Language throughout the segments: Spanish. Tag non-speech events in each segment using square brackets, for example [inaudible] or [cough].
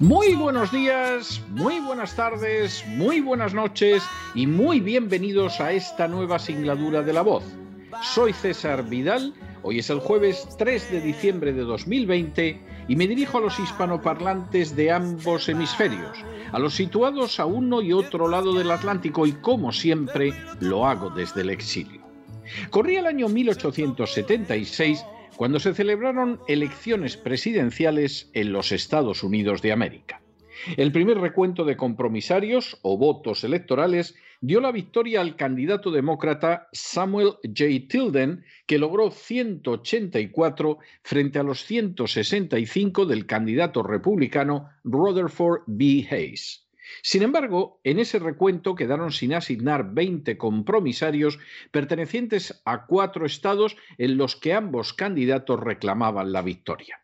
Muy buenos días, muy buenas tardes, muy buenas noches y muy bienvenidos a esta nueva singladura de la voz. Soy César Vidal, hoy es el jueves 3 de diciembre de 2020 y me dirijo a los hispanoparlantes de ambos hemisferios, a los situados a uno y otro lado del Atlántico y como siempre lo hago desde el exilio. Corría el año 1876 cuando se celebraron elecciones presidenciales en los Estados Unidos de América. El primer recuento de compromisarios o votos electorales dio la victoria al candidato demócrata Samuel J. Tilden, que logró 184 frente a los 165 del candidato republicano Rutherford B. Hayes. Sin embargo, en ese recuento quedaron sin asignar 20 compromisarios pertenecientes a cuatro estados en los que ambos candidatos reclamaban la victoria.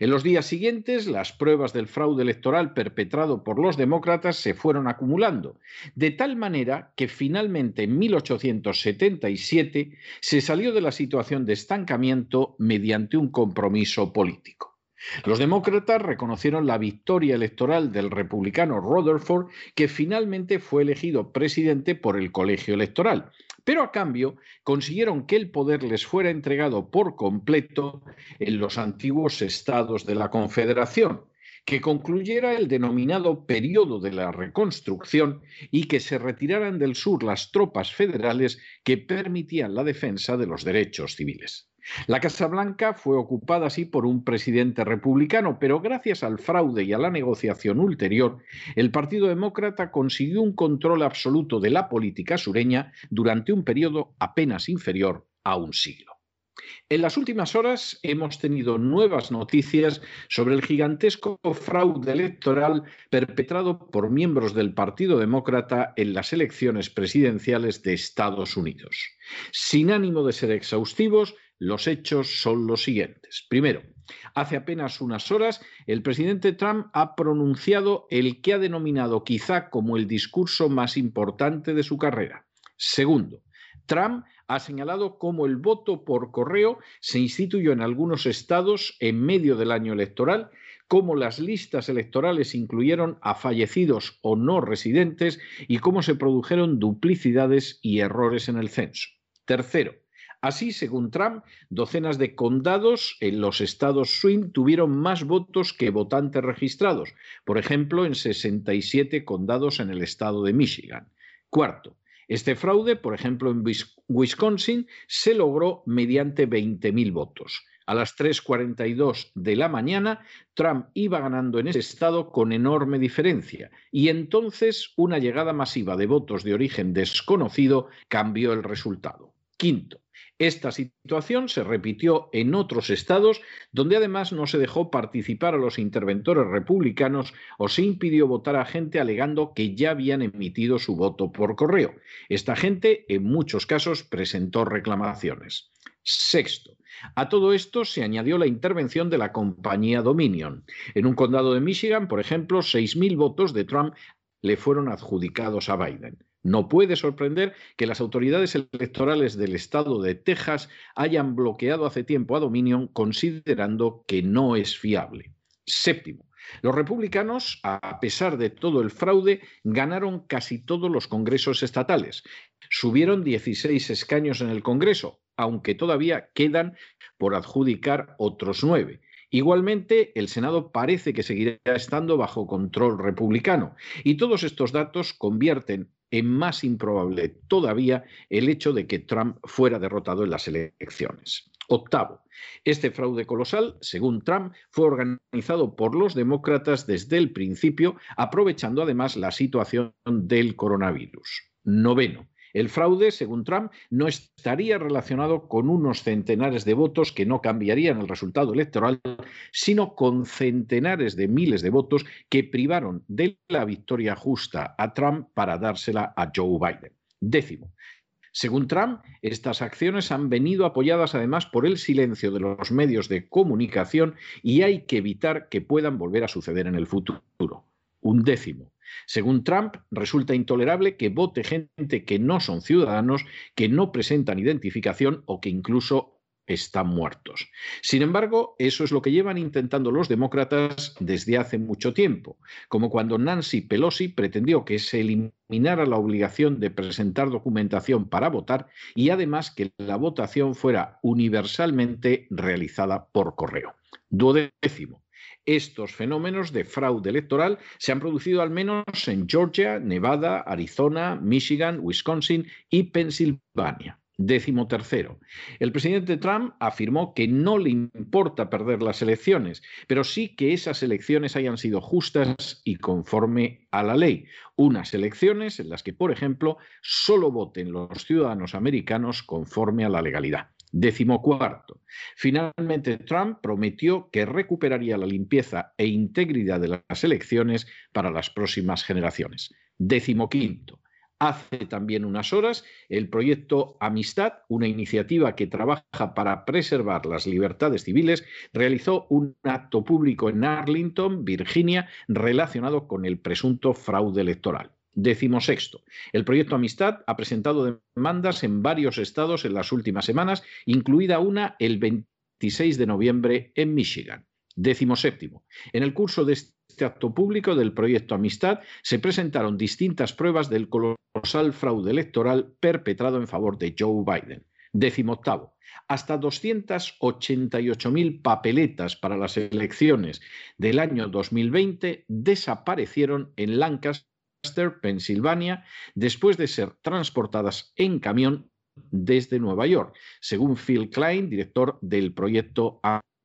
En los días siguientes, las pruebas del fraude electoral perpetrado por los demócratas se fueron acumulando, de tal manera que finalmente en 1877 se salió de la situación de estancamiento mediante un compromiso político. Los demócratas reconocieron la victoria electoral del republicano Rutherford, que finalmente fue elegido presidente por el colegio electoral, pero a cambio consiguieron que el poder les fuera entregado por completo en los antiguos estados de la Confederación, que concluyera el denominado periodo de la reconstrucción y que se retiraran del sur las tropas federales que permitían la defensa de los derechos civiles. La Casa Blanca fue ocupada así por un presidente republicano, pero gracias al fraude y a la negociación ulterior, el Partido Demócrata consiguió un control absoluto de la política sureña durante un periodo apenas inferior a un siglo. En las últimas horas hemos tenido nuevas noticias sobre el gigantesco fraude electoral perpetrado por miembros del Partido Demócrata en las elecciones presidenciales de Estados Unidos. Sin ánimo de ser exhaustivos, los hechos son los siguientes. Primero, hace apenas unas horas el presidente Trump ha pronunciado el que ha denominado quizá como el discurso más importante de su carrera. Segundo, Trump ha señalado cómo el voto por correo se instituyó en algunos estados en medio del año electoral, cómo las listas electorales incluyeron a fallecidos o no residentes y cómo se produjeron duplicidades y errores en el censo. Tercero, Así, según Trump, docenas de condados en los estados swing tuvieron más votos que votantes registrados, por ejemplo, en 67 condados en el estado de Michigan. Cuarto, este fraude, por ejemplo, en Wisconsin, se logró mediante 20.000 votos. A las 3.42 de la mañana, Trump iba ganando en ese estado con enorme diferencia y entonces una llegada masiva de votos de origen desconocido cambió el resultado. Quinto, esta situación se repitió en otros estados donde además no se dejó participar a los interventores republicanos o se impidió votar a gente alegando que ya habían emitido su voto por correo. Esta gente en muchos casos presentó reclamaciones. Sexto, a todo esto se añadió la intervención de la compañía Dominion. En un condado de Michigan, por ejemplo, 6.000 votos de Trump le fueron adjudicados a Biden. No puede sorprender que las autoridades electorales del estado de Texas hayan bloqueado hace tiempo a Dominion considerando que no es fiable. Séptimo, los republicanos, a pesar de todo el fraude, ganaron casi todos los congresos estatales. Subieron 16 escaños en el Congreso, aunque todavía quedan por adjudicar otros nueve. Igualmente, el Senado parece que seguirá estando bajo control republicano y todos estos datos convierten en más improbable todavía el hecho de que Trump fuera derrotado en las elecciones. Octavo, este fraude colosal, según Trump, fue organizado por los demócratas desde el principio, aprovechando además la situación del coronavirus. Noveno, el fraude, según Trump, no estaría relacionado con unos centenares de votos que no cambiarían el resultado electoral, sino con centenares de miles de votos que privaron de la victoria justa a Trump para dársela a Joe Biden. Décimo, según Trump, estas acciones han venido apoyadas además por el silencio de los medios de comunicación y hay que evitar que puedan volver a suceder en el futuro. Un décimo. Según Trump, resulta intolerable que vote gente que no son ciudadanos, que no presentan identificación o que incluso están muertos. Sin embargo, eso es lo que llevan intentando los demócratas desde hace mucho tiempo, como cuando Nancy Pelosi pretendió que se eliminara la obligación de presentar documentación para votar y además que la votación fuera universalmente realizada por correo. Duodécimo. Estos fenómenos de fraude electoral se han producido al menos en Georgia, Nevada, Arizona, Michigan, Wisconsin y Pensilvania. Décimo tercero. El presidente Trump afirmó que no le importa perder las elecciones, pero sí que esas elecciones hayan sido justas y conforme a la ley. Unas elecciones en las que, por ejemplo, solo voten los ciudadanos americanos conforme a la legalidad. Décimo cuarto. Finalmente, Trump prometió que recuperaría la limpieza e integridad de las elecciones para las próximas generaciones. Décimo quinto. Hace también unas horas, el proyecto Amistad, una iniciativa que trabaja para preservar las libertades civiles, realizó un acto público en Arlington, Virginia, relacionado con el presunto fraude electoral. Décimo sexto. El proyecto Amistad ha presentado demandas en varios estados en las últimas semanas, incluida una el 26 de noviembre en Michigan. Décimo séptimo. En el curso de este acto público del proyecto Amistad se presentaron distintas pruebas del colosal fraude electoral perpetrado en favor de Joe Biden. Décimo octavo. Hasta 288.000 papeletas para las elecciones del año 2020 desaparecieron en Lancaster Pensilvania, después de ser transportadas en camión desde Nueva York, según Phil Klein, director del proyecto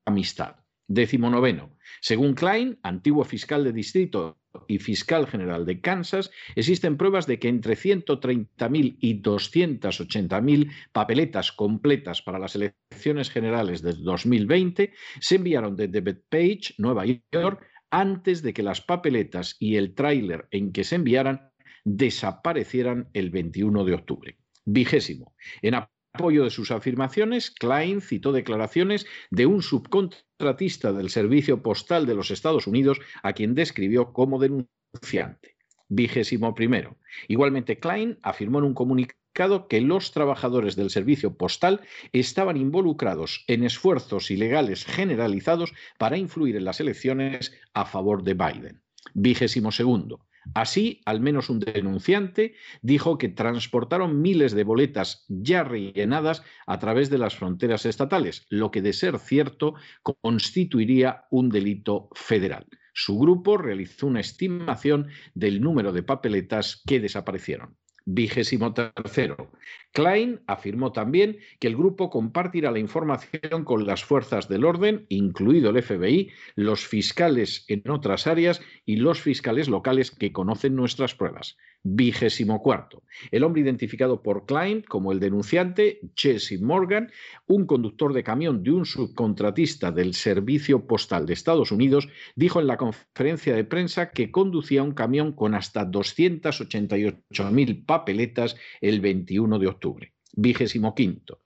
Amistad. Décimo noveno. Según Klein, antiguo fiscal de distrito y fiscal general de Kansas, existen pruebas de que entre 130.000 y 280.000 papeletas completas para las elecciones generales de 2020 se enviaron desde Bethpage, Nueva York, antes de que las papeletas y el tráiler en que se enviaran desaparecieran el 21 de octubre. Vigésimo. En apoyo de sus afirmaciones, Klein citó declaraciones de un subcontratista del Servicio Postal de los Estados Unidos a quien describió como denunciante. Vigésimo primero. Igualmente, Klein afirmó en un comunicado que los trabajadores del servicio postal estaban involucrados en esfuerzos ilegales generalizados para influir en las elecciones a favor de Biden. Vigésimo segundo. Así, al menos un denunciante dijo que transportaron miles de boletas ya rellenadas a través de las fronteras estatales, lo que de ser cierto constituiría un delito federal. Su grupo realizó una estimación del número de papeletas que desaparecieron. Vigésimo tercero. Klein afirmó también que el grupo compartirá la información con las fuerzas del orden, incluido el FBI, los fiscales en otras áreas y los fiscales locales que conocen nuestras pruebas. Vigésimo cuarto. El hombre identificado por Klein como el denunciante, Jesse Morgan, un conductor de camión de un subcontratista del Servicio Postal de Estados Unidos, dijo en la conferencia de prensa que conducía un camión con hasta 288.000 papeletas el 21 de octubre. Vigésimo quinto.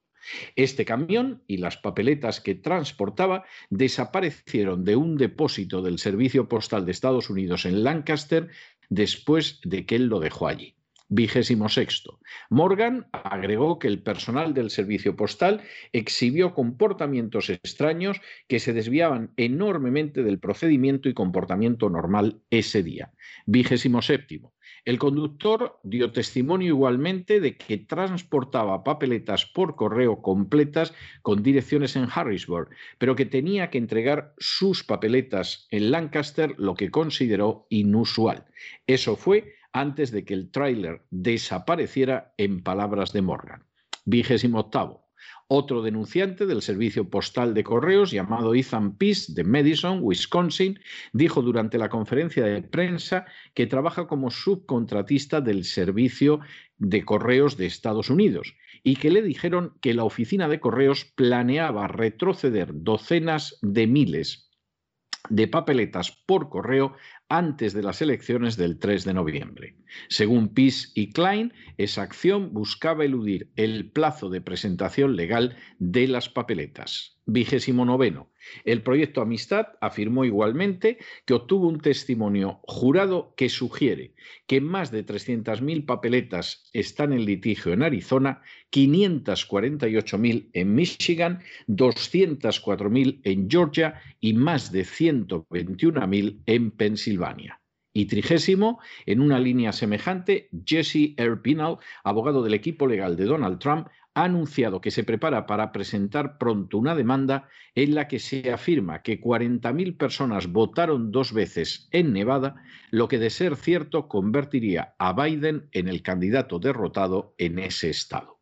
Este camión y las papeletas que transportaba desaparecieron de un depósito del Servicio Postal de Estados Unidos en Lancaster después de que él lo dejó allí. Vigésimo sexto. Morgan agregó que el personal del servicio postal exhibió comportamientos extraños que se desviaban enormemente del procedimiento y comportamiento normal ese día. Vigésimo séptimo. El conductor dio testimonio igualmente de que transportaba papeletas por correo completas con direcciones en Harrisburg, pero que tenía que entregar sus papeletas en Lancaster, lo que consideró inusual. Eso fue antes de que el tráiler desapareciera en palabras de Morgan. Vigésimo octavo. Otro denunciante del servicio postal de correos llamado Ethan Peace de Madison, Wisconsin, dijo durante la conferencia de prensa que trabaja como subcontratista del servicio de correos de Estados Unidos y que le dijeron que la oficina de correos planeaba retroceder docenas de miles de papeletas por correo antes de las elecciones del 3 de noviembre. Según Peace y Klein, esa acción buscaba eludir el plazo de presentación legal de las papeletas. Vigésimo noveno. El proyecto Amistad afirmó igualmente que obtuvo un testimonio jurado que sugiere que más de 300.000 papeletas están en litigio en Arizona, 548.000 en Michigan, 204.000 en Georgia y más de 121.000 en Pensilvania. Y trigésimo, en una línea semejante, Jesse Erpinal, abogado del equipo legal de Donald Trump, ha anunciado que se prepara para presentar pronto una demanda en la que se afirma que 40.000 personas votaron dos veces en Nevada, lo que de ser cierto convertiría a Biden en el candidato derrotado en ese estado.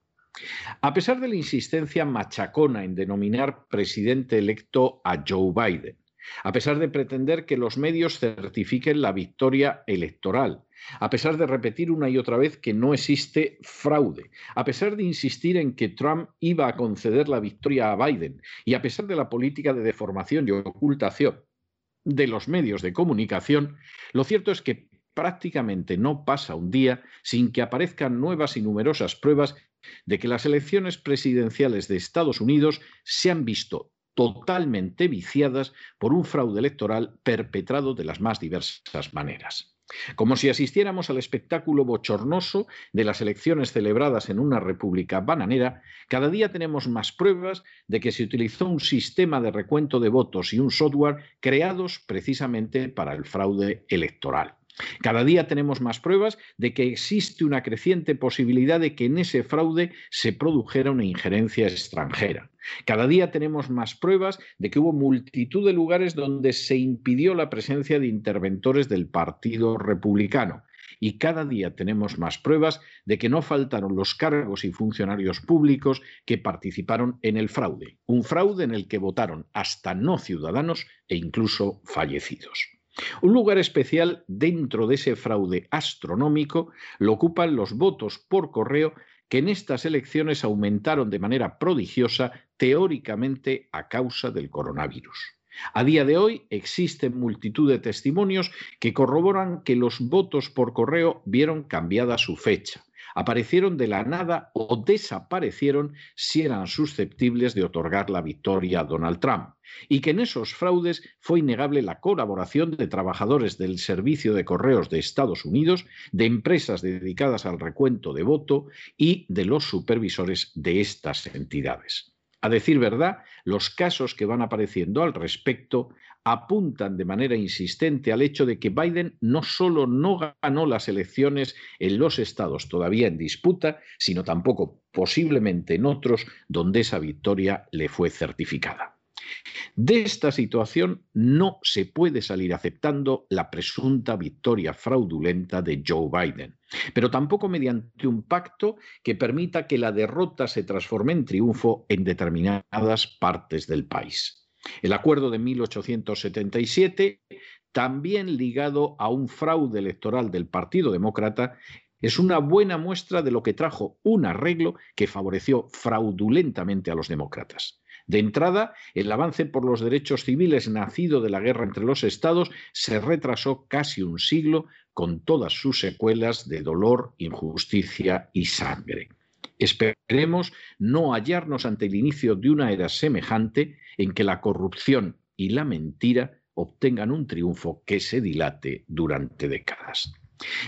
A pesar de la insistencia machacona en denominar presidente electo a Joe Biden, a pesar de pretender que los medios certifiquen la victoria electoral, a pesar de repetir una y otra vez que no existe fraude, a pesar de insistir en que Trump iba a conceder la victoria a Biden y a pesar de la política de deformación y ocultación de los medios de comunicación, lo cierto es que prácticamente no pasa un día sin que aparezcan nuevas y numerosas pruebas de que las elecciones presidenciales de Estados Unidos se han visto totalmente viciadas por un fraude electoral perpetrado de las más diversas maneras. Como si asistiéramos al espectáculo bochornoso de las elecciones celebradas en una república bananera, cada día tenemos más pruebas de que se utilizó un sistema de recuento de votos y un software creados precisamente para el fraude electoral. Cada día tenemos más pruebas de que existe una creciente posibilidad de que en ese fraude se produjera una injerencia extranjera. Cada día tenemos más pruebas de que hubo multitud de lugares donde se impidió la presencia de interventores del Partido Republicano. Y cada día tenemos más pruebas de que no faltaron los cargos y funcionarios públicos que participaron en el fraude, un fraude en el que votaron hasta no ciudadanos e incluso fallecidos. Un lugar especial dentro de ese fraude astronómico lo ocupan los votos por correo que en estas elecciones aumentaron de manera prodigiosa teóricamente a causa del coronavirus. A día de hoy existen multitud de testimonios que corroboran que los votos por correo vieron cambiada su fecha, aparecieron de la nada o desaparecieron si eran susceptibles de otorgar la victoria a Donald Trump, y que en esos fraudes fue innegable la colaboración de trabajadores del Servicio de Correos de Estados Unidos, de empresas dedicadas al recuento de voto y de los supervisores de estas entidades. A decir verdad, los casos que van apareciendo al respecto apuntan de manera insistente al hecho de que Biden no solo no ganó las elecciones en los estados todavía en disputa, sino tampoco posiblemente en otros donde esa victoria le fue certificada. De esta situación no se puede salir aceptando la presunta victoria fraudulenta de Joe Biden, pero tampoco mediante un pacto que permita que la derrota se transforme en triunfo en determinadas partes del país. El acuerdo de 1877, también ligado a un fraude electoral del Partido Demócrata, es una buena muestra de lo que trajo un arreglo que favoreció fraudulentamente a los demócratas. De entrada, el avance por los derechos civiles nacido de la guerra entre los estados se retrasó casi un siglo con todas sus secuelas de dolor, injusticia y sangre. Esperemos no hallarnos ante el inicio de una era semejante en que la corrupción y la mentira obtengan un triunfo que se dilate durante décadas.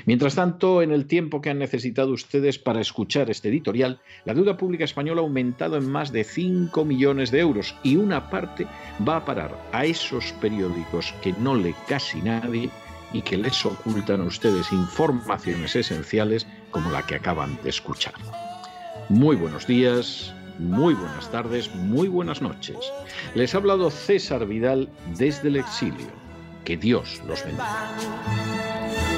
Mientras tanto, en el tiempo que han necesitado ustedes para escuchar este editorial, la deuda pública española ha aumentado en más de 5 millones de euros y una parte va a parar a esos periódicos que no lee casi nadie y que les ocultan a ustedes informaciones esenciales como la que acaban de escuchar. Muy buenos días, muy buenas tardes, muy buenas noches. Les ha hablado César Vidal desde el exilio. Que Dios los bendiga.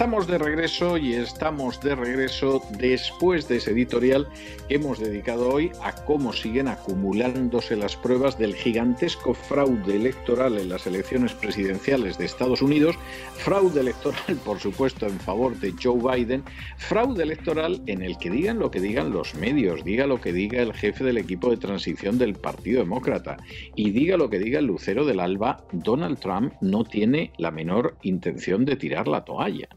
Estamos de regreso y estamos de regreso después de ese editorial que hemos dedicado hoy a cómo siguen acumulándose las pruebas del gigantesco fraude electoral en las elecciones presidenciales de Estados Unidos, fraude electoral por supuesto en favor de Joe Biden, fraude electoral en el que digan lo que digan los medios, diga lo que diga el jefe del equipo de transición del Partido Demócrata y diga lo que diga el lucero del alba, Donald Trump no tiene la menor intención de tirar la toalla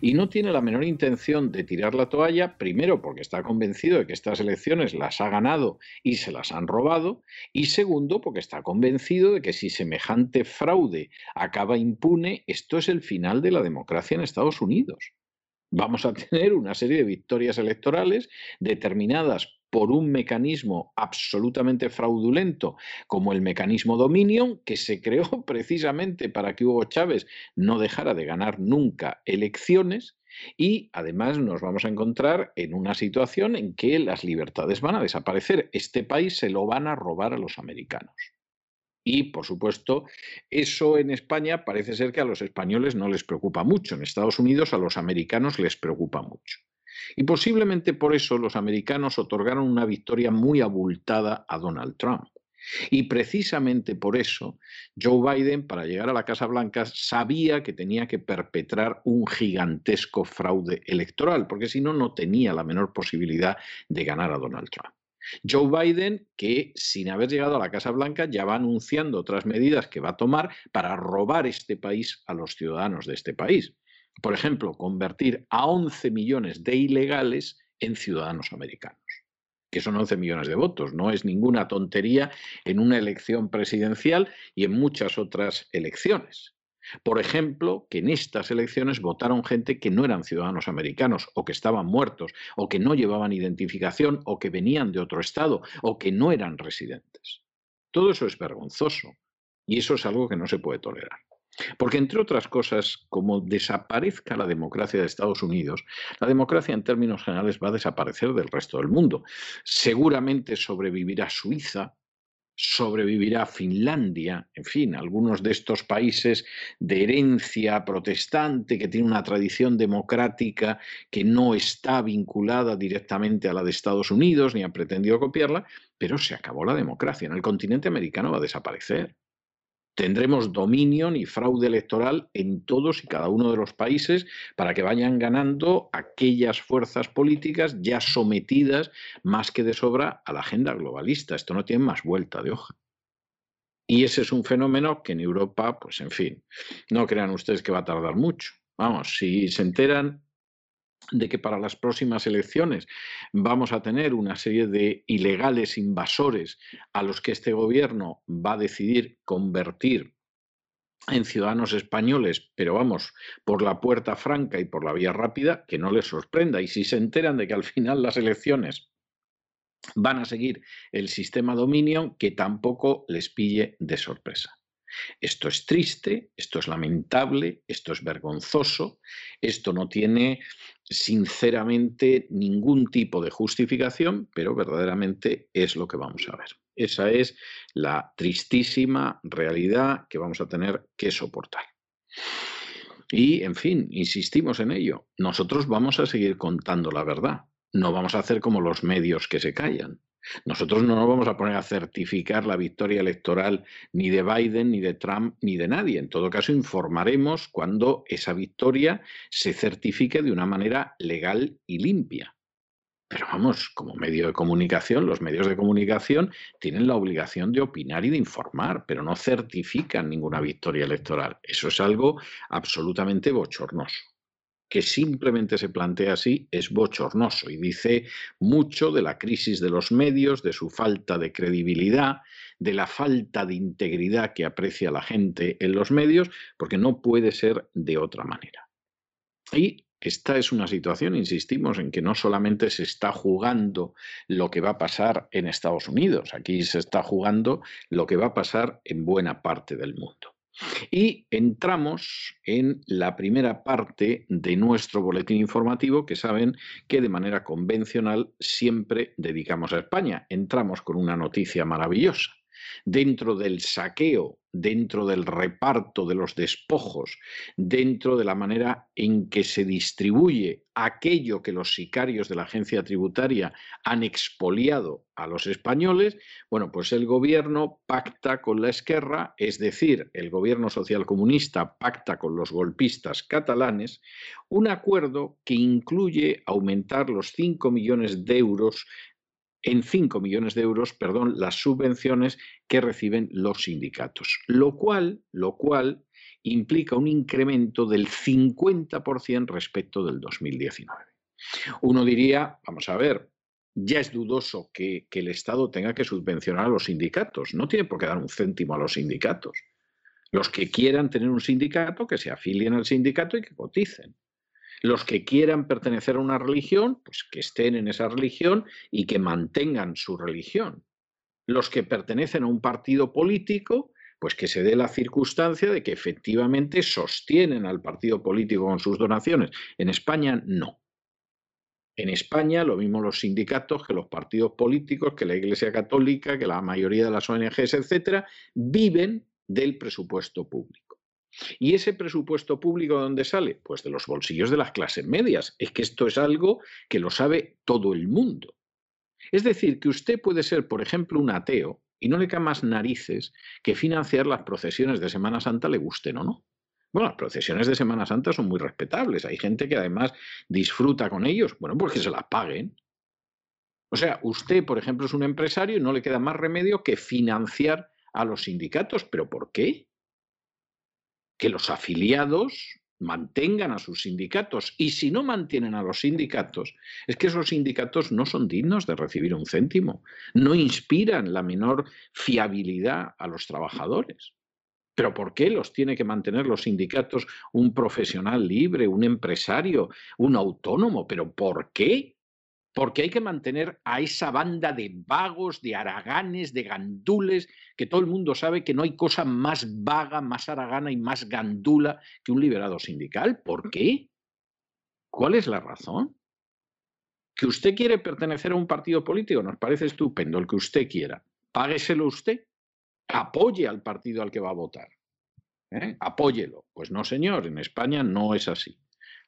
y no tiene la menor intención de tirar la toalla, primero porque está convencido de que estas elecciones las ha ganado y se las han robado, y segundo porque está convencido de que si semejante fraude acaba impune, esto es el final de la democracia en Estados Unidos. Vamos a tener una serie de victorias electorales determinadas por un mecanismo absolutamente fraudulento como el mecanismo Dominion, que se creó [laughs] precisamente para que Hugo Chávez no dejara de ganar nunca elecciones. Y además nos vamos a encontrar en una situación en que las libertades van a desaparecer. Este país se lo van a robar a los americanos. Y, por supuesto, eso en España parece ser que a los españoles no les preocupa mucho. En Estados Unidos a los americanos les preocupa mucho. Y posiblemente por eso los americanos otorgaron una victoria muy abultada a Donald Trump. Y precisamente por eso Joe Biden, para llegar a la Casa Blanca, sabía que tenía que perpetrar un gigantesco fraude electoral, porque si no, no tenía la menor posibilidad de ganar a Donald Trump. Joe Biden, que sin haber llegado a la Casa Blanca ya va anunciando otras medidas que va a tomar para robar este país a los ciudadanos de este país por ejemplo, convertir a 11 millones de ilegales en ciudadanos americanos, que son 11 millones de votos. No es ninguna tontería en una elección presidencial y en muchas otras elecciones. Por ejemplo, que en estas elecciones votaron gente que no eran ciudadanos americanos o que estaban muertos o que no llevaban identificación o que venían de otro estado o que no eran residentes. Todo eso es vergonzoso y eso es algo que no se puede tolerar. Porque, entre otras cosas, como desaparezca la democracia de Estados Unidos, la democracia en términos generales va a desaparecer del resto del mundo. Seguramente sobrevivirá Suiza, sobrevivirá Finlandia, en fin, algunos de estos países de herencia protestante que tienen una tradición democrática que no está vinculada directamente a la de Estados Unidos ni ha pretendido copiarla, pero se acabó la democracia. En el continente americano va a desaparecer tendremos dominio y fraude electoral en todos y cada uno de los países para que vayan ganando aquellas fuerzas políticas ya sometidas más que de sobra a la agenda globalista. Esto no tiene más vuelta de hoja. Y ese es un fenómeno que en Europa, pues en fin, no crean ustedes que va a tardar mucho. Vamos, si se enteran de que para las próximas elecciones vamos a tener una serie de ilegales invasores a los que este gobierno va a decidir convertir en ciudadanos españoles, pero vamos, por la puerta franca y por la vía rápida, que no les sorprenda. Y si se enteran de que al final las elecciones van a seguir el sistema dominio, que tampoco les pille de sorpresa. Esto es triste, esto es lamentable, esto es vergonzoso, esto no tiene sinceramente ningún tipo de justificación, pero verdaderamente es lo que vamos a ver. Esa es la tristísima realidad que vamos a tener que soportar. Y, en fin, insistimos en ello. Nosotros vamos a seguir contando la verdad. No vamos a hacer como los medios que se callan. Nosotros no nos vamos a poner a certificar la victoria electoral ni de Biden, ni de Trump, ni de nadie. En todo caso, informaremos cuando esa victoria se certifique de una manera legal y limpia. Pero vamos, como medio de comunicación, los medios de comunicación tienen la obligación de opinar y de informar, pero no certifican ninguna victoria electoral. Eso es algo absolutamente bochornoso. Que simplemente se plantea así es bochornoso y dice mucho de la crisis de los medios, de su falta de credibilidad, de la falta de integridad que aprecia la gente en los medios, porque no puede ser de otra manera. Y esta es una situación, insistimos, en que no solamente se está jugando lo que va a pasar en Estados Unidos, aquí se está jugando lo que va a pasar en buena parte del mundo. Y entramos en la primera parte de nuestro boletín informativo, que saben que de manera convencional siempre dedicamos a España. Entramos con una noticia maravillosa dentro del saqueo, dentro del reparto de los despojos, dentro de la manera en que se distribuye aquello que los sicarios de la agencia tributaria han expoliado a los españoles, bueno, pues el gobierno pacta con la Esquerra, es decir, el gobierno socialcomunista pacta con los golpistas catalanes, un acuerdo que incluye aumentar los 5 millones de euros en 5 millones de euros, perdón, las subvenciones que reciben los sindicatos, lo cual, lo cual implica un incremento del 50% respecto del 2019. Uno diría, vamos a ver, ya es dudoso que, que, el Estado tenga que subvencionar a los sindicatos. No tiene por qué dar un céntimo a los sindicatos. Los que quieran tener un sindicato, que se afilien al sindicato y que coticen. Los que quieran pertenecer a una religión, pues que estén en esa religión y que mantengan su religión. Los que pertenecen a un partido político, pues que se dé la circunstancia de que efectivamente sostienen al partido político con sus donaciones. En España no. En España, lo mismo los sindicatos que los partidos políticos, que la Iglesia Católica, que la mayoría de las ONGs, etcétera, viven del presupuesto público. ¿Y ese presupuesto público de dónde sale? Pues de los bolsillos de las clases medias. Es que esto es algo que lo sabe todo el mundo. Es decir, que usted puede ser, por ejemplo, un ateo y no le cae más narices que financiar las procesiones de Semana Santa, le gusten o no. Bueno, las procesiones de Semana Santa son muy respetables. Hay gente que además disfruta con ellos. Bueno, pues que se las paguen. O sea, usted, por ejemplo, es un empresario y no le queda más remedio que financiar a los sindicatos. ¿Pero por qué? Que los afiliados mantengan a sus sindicatos y si no mantienen a los sindicatos, es que esos sindicatos no son dignos de recibir un céntimo, no inspiran la menor fiabilidad a los trabajadores. ¿Pero por qué los tiene que mantener los sindicatos un profesional libre, un empresario, un autónomo? ¿Pero por qué? Porque hay que mantener a esa banda de vagos, de araganes, de gandules, que todo el mundo sabe que no hay cosa más vaga, más aragana y más gandula que un liberado sindical. ¿Por qué? ¿Cuál es la razón? Que usted quiere pertenecer a un partido político, nos parece estupendo, el que usted quiera. Págueselo usted, apoye al partido al que va a votar. ¿eh? Apóyelo. Pues no, señor, en España no es así.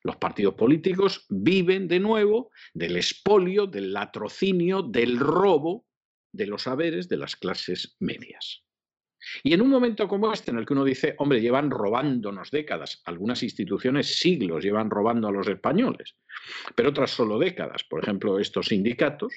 Los partidos políticos viven de nuevo del expolio, del latrocinio, del robo de los saberes de las clases medias. Y en un momento como este, en el que uno dice, hombre, llevan robándonos décadas, algunas instituciones siglos llevan robando a los españoles, pero otras solo décadas, por ejemplo, estos sindicatos,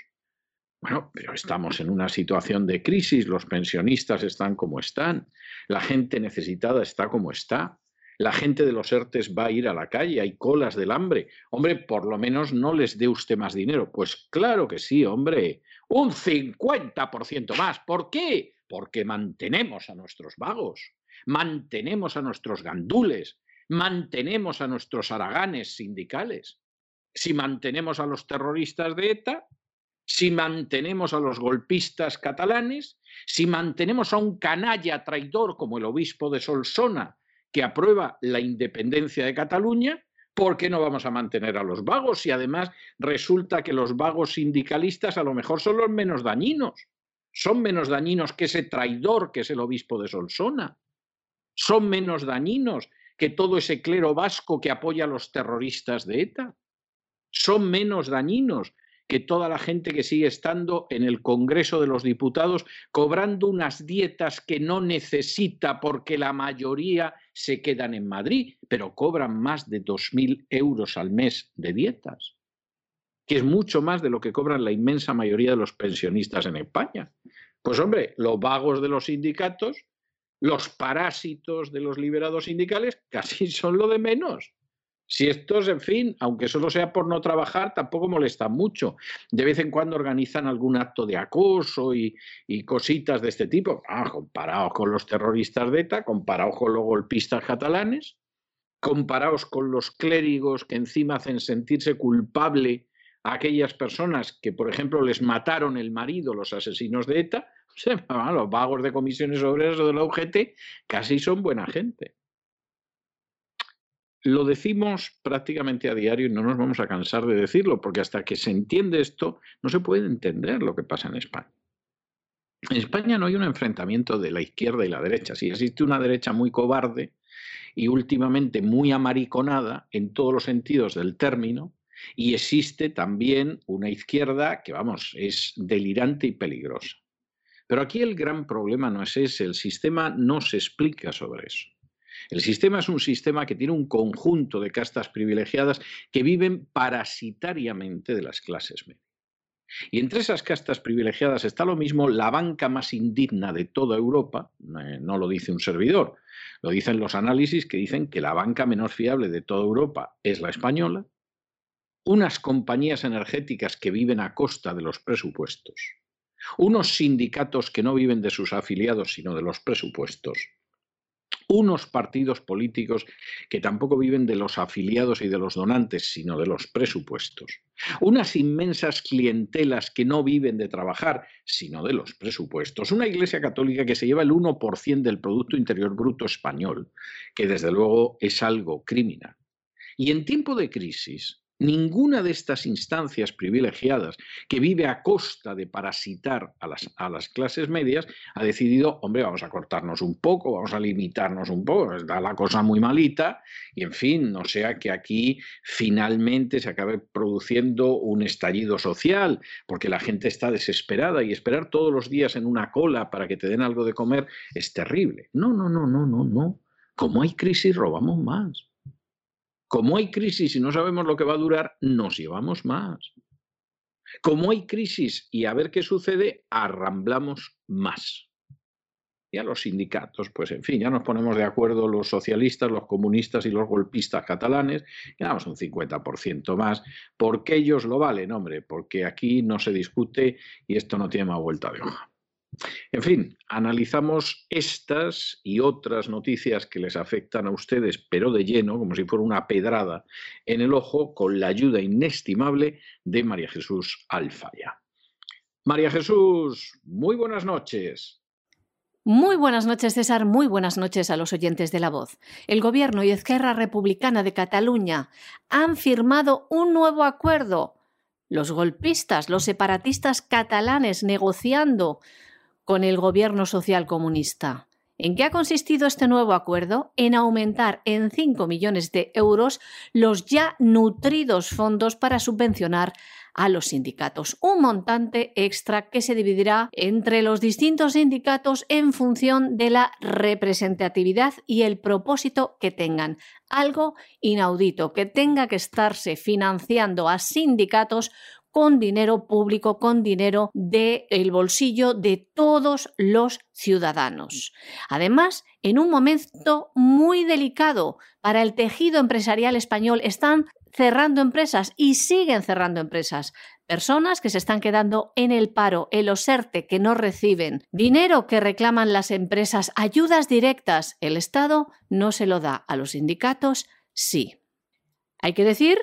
bueno, pero estamos en una situación de crisis, los pensionistas están como están, la gente necesitada está como está, la gente de los ERTES va a ir a la calle, hay colas del hambre. Hombre, por lo menos no les dé usted más dinero. Pues claro que sí, hombre, un 50% más. ¿Por qué? Porque mantenemos a nuestros vagos, mantenemos a nuestros gandules, mantenemos a nuestros araganes sindicales. Si mantenemos a los terroristas de ETA, si mantenemos a los golpistas catalanes, si mantenemos a un canalla traidor como el obispo de Solsona, que aprueba la independencia de Cataluña, ¿por qué no vamos a mantener a los vagos? Y además resulta que los vagos sindicalistas a lo mejor son los menos dañinos. Son menos dañinos que ese traidor que es el obispo de Solsona. Son menos dañinos que todo ese clero vasco que apoya a los terroristas de ETA. Son menos dañinos que toda la gente que sigue estando en el Congreso de los Diputados cobrando unas dietas que no necesita porque la mayoría se quedan en Madrid, pero cobran más de 2.000 euros al mes de dietas, que es mucho más de lo que cobran la inmensa mayoría de los pensionistas en España. Pues hombre, los vagos de los sindicatos, los parásitos de los liberados sindicales, [laughs] casi son lo de menos. Si estos, en fin, aunque solo sea por no trabajar, tampoco molestan mucho. De vez en cuando organizan algún acto de acoso y, cositas de este tipo, ah, comparados con los terroristas de ETA, comparados con los golpistas catalanes, comparados con los clérigos que encima hacen sentirse culpable a aquellas personas que, por ejemplo, les mataron el marido, los asesinos de ETA, [laughs] los vagos de comisiones obreras o de la UGT, casi son buena gente. Lo decimos prácticamente a diario y no nos vamos a cansar de decirlo, porque hasta que se entiende esto, no se puede entender lo que pasa en España. En España no hay un enfrentamiento de la izquierda y la derecha. Sí existe una derecha muy cobarde y últimamente muy amariconada en todos los sentidos del término, y existe también una izquierda que, vamos, es delirante y peligrosa. Pero aquí el gran problema no es ese, el sistema no se explica sobre eso. El sistema es un sistema que tiene un conjunto de castas privilegiadas que viven parasitariamente de las clases medias. Y entre esas castas privilegiadas está lo mismo la banca más indigna de toda Europa, eh, no lo dice un servidor, lo dicen los análisis que dicen que la banca menos fiable de toda Europa es la española, unas compañías energéticas que viven a costa de los presupuestos, unos sindicatos que no viven de sus afiliados sino de los presupuestos, unos partidos políticos que tampoco viven de los afiliados y de los donantes, sino de los presupuestos, unas inmensas clientelas que no viven de trabajar, sino de los presupuestos, una Iglesia católica que se lleva el 1% del Producto Interior Bruto español, que desde luego es algo criminal. Y en tiempo de crisis, Ninguna de estas instancias privilegiadas que vive a costa de parasitar a las, a las, clases medias ha decidido, hombre, vamos a cortarnos un poco, vamos a limitarnos un poco, está la cosa muy malita y en fin, no sea que aquí finalmente se acabe produciendo un estallido social, porque la gente está desesperada y esperar todos los días en una cola para que te den algo de comer es terrible. No, no, no, no, no, no. Como hay crisis, robamos más. Como hay crisis y no sabemos lo que va a durar, nos llevamos más. Como hay crisis y a ver qué sucede, arramblamos más. Y a los sindicatos, pues en fin, ya nos ponemos de acuerdo los socialistas, los comunistas y los golpistas catalanes, y damos un 50% más, porque ellos lo valen, hombre, porque aquí no se discute y esto no tiene más vuelta de hoja. En fin, analizamos estas y otras noticias que les afectan a ustedes, pero de lleno, como si fuera una pedrada en el ojo, con la ayuda inestimable de María Jesús Alfaya. María Jesús, muy buenas noches. Muy buenas noches, César. Muy buenas noches a los oyentes de La Voz. El Gobierno y Esquerra Republicana de Cataluña han firmado un nuevo acuerdo. Los golpistas, los separatistas catalanes negociando con el gobierno social comunista. ¿En qué ha consistido este nuevo acuerdo? En aumentar en 5 millones de euros los ya nutridos fondos para subvencionar a los sindicatos. Un montante extra que se dividirá entre los distintos sindicatos en función de la representatividad y el propósito que tengan. Algo inaudito, que tenga que estarse financiando a sindicatos con dinero público, con dinero del el bolsillo de todos los ciudadanos. Además, en un momento muy delicado para el tejido empresarial español, están cerrando empresas y siguen cerrando empresas. Personas que se están quedando en el paro, el OSERTE, que no reciben dinero que reclaman las empresas, ayudas directas. El Estado no se lo da a los sindicatos, sí. Hay que decir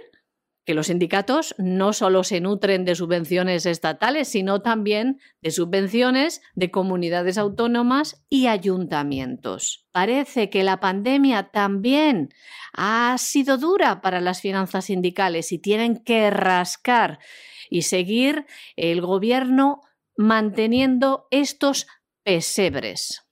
que los sindicatos no solo se nutren de subvenciones estatales, sino también de subvenciones de comunidades autónomas y ayuntamientos. Parece que la pandemia también ha sido dura para las finanzas sindicales y tienen que rascar y seguir el gobierno manteniendo estos pesebres.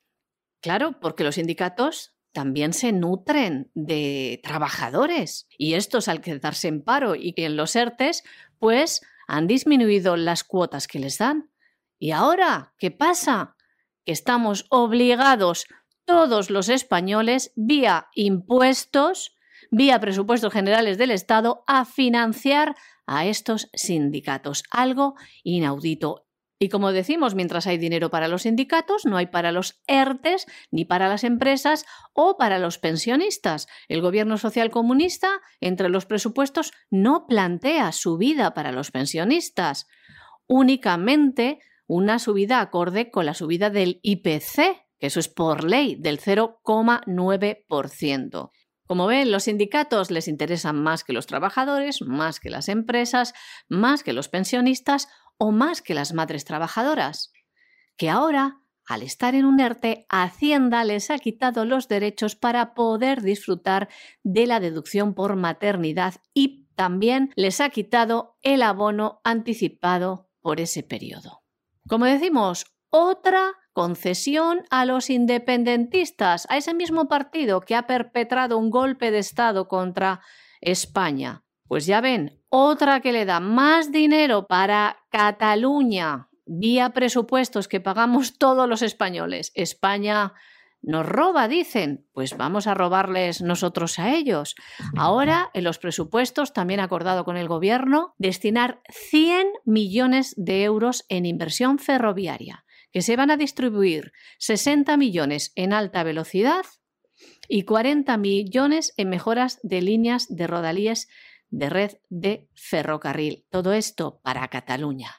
Claro, porque los sindicatos también se nutren de trabajadores y estos al quedarse en paro y en los ERTES, pues han disminuido las cuotas que les dan. ¿Y ahora qué pasa? Que estamos obligados todos los españoles, vía impuestos, vía presupuestos generales del Estado, a financiar a estos sindicatos. Algo inaudito. Y como decimos, mientras hay dinero para los sindicatos, no hay para los ERTES, ni para las empresas o para los pensionistas. El gobierno social comunista, entre los presupuestos, no plantea subida para los pensionistas, únicamente una subida acorde con la subida del IPC, que eso es por ley, del 0,9%. Como ven, los sindicatos les interesan más que los trabajadores, más que las empresas, más que los pensionistas o más que las madres trabajadoras, que ahora, al estar en un ERTE, Hacienda les ha quitado los derechos para poder disfrutar de la deducción por maternidad y también les ha quitado el abono anticipado por ese periodo. Como decimos, otra concesión a los independentistas, a ese mismo partido que ha perpetrado un golpe de Estado contra España. Pues ya ven, otra que le da más dinero para Cataluña vía presupuestos que pagamos [laughs] todos los españoles. España nos roba, dicen. Pues vamos a robarles nosotros a ellos. Ahora, en los presupuestos, también acordado con el Gobierno, destinar 100 millones de euros en inversión ferroviaria, que se van a distribuir 60 millones en alta velocidad y 40 millones en mejoras de líneas de rodalíes de red de ferrocarril. Todo esto para Cataluña.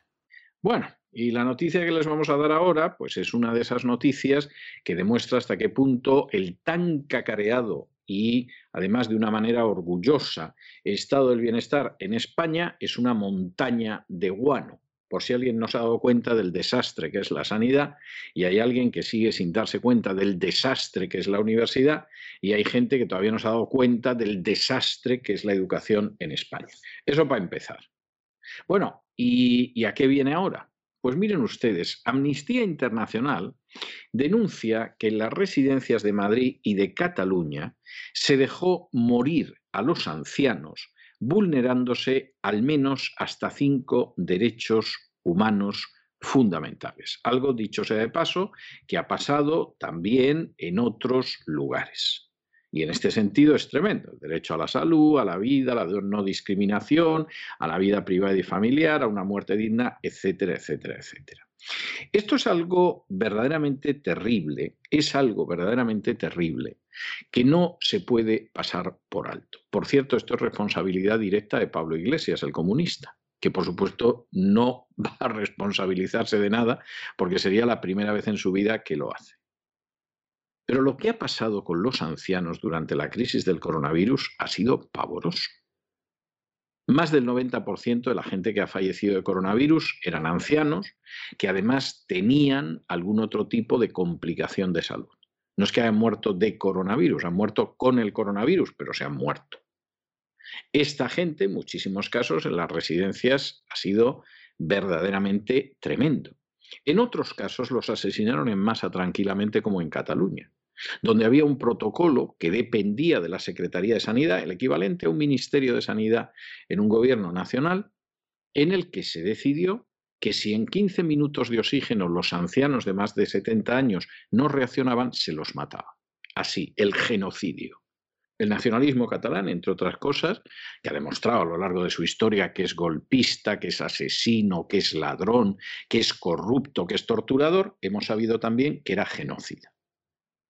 Bueno, y la noticia que les vamos a dar ahora, pues es una de esas noticias que demuestra hasta qué punto el tan cacareado y además de una manera orgullosa estado del bienestar en España es una montaña de guano por si alguien no se ha dado cuenta del desastre que es la sanidad y hay alguien que sigue sin darse cuenta del desastre que es la universidad y hay gente que todavía no se ha dado cuenta del desastre que es la educación en España. Eso para empezar. Bueno, ¿y, a qué viene ahora? Pues miren ustedes, Amnistía Internacional denuncia que en las residencias de Madrid y de Cataluña se dejó morir a los ancianos vulnerándose al menos hasta cinco derechos humanos fundamentales. Algo, dicho sea de paso, que ha pasado también en otros lugares. Y en este sentido es tremendo. El derecho a la salud, a la vida, a la no discriminación, a la vida privada y familiar, a una muerte digna, etcétera, etcétera, etcétera. Esto es algo verdaderamente terrible, es algo verdaderamente terrible que no se puede pasar por alto. Por cierto, esto es responsabilidad directa de Pablo Iglesias, el comunista, que por supuesto no [laughs] va a responsabilizarse de nada porque sería la primera vez en su vida que lo hace. Pero lo que ha pasado con los ancianos durante la crisis del coronavirus ha sido pavoroso. Más del 90% de la gente que ha fallecido de coronavirus eran ancianos que además tenían algún otro tipo de complicación de salud. No es que hayan muerto de coronavirus, han muerto con el coronavirus, pero se han muerto. Esta gente, en muchísimos casos, en las residencias ha sido verdaderamente tremendo. En otros casos los asesinaron en masa tranquilamente como en Cataluña donde había un protocolo que dependía de la Secretaría de Sanidad, el equivalente a un Ministerio de Sanidad en un gobierno nacional, en el que se decidió que si en 15 minutos de oxígeno los ancianos de más de 70 años no reaccionaban, se los mataba. Así, el genocidio. El nacionalismo catalán, entre otras cosas, que ha demostrado a lo largo de su historia que es golpista, que es asesino, que es ladrón, que es corrupto, que es torturador, hemos sabido también que era genocida.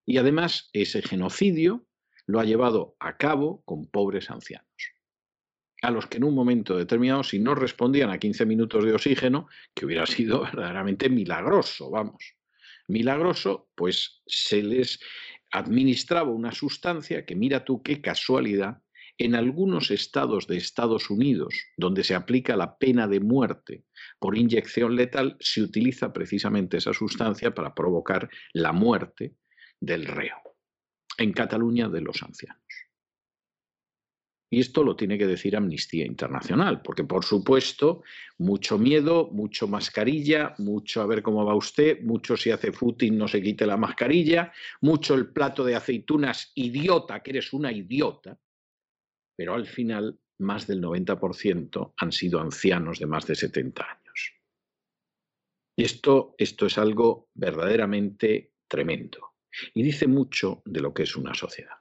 Y además ese genocidio lo ha llevado a cabo con pobres ancianos, a los que en un momento determinado, si no respondían a 15 minutos de oxígeno, que hubiera sido [laughs] verdaderamente milagroso, vamos, milagroso, pues se les administraba una sustancia que mira tú qué casualidad, en algunos estados de Estados Unidos, donde se aplica la pena de muerte por inyección letal, se utiliza precisamente esa sustancia para provocar la muerte del reo, en Cataluña de los ancianos. Y esto lo tiene que decir Amnistía Internacional, porque por supuesto, mucho miedo, mucho mascarilla, mucho a ver cómo va usted, mucho si hace footing no se quite la mascarilla, mucho el plato de aceitunas, idiota, que eres una idiota, pero al final más del 90% han sido ancianos de más de 70 años. Y esto, esto es algo verdaderamente tremendo. Y dice mucho de lo que es una sociedad.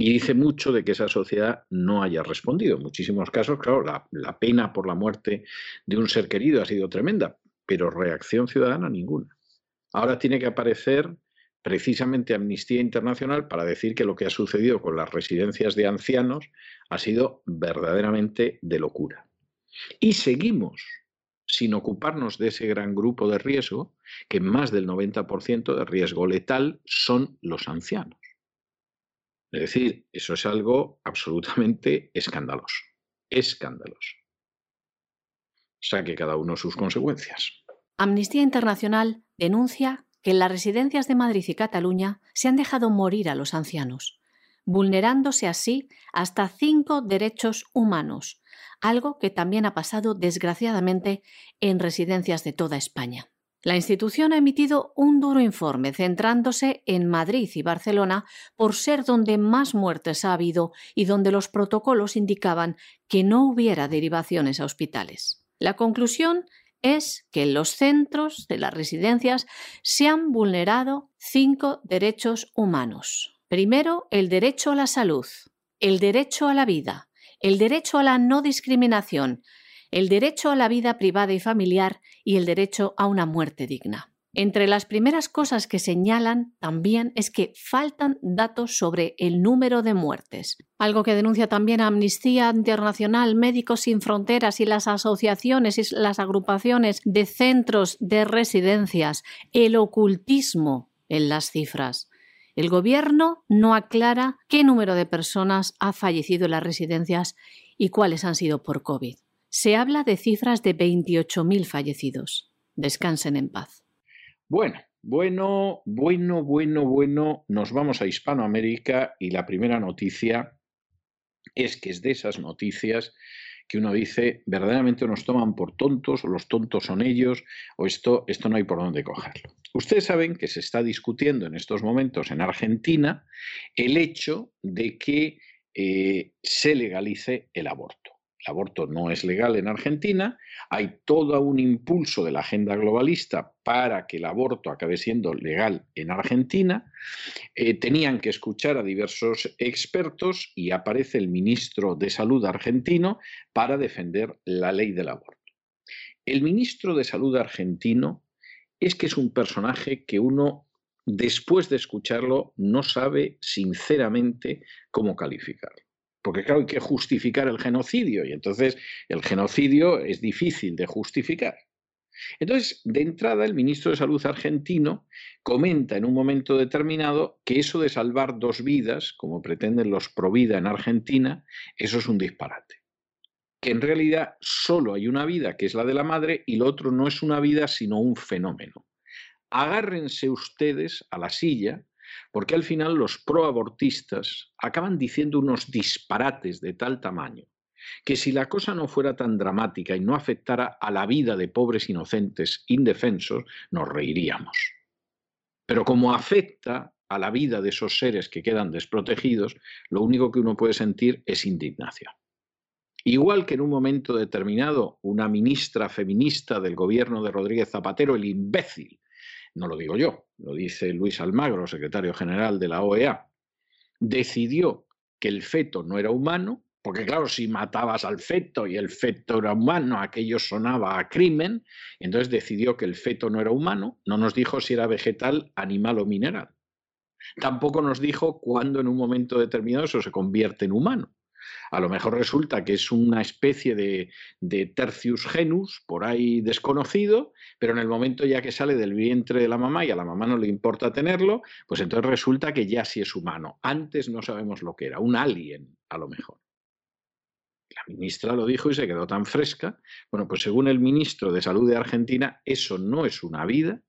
Y dice mucho de que esa sociedad no haya respondido. En muchísimos casos, claro, la, pena por la muerte de un ser querido ha sido tremenda. pero reacción ciudadana ninguna. Ahora tiene que aparecer precisamente Amnistía Internacional para decir que lo que ha sucedido con las residencias de ancianos ha sido verdaderamente de locura. Y seguimos sin ocuparnos de ese gran grupo de riesgo, que más del 90% de riesgo letal son los ancianos. Es decir, eso es algo absolutamente escandaloso, escandaloso. Saque cada uno sus consecuencias. Amnistía Internacional denuncia que en las residencias de Madrid y Cataluña se han dejado morir a los ancianos, vulnerándose así hasta cinco derechos humanos, algo que también ha pasado desgraciadamente en residencias de toda España. La institución ha emitido un duro informe centrándose en Madrid y Barcelona por ser donde más muertes ha habido y donde los protocolos indicaban que no hubiera derivaciones a hospitales. La conclusión es que en los centros de las residencias se han vulnerado cinco derechos humanos. Primero, el derecho a la salud, el derecho a la vida, el derecho a la no discriminación, el derecho a la vida privada y familiar y el derecho a una muerte digna. Entre las primeras cosas que señalan también es que faltan datos sobre el número de muertes, algo que denuncia también Amnistía Internacional, Médicos Sin Fronteras y las asociaciones y las agrupaciones de centros de residencias, el ocultismo en las cifras. El Gobierno no aclara qué número de personas ha fallecido en las residencias y cuáles han sido por COVID. Se habla de cifras de 28.000 fallecidos. Descansen en paz. Bueno, bueno, bueno, bueno, bueno, nos vamos a Hispanoamérica y la primera noticia es que es de esas noticias que uno dice, verdaderamente nos toman por tontos, o los tontos son ellos, o esto, esto no hay por dónde cogerlo. Ustedes saben que se está discutiendo en estos momentos en Argentina el hecho de que eh, se legalice el aborto aborto no es legal en Argentina, hay todo un impulso de la agenda globalista para que el aborto acabe siendo legal en Argentina, eh, tenían que escuchar a diversos expertos y aparece el ministro de Salud argentino para defender la ley del aborto. El ministro de Salud argentino es que es un personaje que uno, después de escucharlo, no sabe sinceramente cómo calificarlo porque claro, hay que justificar el genocidio y entonces el genocidio es difícil de justificar. Entonces, de entrada, el ministro de Salud argentino comenta en un momento determinado que eso de salvar dos vidas, como pretenden los Provida en Argentina, eso es un disparate. Que en realidad solo hay una vida, que es la de la madre, y lo otro no es una vida, sino un fenómeno. Agárrense ustedes a la silla porque al final los proabortistas acaban diciendo unos disparates de tal tamaño que si la cosa no fuera tan dramática y no afectara a la vida de pobres inocentes indefensos, nos reiríamos. Pero como afecta a la vida de esos seres que quedan desprotegidos, lo único que uno puede sentir es indignación. Igual que en un momento determinado una ministra feminista del gobierno de Rodríguez Zapatero, el imbécil, no lo digo yo, lo dice Luis Almagro, secretario general de la OEA, decidió que el feto no era humano, porque claro, si matabas al feto y el feto era humano, aquello sonaba a crimen, entonces decidió que el feto no era humano, no nos dijo si era vegetal, animal o mineral. Tampoco nos dijo cuándo en un momento determinado eso se convierte en humano. A lo mejor resulta que es una especie de, tercius genus por ahí desconocido, pero en el momento ya que sale del vientre de la mamá y a la mamá no le importa tenerlo, pues entonces resulta que ya sí es humano. Antes no sabemos lo que era, un alien a lo mejor. La ministra lo dijo y se quedó tan fresca. Bueno, pues según el ministro de Salud de Argentina, eso no es una vida,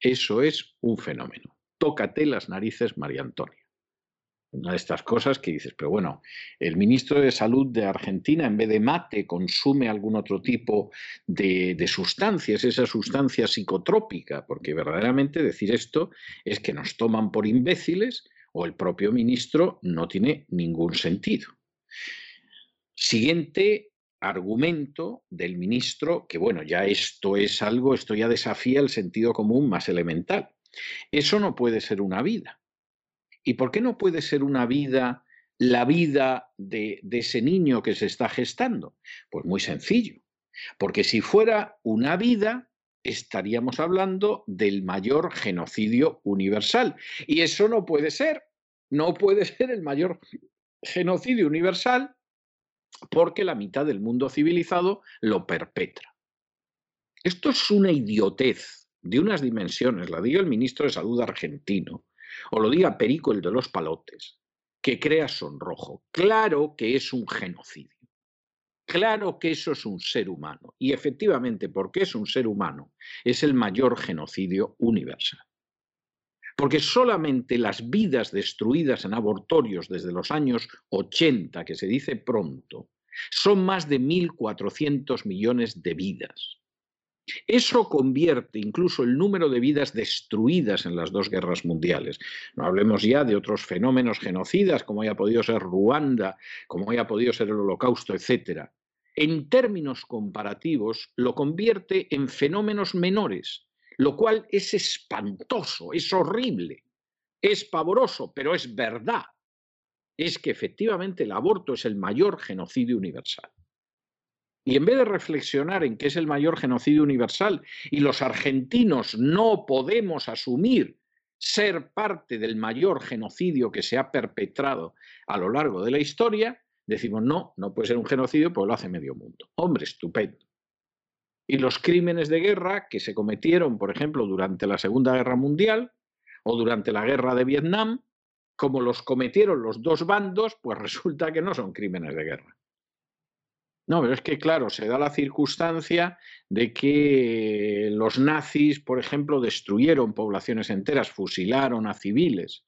eso es un fenómeno. Tócate las narices, María Antonia una de estas cosas que dices, pero bueno, el ministro de Salud de Argentina en vez de mate consume algún otro tipo de, de, sustancias, esa sustancia psicotrópica, porque verdaderamente decir esto es que nos toman por imbéciles o el propio ministro no tiene ningún sentido. Siguiente argumento del ministro, que bueno, ya esto es algo, esto ya desafía el sentido común más elemental. Eso no puede ser una vida. ¿Y por qué no puede ser una vida la vida de, ese niño que se está gestando? Pues muy sencillo. Porque si fuera una vida, estaríamos hablando del mayor genocidio universal. Y eso no puede ser, no puede [laughs] ser el mayor genocidio universal porque la mitad del mundo civilizado lo perpetra. Esto es una idiotez de unas dimensiones, la diga el ministro de Salud argentino, o lo diga Perico el de los palotes, que crea sonrojo. Claro que es un genocidio. Claro que eso es un ser humano. Y efectivamente, porque es un ser humano, es el mayor genocidio universal. Porque solamente las vidas destruidas en abortorios desde los años 80, que se dice pronto, son más de 1.400 millones de vidas. Eso convierte incluso el número de vidas destruidas en las dos guerras mundiales. No hablemos ya de otros fenómenos genocidas, como haya podido ser Ruanda, como haya podido ser el Holocausto, etc. En términos comparativos, lo convierte en fenómenos menores, lo cual es espantoso, es horrible, es pavoroso, pero es verdad. Es que efectivamente el aborto es el mayor genocidio universal. Y en vez de reflexionar en qué es el mayor genocidio universal y los argentinos no podemos asumir ser parte del mayor genocidio que se ha perpetrado a lo largo de la historia, decimos no, no puede ser un genocidio, pues lo hace medio mundo. Hombre, estupendo. Y los crímenes de guerra que se cometieron, por ejemplo, durante la Segunda Guerra Mundial o durante la Guerra de Vietnam, como los cometieron los dos bandos, pues resulta que no son crímenes de guerra. No, pero es que, claro, se da la circunstancia de que los nazis, por ejemplo, destruyeron poblaciones enteras, fusilaron a civiles,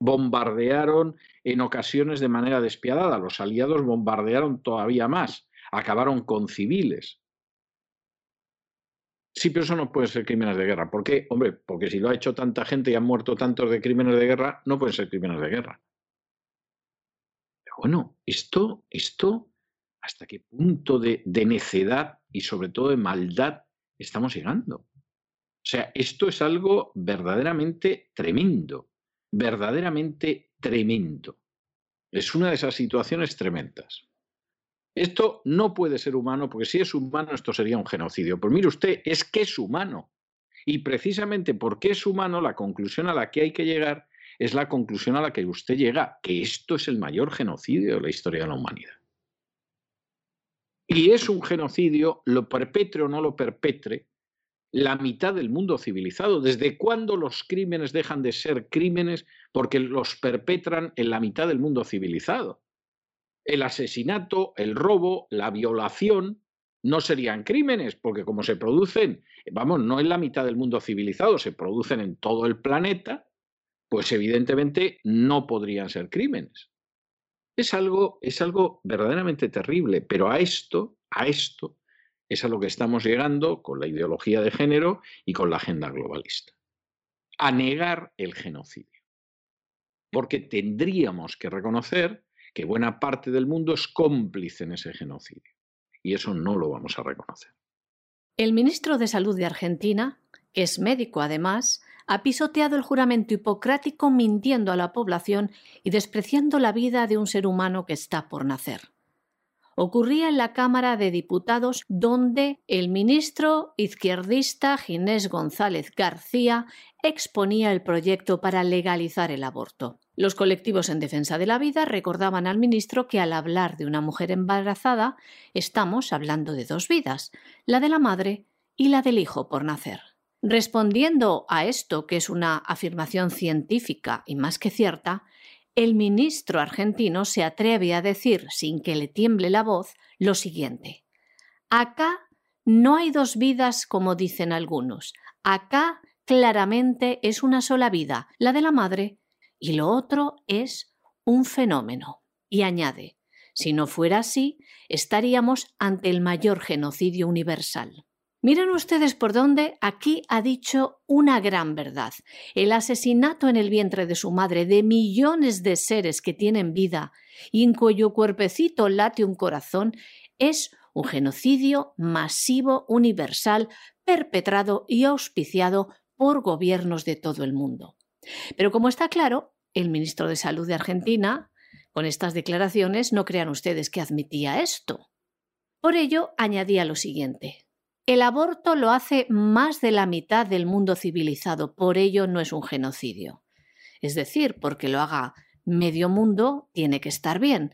bombardearon en ocasiones de manera despiadada, los aliados bombardearon todavía más, acabaron con civiles. Sí, pero eso no puede ser crímenes de guerra. ¿Por qué? Hombre, porque si lo ha hecho tanta gente y han muerto tantos de crímenes de guerra, no pueden ser crímenes de guerra. Pero bueno, esto, esto hasta qué punto de, necedad y sobre todo de maldad estamos llegando. O sea, esto es algo verdaderamente tremendo, verdaderamente tremendo. Es una de esas situaciones tremendas. Esto no puede ser humano, porque si es humano esto sería un genocidio. Pues mire usted, es que es humano. Y precisamente porque es humano, la conclusión a la que hay que llegar es la conclusión a la que usted llega, que esto es el mayor genocidio de la historia de la humanidad. Y es un genocidio, lo perpetre o no lo perpetre, la mitad del mundo civilizado. ¿Desde cuándo los crímenes dejan de ser crímenes porque los perpetran en la mitad del mundo civilizado? El asesinato, el robo, la violación no serían crímenes porque como se producen, vamos, no en la mitad del mundo civilizado, se producen en todo el planeta, pues evidentemente no podrían ser crímenes. Es algo, es algo verdaderamente terrible, pero a esto, a esto, es a lo que estamos llegando con la ideología de género y con la agenda globalista. A negar el genocidio. Porque tendríamos que reconocer que buena parte del mundo es cómplice en ese genocidio. Y eso no lo vamos a reconocer. El ministro de Salud de Argentina, que es médico además, ha pisoteado el juramento hipocrático mintiendo a la población y despreciando la vida de un ser humano que está por nacer. Ocurría en la Cámara de Diputados donde el ministro izquierdista Ginés González García exponía el proyecto para legalizar el aborto. Los colectivos en defensa de la vida recordaban al ministro que al hablar de una mujer embarazada estamos hablando de dos vidas, la de la madre y la del hijo por nacer. Respondiendo a esto, que es una afirmación científica y más que cierta, el ministro argentino se atreve a decir, sin que le tiemble la voz, lo siguiente. Acá no hay dos vidas como dicen algunos. Acá claramente es una sola vida, la de la madre, y lo otro es un fenómeno. Y añade, si no fuera así, estaríamos ante el mayor genocidio universal. Miren ustedes por dónde aquí ha dicho una gran verdad. El asesinato en el vientre de su madre de millones de seres que tienen vida y en cuyo cuerpecito late un corazón es un genocidio masivo universal perpetrado y auspiciado por gobiernos de todo el mundo. Pero como está claro, el ministro de Salud de Argentina, con estas declaraciones, no crean ustedes que admitía esto. Por ello, añadía lo siguiente. El aborto lo hace más de la mitad del mundo civilizado, por ello no es un genocidio. Es decir, porque lo haga medio mundo, tiene que estar bien.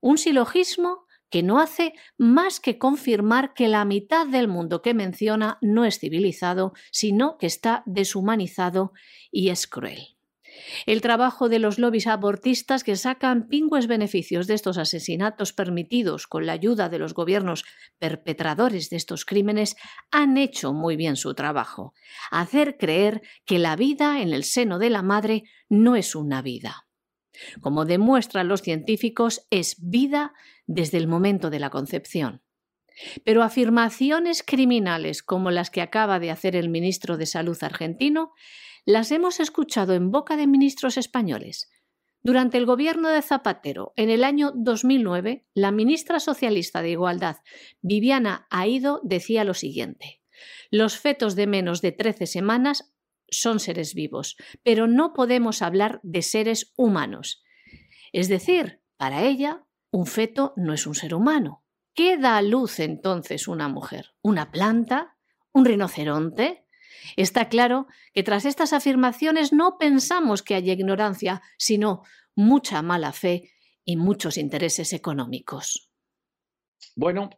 Un silogismo que no hace más que confirmar que la mitad del mundo que menciona no es civilizado, sino que está deshumanizado y es cruel. El trabajo de los lobbies abortistas que sacan pingües beneficios de estos asesinatos permitidos con la ayuda de los gobiernos perpetradores de estos crímenes han hecho muy bien su trabajo, hacer creer que la vida en el seno de la madre no es una vida. Como demuestran los científicos, es vida desde el momento de la concepción. Pero afirmaciones criminales como las que acaba de hacer el ministro de Salud argentino las hemos escuchado en boca de ministros españoles. Durante el gobierno de Zapatero, en el año 2009, la ministra socialista de Igualdad, Viviana Aido, decía lo siguiente. Los fetos de menos de 13 semanas son seres vivos, pero no podemos hablar de seres humanos. Es decir, para ella, un feto no es un ser humano. ¿Qué da a luz entonces una mujer? ¿Una planta? ¿Un rinoceronte? Está claro que tras estas afirmaciones no pensamos que haya ignorancia, sino mucha mala fe y muchos intereses económicos. Bueno,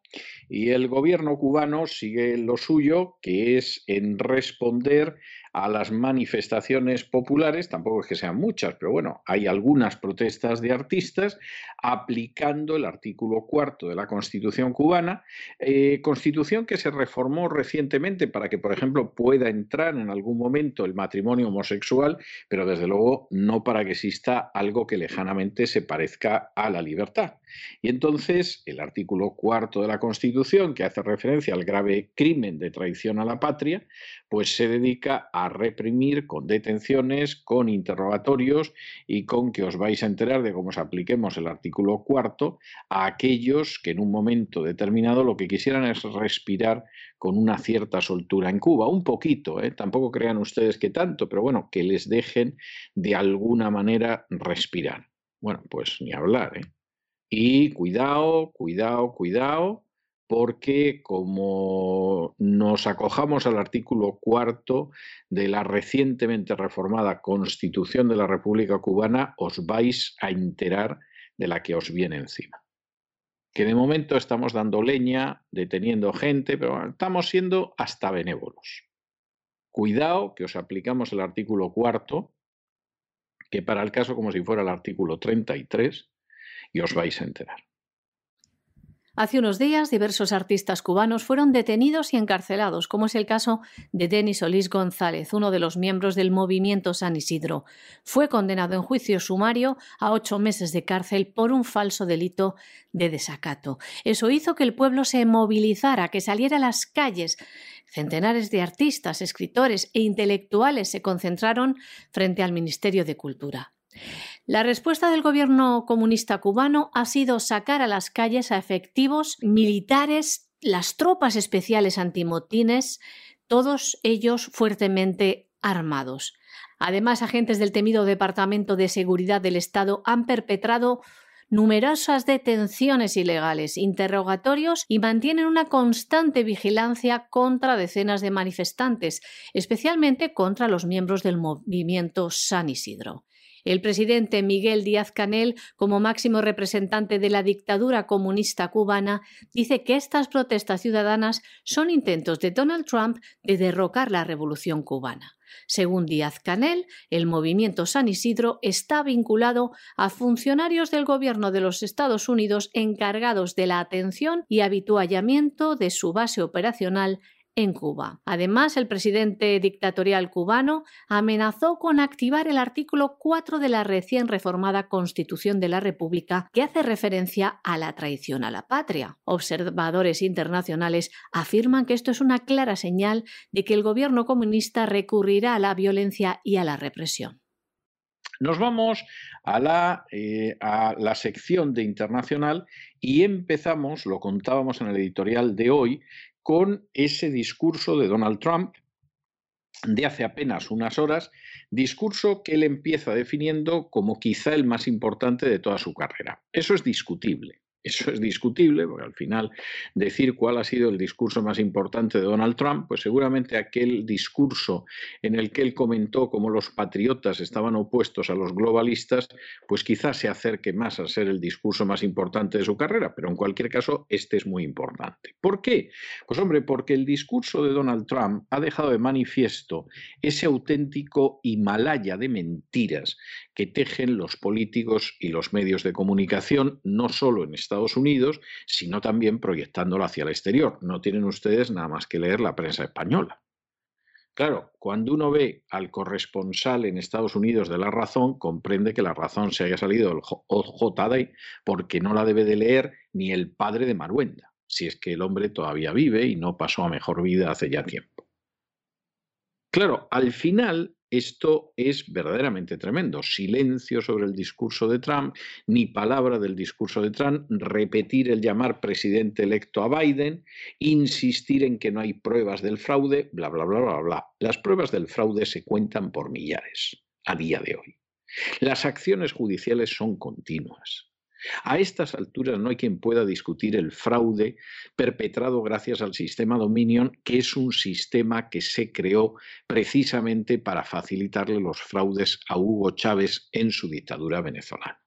y el gobierno cubano sigue lo suyo, que es en responder a las manifestaciones populares, tampoco es que sean muchas, pero bueno, hay algunas protestas de artistas aplicando el artículo cuarto de la Constitución cubana, eh, constitución que se reformó recientemente para que, por ejemplo, pueda entrar en algún momento el matrimonio homosexual, pero desde luego no para que exista algo que lejanamente se parezca a la libertad. Y entonces el artículo cuarto de la Constitución, que hace referencia al grave crimen de traición a la patria, pues se dedica a reprimir con detenciones, con interrogatorios y con que os vais a enterar de cómo se apliquemos el artículo cuarto a aquellos que en un momento determinado lo que quisieran es respirar con una cierta soltura en Cuba, un poquito, ¿eh? tampoco crean ustedes que tanto, pero bueno, que les dejen de alguna manera respirar. Bueno, pues ni hablar, ¿eh? Y cuidado, cuidado, cuidado, porque como nos acojamos al artículo cuarto de la recientemente reformada Constitución de la República Cubana, os vais a enterar de la que os viene encima. Que de momento estamos dando leña, deteniendo gente, pero estamos siendo hasta benévolos. Cuidado que os aplicamos el artículo cuarto, que para el caso como si fuera el artículo 33, y os vais a enterar. Hace unos días, diversos artistas cubanos fueron detenidos y encarcelados, como es el caso de Denis Solís González, uno de los miembros del movimiento San Isidro. Fue condenado en juicio sumario a ocho meses de cárcel por un falso delito de desacato. Eso hizo que el pueblo se movilizara, que saliera a las calles. Centenares de artistas, escritores e intelectuales se concentraron frente al Ministerio de Cultura. La respuesta del gobierno comunista cubano ha sido sacar a las calles a efectivos militares, las tropas especiales antimotines, todos ellos fuertemente armados. Además, agentes del temido Departamento de Seguridad del Estado han perpetrado numerosas detenciones ilegales, interrogatorios y mantienen una constante vigilancia contra decenas de manifestantes, especialmente contra los miembros del movimiento San Isidro. El presidente Miguel Díaz Canel, como máximo representante de la dictadura comunista cubana, dice que estas protestas ciudadanas son intentos de Donald Trump de derrocar la revolución cubana. Según Díaz Canel, el movimiento San Isidro está vinculado a funcionarios del gobierno de los Estados Unidos encargados de la atención y habituallamiento de su base operacional en Cuba. Además, el presidente dictatorial cubano amenazó con activar el artículo 4 de la recién reformada Constitución de la República, que hace referencia a la traición a la patria. Observadores internacionales afirman que esto es una clara señal de que el gobierno comunista recurrirá a la violencia y a la represión. Nos vamos a la, eh, a la, sección de internacional y empezamos, lo contábamos en el editorial de hoy, con ese discurso de Donald Trump de hace apenas unas horas, discurso que él empieza definiendo como quizá el más importante de toda su carrera. Eso es discutible. Eso es discutible, porque al final decir cuál ha sido el discurso más importante de Donald Trump, pues seguramente aquel discurso en el que él comentó cómo los patriotas estaban opuestos a los globalistas, pues quizás se acerque más a ser el discurso más importante de su carrera, pero en cualquier caso este es muy importante. ¿Por qué? Pues hombre, porque el discurso de Donald Trump ha dejado de manifiesto ese auténtico Himalaya de mentiras que tejen los políticos y los medios de comunicación, no solo en Estados Unidos, sino también proyectándolo hacia el exterior. No tienen ustedes nada más que leer la prensa española. Claro, cuando uno ve al corresponsal en Estados Unidos de la razón, comprende que la razón se haya salido del OJD porque no la debe de leer ni el padre de Maruenda, si es que el hombre todavía vive y no pasó a mejor vida hace ya tiempo. Claro, al final esto es verdaderamente tremendo. Silencio sobre el discurso de Trump, ni palabra del discurso de Trump, repetir el llamar presidente electo a Biden, insistir en que no hay pruebas del fraude, bla, bla, bla, bla, bla. Las pruebas del fraude se cuentan por millares a día de hoy. Las acciones judiciales son continuas. A estas alturas no hay quien pueda discutir el fraude perpetrado gracias al sistema Dominion, que es un sistema que se creó precisamente para facilitarle los fraudes a Hugo Chávez en su dictadura venezolana.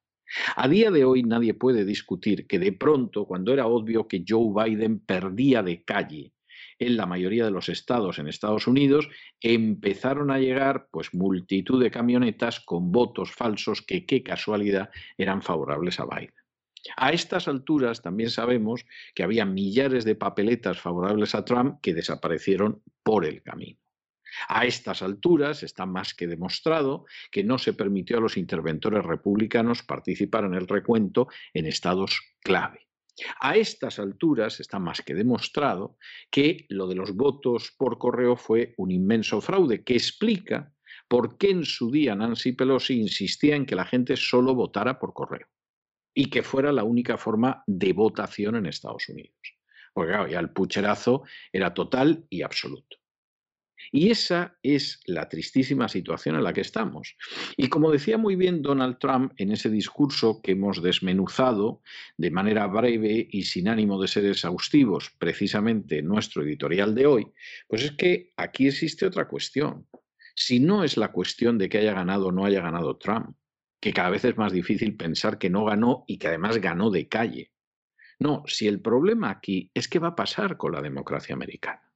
A día de hoy nadie puede discutir que de pronto, cuando era obvio que Joe Biden perdía de calle en la mayoría de los estados en Estados Unidos, empezaron a llegar pues multitud de camionetas con votos falsos que qué casualidad eran favorables a Biden. A estas alturas también sabemos que había millares de papeletas favorables a Trump que desaparecieron por el camino. A estas alturas está más que demostrado que no se permitió a los interventores republicanos participar en el recuento en estados clave. A estas alturas está más que demostrado que lo de los votos por correo fue un inmenso fraude que explica por qué en su día Nancy Pelosi insistía en que la gente solo votara por correo y que fuera la única forma de votación en Estados Unidos. Porque claro, ya el pucherazo era total y absoluto. Y esa es la tristísima situación en la que estamos. Y como decía muy bien Donald Trump en ese discurso que hemos desmenuzado de manera breve y sin ánimo de ser exhaustivos, precisamente en nuestro editorial de hoy, pues es que aquí existe otra cuestión. Si no es la cuestión de que haya ganado o no haya ganado Trump, que cada vez es más difícil pensar que no ganó y que además ganó de calle. No, si el problema aquí es qué va a pasar con la democracia americana.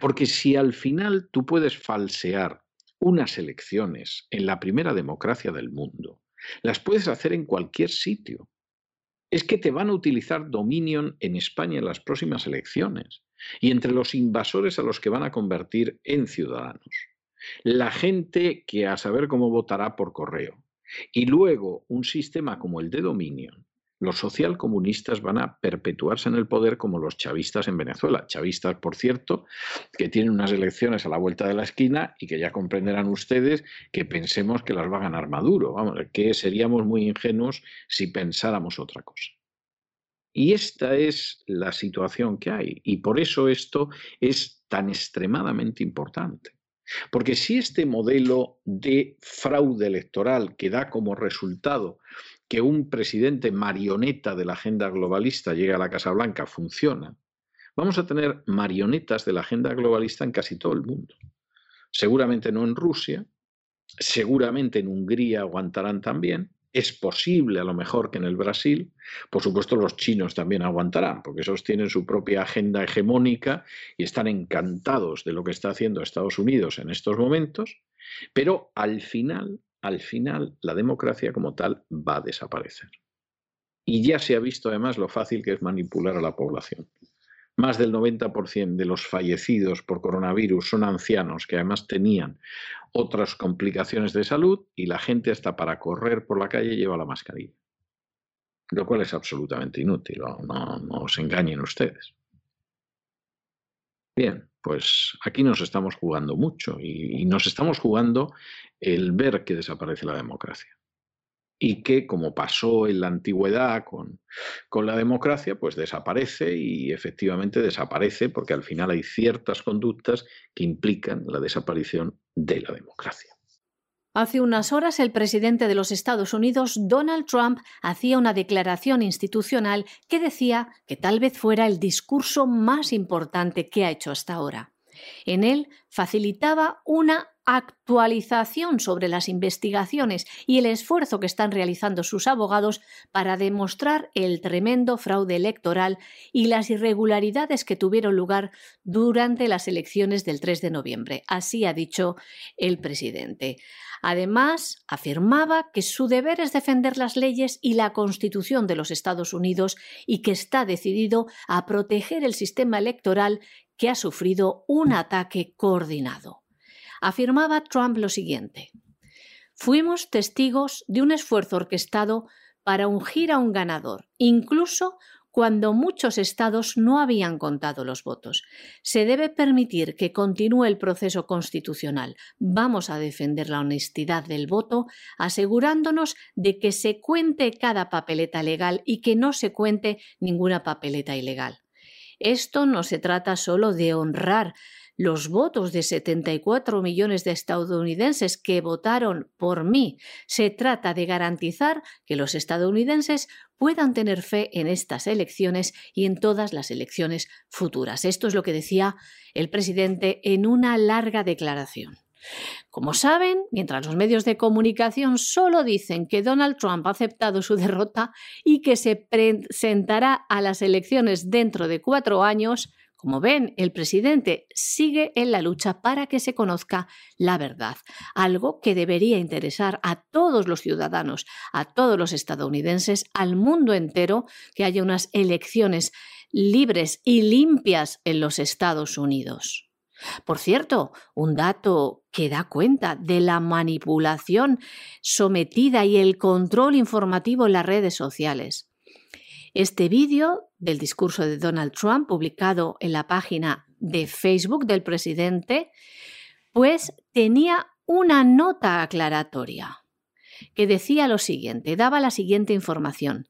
Porque si al final tú puedes falsear unas elecciones en la primera democracia del mundo, las puedes hacer en cualquier sitio. Es que te van a utilizar Dominion en España en las próximas elecciones y entre los invasores a los que van a convertir en ciudadanos. La gente que a saber cómo votará por correo. Y luego un sistema como el de Dominion, los socialcomunistas van a perpetuarse en el poder como los chavistas en Venezuela. Chavistas, por cierto, que tienen unas elecciones a la vuelta de la esquina y que ya comprenderán ustedes que pensemos que las va a ganar Maduro. Vamos, que seríamos muy ingenuos si pensáramos otra cosa. Y esta es la situación que hay. Y por eso esto es tan extremadamente importante. Porque si este modelo de fraude electoral que da como resultado que un presidente marioneta de la agenda globalista llegue a la Casa Blanca funciona, vamos a tener marionetas de la agenda globalista en casi todo el mundo. Seguramente no en Rusia, seguramente en Hungría aguantarán también, es posible a lo mejor que en el Brasil, por supuesto los chinos también aguantarán, porque esos tienen su propia agenda hegemónica y están encantados de lo que está haciendo Estados Unidos en estos momentos, pero al final al final la democracia como tal va a desaparecer. Y ya se ha visto además lo fácil que es manipular a la población. Más del 90% de los fallecidos por coronavirus son ancianos que además tenían otras complicaciones de salud y la gente hasta para correr por la calle lleva la mascarilla. Lo cual es absolutamente inútil, no, no, os engañen ustedes. Bien, pues aquí nos estamos jugando mucho y, nos estamos jugando el ver que desaparece la democracia. Y que, como pasó en la antigüedad con, con la democracia, pues desaparece y efectivamente desaparece porque al final hay ciertas conductas que implican la desaparición de la democracia. Hace unas horas el presidente de los Estados Unidos, Donald Trump, hacía una declaración institucional que decía que tal vez fuera el discurso más importante que ha hecho hasta ahora. En él facilitaba una actualización sobre las investigaciones y el esfuerzo que están realizando sus abogados para demostrar el tremendo fraude electoral y las irregularidades que tuvieron lugar durante las elecciones del 3 de noviembre. Así ha dicho el presidente. Además, afirmaba que su deber es defender las leyes y la Constitución de los Estados Unidos y que está decidido a proteger el sistema electoral que ha sufrido un ataque coordinado afirmaba Trump lo siguiente. Fuimos testigos de un esfuerzo orquestado para ungir a un ganador, incluso cuando muchos estados no habían contado los votos. Se debe permitir que continúe el proceso constitucional. Vamos a defender la honestidad del voto, asegurándonos de que se cuente cada papeleta legal y que no se cuente ninguna papeleta ilegal. Esto no se trata solo de honrar los votos de 74 millones de estadounidenses que votaron por mí. Se trata de garantizar que los estadounidenses puedan tener fe en estas elecciones y en todas las elecciones futuras. Esto es lo que decía el presidente en una larga declaración. Como saben, mientras los medios de comunicación solo dicen que Donald Trump ha aceptado su derrota y que se presentará a las elecciones dentro de cuatro años, como ven, el presidente sigue en la lucha para que se conozca la verdad, algo que debería interesar a todos los ciudadanos, a todos los estadounidenses, al mundo entero, que haya unas elecciones libres y limpias en los Estados Unidos. Por cierto, un dato que da cuenta de la manipulación sometida y el control informativo en las redes sociales. Este vídeo del discurso de Donald Trump, publicado en la página de Facebook del presidente, pues tenía una nota aclaratoria que decía lo siguiente, daba la siguiente información.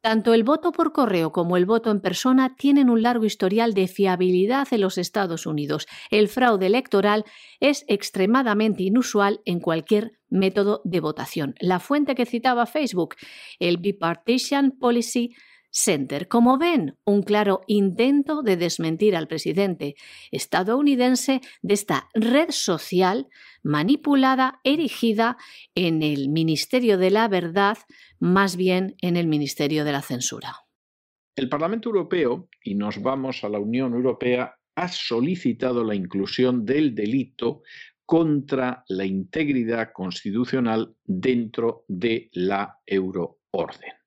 Tanto el voto por correo como el voto en persona tienen un largo historial de fiabilidad en los Estados Unidos. El fraude electoral es extremadamente inusual en cualquier método de votación. La fuente que citaba Facebook, el Bipartisan Policy Center. Como ven, un claro intento de desmentir al presidente estadounidense de esta red social manipulada, erigida en el Ministerio de la Verdad, más bien en el Ministerio de la Censura. El Parlamento Europeo, y nos vamos a la Unión Europea, ha solicitado la inclusión del delito contra la integridad constitucional dentro de la euroorden.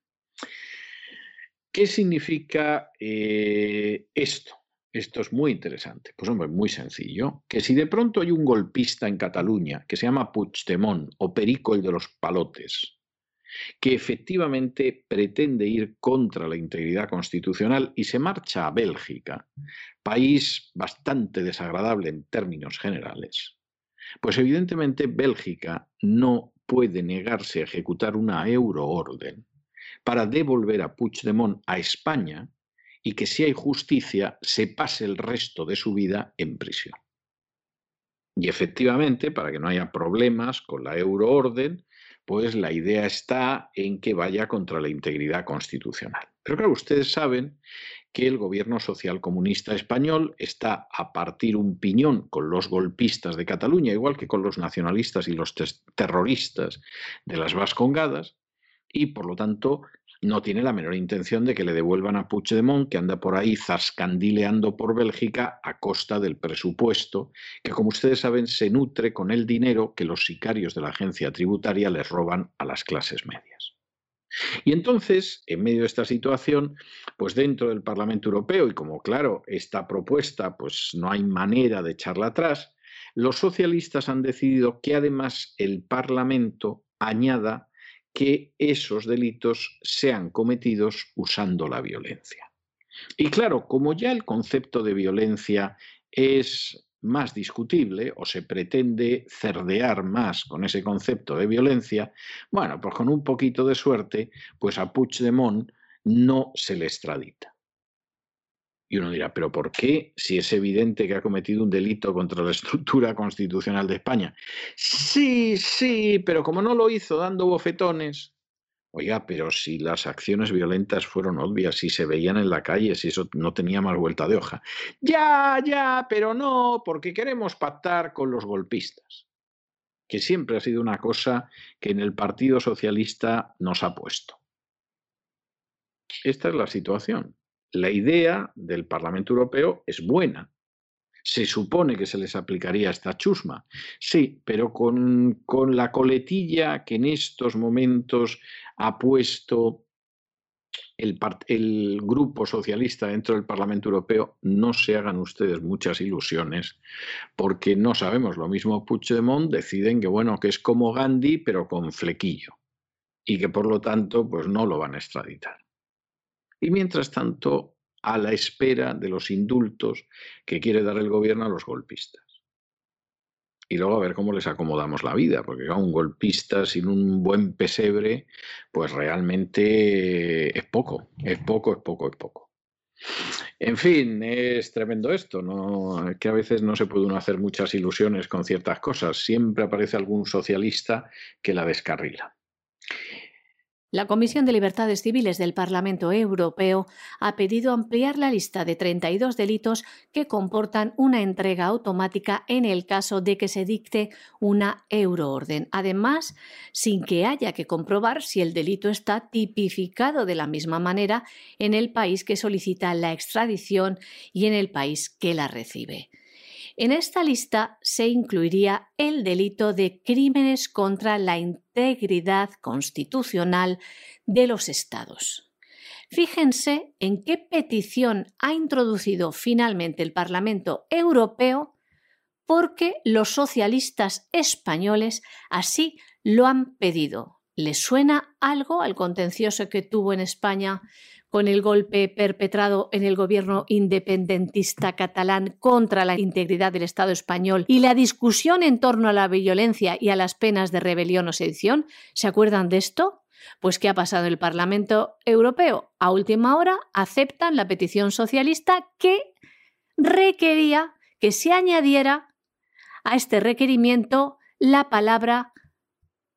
¿Qué significa eh, esto? Esto es muy interesante. Pues hombre, muy sencillo. Que si de pronto hay un golpista en Cataluña que se llama Puigdemont o Perico el de los palotes, que efectivamente pretende ir contra la integridad constitucional y se marcha a Bélgica, país bastante desagradable en términos generales, pues evidentemente Bélgica no puede negarse a ejecutar una euroorden para devolver a Puigdemont a España y que si hay justicia se pase el resto de su vida en prisión. Y efectivamente, para que no haya problemas con la euroorden, pues la idea está en que vaya contra la integridad constitucional. Pero claro, ustedes saben que el gobierno social comunista español está a partir un piñón con los golpistas de Cataluña, igual que con los nacionalistas y los terroristas de las Vascongadas, y por lo tanto no tiene la menor intención de que le devuelvan a Puigdemont, que anda por ahí zascandileando por Bélgica a costa del presupuesto, que como ustedes saben se nutre con el dinero que los sicarios de la agencia tributaria les roban a las clases medias. Y entonces, en medio de esta situación, pues dentro del Parlamento Europeo, y como claro, esta propuesta pues no hay manera de echarla atrás, los socialistas han decidido que además el Parlamento añada que esos delitos sean cometidos usando la violencia. Y claro, como ya el concepto de violencia es más discutible o se pretende cerdear más con ese concepto de violencia, bueno, pues con un poquito de suerte, pues a Puigdemont no se le extradita. Y uno dirá, ¿pero por qué si es evidente que ha cometido un delito contra la [laughs] estructura constitucional de España? Sí, sí, pero como no lo hizo dando bofetones. Oiga, pero si las acciones violentas fueron obvias, si se veían en la calle, si eso no tenía más vuelta de hoja. Ya, ya, pero no, porque queremos pactar con los golpistas, que siempre ha sido una cosa que en el Partido Socialista nos ha puesto. Esta es la situación la idea del Parlamento Europeo es buena. Se supone que se les aplicaría esta chusma. Sí, pero con, la coletilla que en estos momentos ha puesto el, el, grupo socialista dentro del Parlamento Europeo, no se hagan ustedes muchas ilusiones, porque no sabemos. Lo mismo Puigdemont deciden que, bueno, que es como Gandhi, pero con flequillo, y que por lo tanto, pues no lo van a extraditar y mientras tanto a la espera de los indultos que quiere dar el gobierno a los golpistas. Y luego a ver cómo les acomodamos la vida, porque un golpista sin un buen pesebre, pues realmente es poco, es poco, es poco, es poco. En fin, es tremendo esto, ¿no? que a veces no se puede uno hacer muchas ilusiones con ciertas cosas. Siempre aparece algún socialista que la descarrila. La Comisión de Libertades Civiles del Parlamento Europeo ha pedido ampliar la lista de 32 delitos que comportan una entrega automática en el caso de que se dicte una euroorden. Además, sin que haya que comprobar si el delito está tipificado de la misma manera en el país que solicita la extradición y en el país que la recibe. En esta lista se incluiría el delito de crímenes contra la integridad constitucional de los Estados. Fíjense en qué petición ha introducido finalmente el Parlamento Europeo porque los socialistas españoles así lo han pedido. ¿Les suena algo al contencioso que tuvo en España con el golpe perpetrado en el gobierno independentista catalán contra la integridad del Estado español y la discusión en torno a la violencia y a las penas de rebelión o sedición. ¿Se acuerdan de esto? Pues ¿qué ha pasado en el Parlamento Europeo? A última hora aceptan la petición socialista que requería que se añadiera a este requerimiento la palabra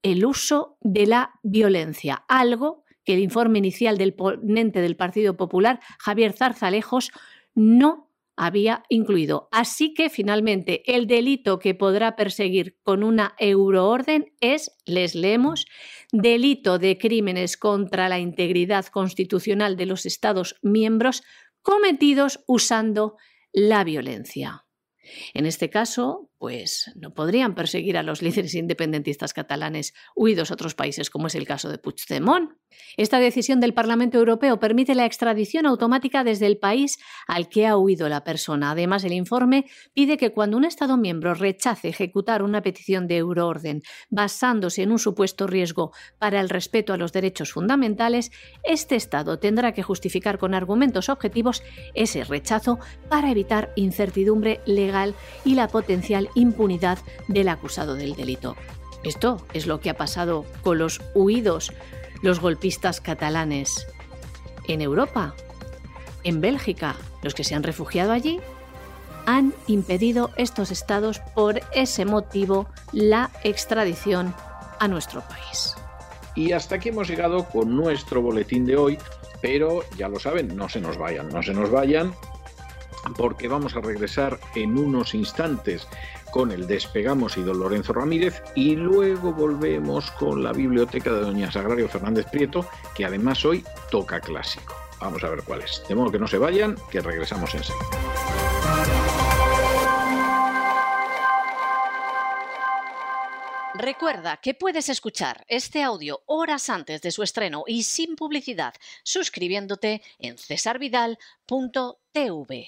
el uso de la violencia, algo que el informe inicial del ponente del Partido Popular, Javier Zarzalejos, no había incluido. Así que finalmente el delito que podrá perseguir con una euroorden es, les leemos, delito de crímenes contra la integridad constitucional de los Estados miembros cometidos usando la violencia. En este caso, pues no podrían perseguir a los líderes independentistas catalanes huidos a otros países, como es el caso de Puigdemont. Esta decisión del Parlamento Europeo permite la extradición automática desde el país al que ha huido la persona. Además, el informe pide que cuando un Estado miembro rechace ejecutar una petición de euroorden basándose en un supuesto riesgo para el respeto a los derechos fundamentales, este Estado tendrá que justificar con argumentos objetivos ese rechazo para evitar incertidumbre legal y la potencial impunidad del acusado del delito. Esto es lo que ha pasado con los huidos los golpistas catalanes. En Europa, en Bélgica, los que se han refugiado allí han impedido estos estados por ese motivo la extradición a nuestro país. Y hasta aquí hemos llegado con nuestro boletín de hoy, pero ya lo saben, no se nos vayan, no se nos vayan, porque vamos a regresar en unos instantes con el Despegamos y don Lorenzo Ramírez y luego volvemos con la biblioteca de doña Sagrario Fernández Prieto, que además hoy toca clásico. Vamos a ver cuál es. De modo que no se vayan, que regresamos enseguida. Recuerda que puedes escuchar este audio horas antes de su estreno y sin publicidad suscribiéndote en cesarvidal.tv.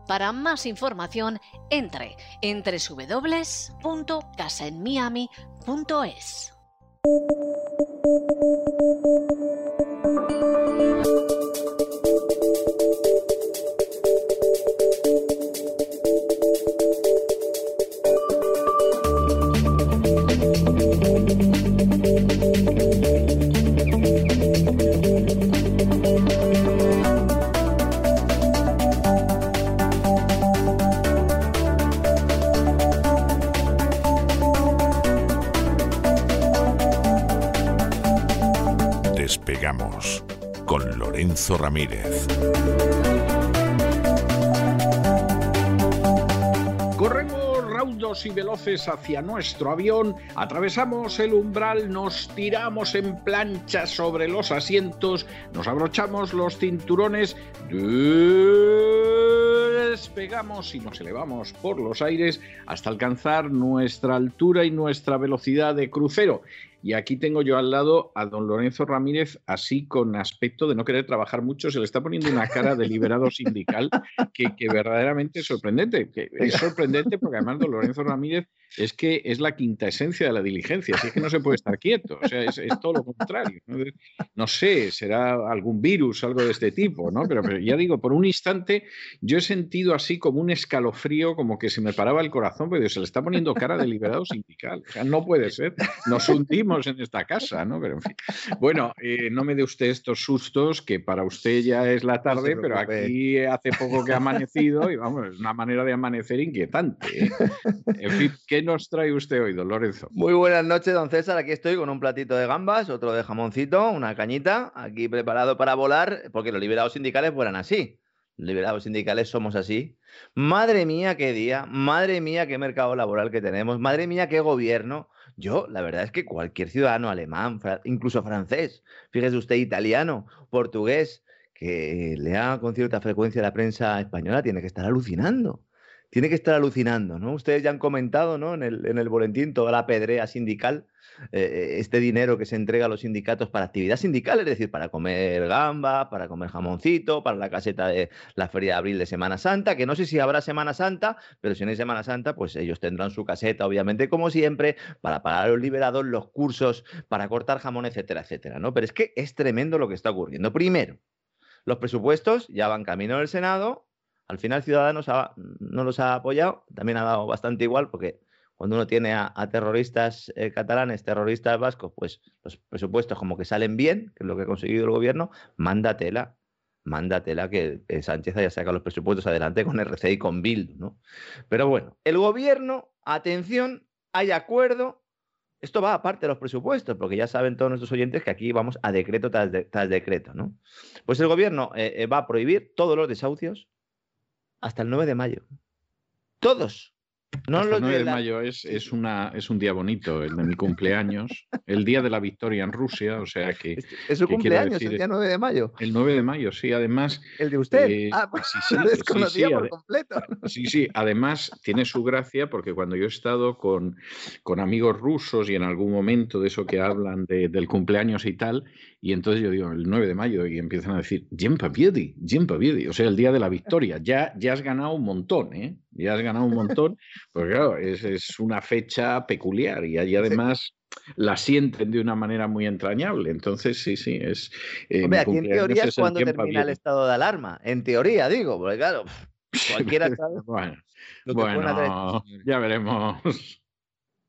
Para más información, entre en www.casaenmiami.es. con Lorenzo Ramírez. Corremos raudos y veloces hacia nuestro avión, atravesamos el umbral, nos tiramos en plancha sobre los asientos, nos abrochamos los cinturones, despegamos y nos elevamos por los aires hasta alcanzar nuestra altura y nuestra velocidad de crucero. Y aquí tengo yo al lado a don Lorenzo Ramírez, así con aspecto de no querer trabajar mucho. Se le está poniendo una cara de liberado sindical que, verdaderamente es sorprendente. Es sorprendente porque además don Lorenzo Ramírez es que es la quinta esencia de la diligencia. Así que no se puede estar quieto. O sea, es, todo lo contrario. ¿no? sé, será algún virus, algo de este tipo, ¿no? Pero, pero ya digo, por un instante yo he sentido así como un escalofrío, como que se me paraba el corazón, porque se le está poniendo cara de liberado sindical. O sea, no puede ser. Nos hundimos en esta casa, ¿no? Pero en fin. Bueno, eh, no me dé usted estos sustos, que para usted ya es la tarde, pero aquí hace poco que ha amanecido y vamos, es una manera de amanecer inquietante. ¿eh? En fin, ¿qué nos trae usted hoy, don Lorenzo? Muy buenas noches, don César. Aquí estoy con un platito de gambas, otro de jamoncito, una cañita, aquí preparado para volar, porque los liberados sindicales fueran así. Liberados sindicales somos así. Madre mía, qué día, madre mía, qué mercado laboral que tenemos, madre mía, qué gobierno. Yo, la verdad es que cualquier ciudadano alemán, incluso francés, fíjese usted, italiano, portugués, que lea con cierta frecuencia la prensa española, tiene que estar alucinando. Tiene que estar alucinando, ¿no? Ustedes ya han comentado, ¿no? En el, en el boletín toda la pedrea sindical eh, este dinero que se entrega a los sindicatos para actividad sindical, es decir, para comer gamba, para comer jamoncito, para la caseta de la Feria de Abril de Semana Santa, que no sé si habrá Semana Santa, pero si no hay Semana Santa, pues ellos tendrán su caseta, obviamente, como siempre, para pagar a los liberados, los cursos, para cortar jamón, etcétera, etcétera, ¿no? Pero es que es tremendo lo que está ocurriendo. Primero, los presupuestos ya van camino del Senado, al final Ciudadanos no los ha apoyado, también ha dado bastante igual porque cuando uno tiene a, terroristas eh, catalanes, terroristas vascos, pues los presupuestos como que salen bien, que es lo que ha conseguido el gobierno, mándatela, mándatela que Sánchez haya sacado los presupuestos adelante con RC y con Bill, ¿no? Pero bueno, el gobierno, atención, hay acuerdo. Esto va aparte de los presupuestos, porque ya saben todos nuestros oyentes que aquí vamos a decreto tras, decreto, ¿no? Pues el gobierno eh, eh, va a prohibir todos los desahucios hasta el 9 de mayo. Todos. No el 9 de mayo es, es, una, es un día bonito, el de mi cumpleaños, el día de la victoria en Rusia, o sea que... ¿Es su cumpleaños el día 9 de mayo? El 9 de mayo, sí, además... ¿El de usted? Eh, ah, pues [laughs] sí, sí, desconocía por completo. [laughs] Sí, sí, además tiene su gracia porque cuando yo he estado con, con amigos rusos y en algún momento de eso que hablan de, del cumpleaños y tal, y entonces yo digo, el 9 de mayo, y empiezan a decir, Jem Paviedi, Jem Paviedi, o sea, el día de la victoria, ya, ya has ganado un montón, ¿eh? Ya has ganado un montón, [laughs] porque claro, es, es una fecha peculiar y allí además la sienten de una manera muy entrañable. Entonces, sí, sí, es... Eh, Hombre, aquí en teoría es cuando termina el estado de alarma, en teoría, digo, porque claro, [laughs] cualquiera [laughs] sabe. bueno, bueno ya veremos.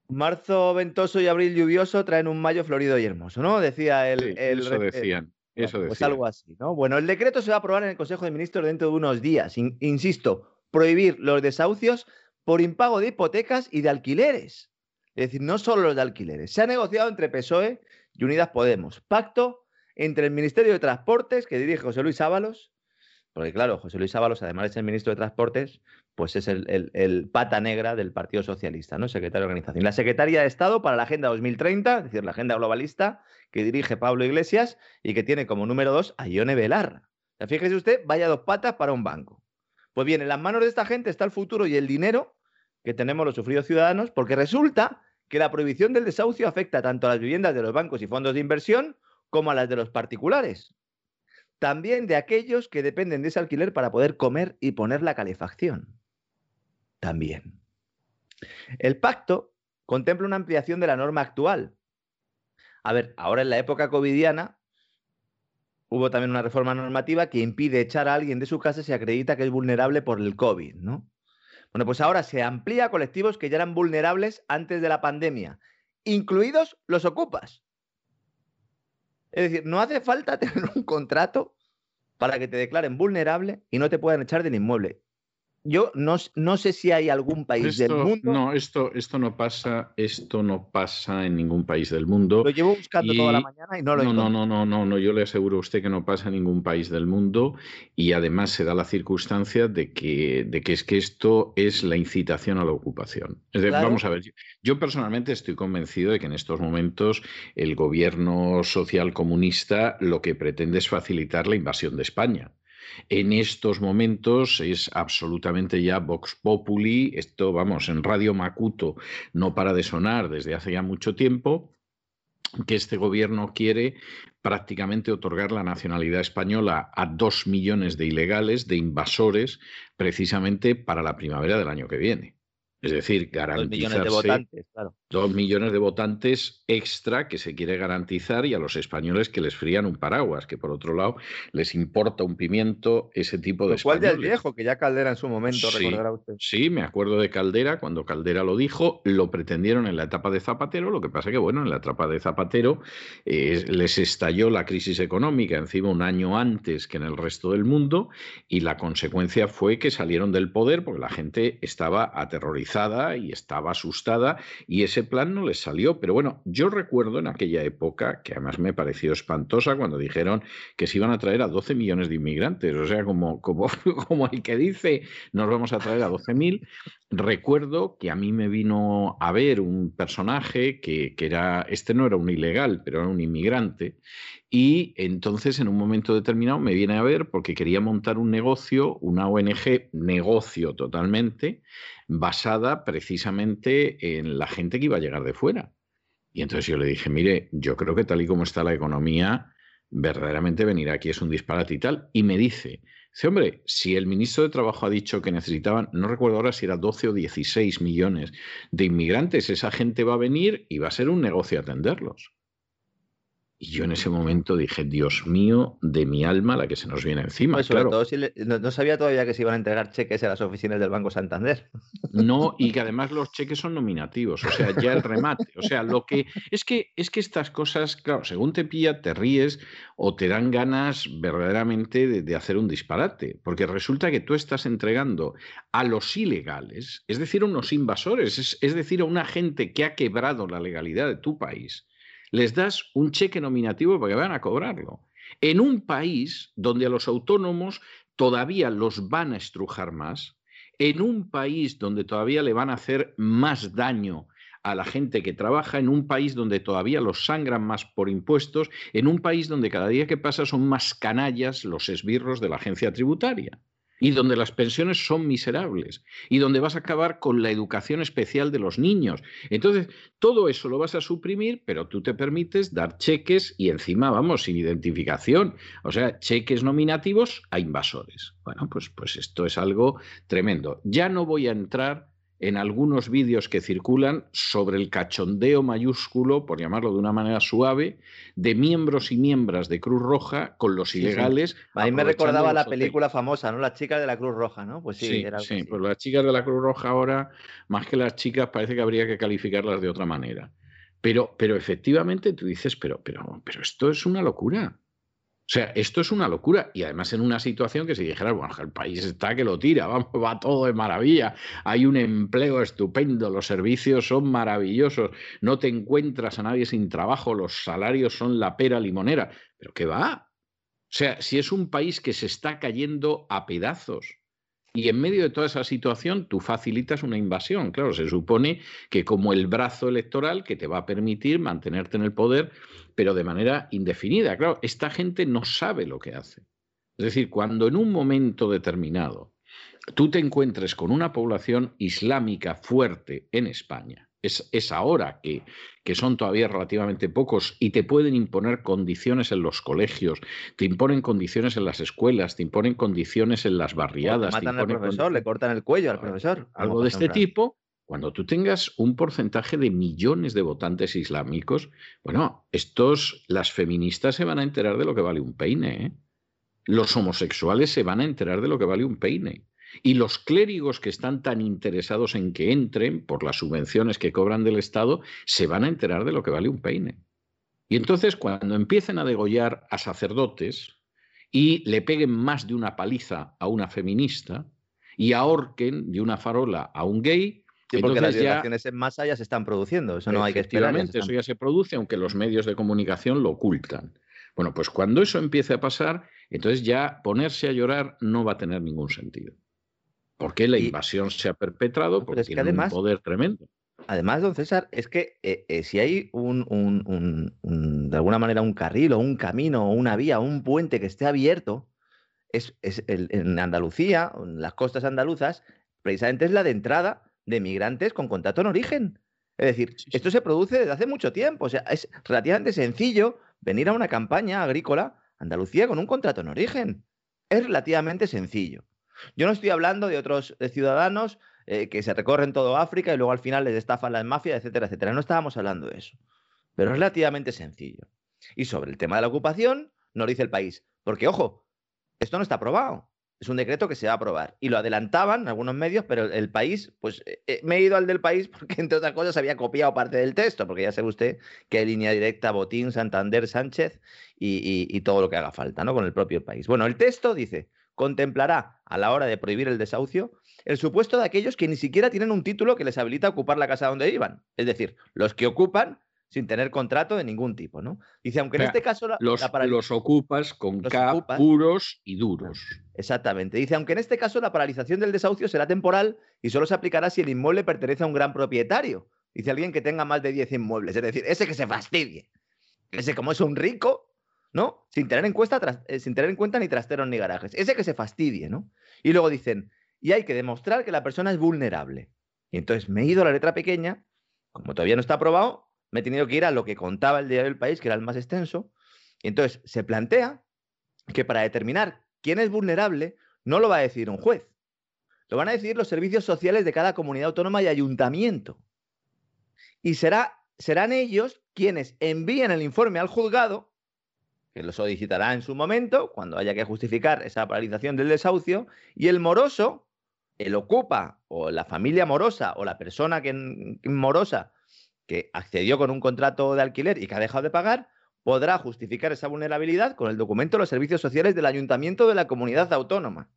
Marzo ventoso y abril lluvioso traen un mayo florido y hermoso, ¿no? Decía el. eso decían. Eso pues algo así, ¿no? Bueno, el decreto se va a aprobar en el Consejo de Ministros dentro de unos días. insisto, prohibir los desahucios por impago de hipotecas y de alquileres. Es decir, no solo los de alquileres. Se ha negociado entre PSOE y Unidas Podemos. Pacto entre el Ministerio de Transportes, que dirige José Luis Ábalos, porque claro, José Luis Ábalos, además de ser ministro de Transportes, pues es el, pata negra del Partido Socialista, ¿no? Secretario de Organización. La Secretaria de Estado para la Agenda 2030, es decir, la Agenda Globalista, que dirige Pablo Iglesias y que tiene como número dos a Ione Belarra. fíjese usted, vaya dos patas para un banco. Pues bien, en las manos de esta gente está el futuro y el dinero que tenemos los sufridos ciudadanos, porque resulta que la prohibición del desahucio afecta tanto a las viviendas de los bancos y fondos de inversión como a las de los particulares. También de aquellos que dependen de ese alquiler para poder comer y poner la calefacción. También. El pacto contempla una ampliación de la norma actual. A ver, ahora en la época covidiana hubo también una reforma normativa que impide echar a alguien de su casa si acredita que es vulnerable por el COVID, ¿no? Bueno, pues ahora se amplía a colectivos que ya eran vulnerables antes de la pandemia, incluidos los ocupas. Es decir, no hace falta [laughs] tener un contrato para que te declaren vulnerable y no te puedan echar del inmueble yo no, no, sé si hay algún país del mundo. No, esto, esto no pasa, esto no pasa en ningún país del mundo. Lo llevo buscando toda la mañana y no lo no, no, no, no, no, no, yo le aseguro a usted que no pasa en ningún país del mundo y además se da la circunstancia de que, de que es que esto es la incitación a la ocupación. Vamos a ver, yo personalmente estoy convencido de que en estos momentos el gobierno social comunista lo que pretende es facilitar la invasión de España. En estos momentos es absolutamente ya Vox Populi, esto vamos, en Radio Macuto no para de sonar desde hace ya mucho tiempo, que este gobierno quiere prácticamente otorgar la nacionalidad española a dos millones de ilegales, de invasores, precisamente para la primavera del año que viene. Es decir, garantizarse dos millones de votantes, claro. Dos millones de votantes extra que se quiere garantizar y a los españoles que les frían un paraguas, que por otro lado les importa un pimiento ese tipo de ¿Cuál del viejo, que ya Caldera en su momento sí, recordará usted. Sí, me acuerdo de Caldera, cuando Caldera lo dijo, lo pretendieron en la etapa de Zapatero, lo que pasa que, bueno, en la etapa de Zapatero eh, les estalló la crisis económica encima un año antes que en el resto del mundo y la consecuencia fue que salieron del poder porque la gente estaba aterrorizada y estaba asustada y ese plan no les salió. Pero bueno, yo recuerdo en aquella época, que además me pareció espantosa, cuando dijeron que se iban a traer a 12 millones de inmigrantes, o sea, [laughs] como el que dice nos vamos a traer a 12.000. Recuerdo que a mí me vino a ver un personaje que, que era, este no era un ilegal, pero era un inmigrante, y entonces, en un momento determinado, me viene a ver porque quería montar un negocio, una ONG, negocio totalmente, basada precisamente en la gente que iba a llegar de fuera. Y entonces yo le dije, mire, yo creo que tal y como está la economía, verdaderamente venir aquí es un disparate y tal. Y me dice, dice, hombre, si el ministro de Trabajo ha dicho que necesitaban, no recuerdo ahora si era 12 o 16 millones de inmigrantes, esa gente va a venir y va a ser un negocio atenderlos. Y yo en ese momento dije, Dios mío, de mi alma la que se nos viene encima. Pues sobre todo si no, sabía todavía que se iban a entregar cheques a las oficinas del Banco Santander. [laughs] No, y que además los cheques son nominativos, o sea, ya el remate. O sea, lo que es que es que estas cosas, claro, según te pilla, te ríes o te dan ganas verdaderamente de, de hacer un disparate. Porque resulta que tú estás entregando a los ilegales, es decir, a unos invasores, es, es decir, a una gente que ha quebrado la legalidad de tu país les das un cheque nominativo para que vayan a cobrarlo. En un país donde a los autónomos todavía los van a estrujar más, en un país donde todavía le van a hacer más daño a la gente que trabaja, en un país donde todavía los sangran más por impuestos, en un país donde cada día que pasa son más canallas los esbirros de la agencia tributaria y donde las pensiones son miserables y donde vas a acabar con la educación especial de los niños. Entonces, todo eso lo vas a suprimir, pero tú te permites dar cheques y encima, vamos, sin identificación, o sea, cheques nominativos a invasores. Bueno, pues, pues esto es algo tremendo. Ya no voy a entrar en algunos vídeos que circulan sobre el cachondeo mayúsculo, por llamarlo de una manera suave, de miembros y miembros de Cruz Roja con los ilegales. A mí me recordaba la película famosa, ¿no? Las chicas de la Cruz Roja, ¿no? Pues sí, sí, pues las chicas de la Cruz Roja ahora, más que las chicas, parece que habría que calificarlas de otra manera. Pero, pero efectivamente tú dices, pero, pero, pero esto es una locura. O sea, esto es una locura y además en una situación que si dijeras, bueno, el país está que lo tira, [laughs] va todo de maravilla, hay un empleo estupendo, los servicios son maravillosos, no te encuentras a nadie sin trabajo, los salarios son la pera limonera, pero ¿qué va? O sea, si es un país que se está cayendo a pedazos, y en medio de toda esa situación, tú facilitas una invasión. Claro, se supone que como el brazo electoral que te va a permitir mantenerte en el poder, pero de manera indefinida. Claro, esta gente no sabe lo que hace. Es decir, cuando en un momento determinado tú te encuentres con una población islámica fuerte en España, Es, es ahora que, que son todavía relativamente pocos y te pueden imponer condiciones en los colegios, te imponen condiciones en las escuelas, te imponen condiciones en las barriadas. matan al profesor, le cortan el cuello al profesor. Algo de este tipo. Cuando tú tengas un porcentaje de millones de votantes islámicos, bueno, estos, las feministas se van a enterar de lo que vale un peine. ¿eh? Los homosexuales se van a enterar de lo que vale un peine. Y los clérigos que están tan interesados en que entren por las subvenciones que cobran del Estado, se van a enterar de lo que vale un peine. Y entonces cuando empiecen a degollar a sacerdotes y le peguen más de una paliza a una feminista y ahorquen de una farola a un gay, Sí, porque las violaciones en masa ya se están produciendo, eso no hay que esperar. Eso ya se produce, aunque los medios de comunicación lo ocultan. Bueno, pues cuando eso empiece a pasar, entonces ya ponerse a llorar no va a tener ningún sentido. Porque la invasión se ha perpetrado porque tiene un poder tremendo. Además, don César, es que eh, eh, si hay un, de alguna manera un carril o un camino o una vía o un puente que esté abierto, es, en Andalucía, en las costas andaluzas, precisamente es la de entrada de migrantes con contrato en origen. Es decir, esto se produce desde hace mucho tiempo. O sea, es relativamente sencillo venir a una campaña agrícola Andalucía con un contrato en origen. Es relativamente sencillo. Yo no estoy hablando de otros ciudadanos eh, que se recorren todo África y luego al final les estafan las mafias, etcétera, etcétera. No estábamos hablando de eso. Pero es relativamente sencillo. Y sobre el tema de la ocupación, no lo dice el país. Porque, ojo, esto no está aprobado. Es un decreto que se va a aprobar. Y lo adelantaban algunos medios, pero el país, pues eh, eh, me he ido al del país [laughs] porque, entre otras cosas, había copiado parte del texto, porque ya sabe usted que hay línea directa Botín, Santander, Sánchez y, y todo lo que haga falta, ¿no? Con el propio país. Bueno, el texto dice, contemplará, a la hora de prohibir el desahucio, el supuesto de aquellos que ni siquiera tienen un título que les habilita a ocupar la casa donde iban. Es decir, los que ocupan sin tener contrato de ningún tipo, ¿no? Dice, aunque en este caso... los, los, ocupas con K puros y duros. Exactamente. Dice, aunque en este caso la paralización del desahucio será temporal y solo se aplicará si el inmueble pertenece a un gran propietario. Dice alguien que tenga más de 10 inmuebles. Es decir, ese que se fastidie. Ese como es un rico, ¿no? Sin tener en cuenta, eh, sin tener en cuenta ni trasteros ni garajes. Ese que se fastidie, ¿no? Y luego dicen, y hay que demostrar que la persona es vulnerable. Y entonces me he ido a la letra pequeña, como todavía no está aprobado, me he tenido que ir a lo que contaba el diario del país, que era el más extenso, y entonces se plantea que para determinar quién es vulnerable no lo va a decir un juez, lo van a decir los servicios sociales de cada comunidad autónoma y ayuntamiento. Y será, serán ellos quienes envíen el informe al juzgado que lo solicitará en su momento, cuando haya que justificar esa paralización del desahucio, y el moroso, el ocupa, o la familia morosa, o la persona que, morosa que accedió con un contrato de alquiler y que ha dejado de pagar, podrá justificar esa vulnerabilidad con el documento de los servicios sociales del ayuntamiento de la comunidad autónoma.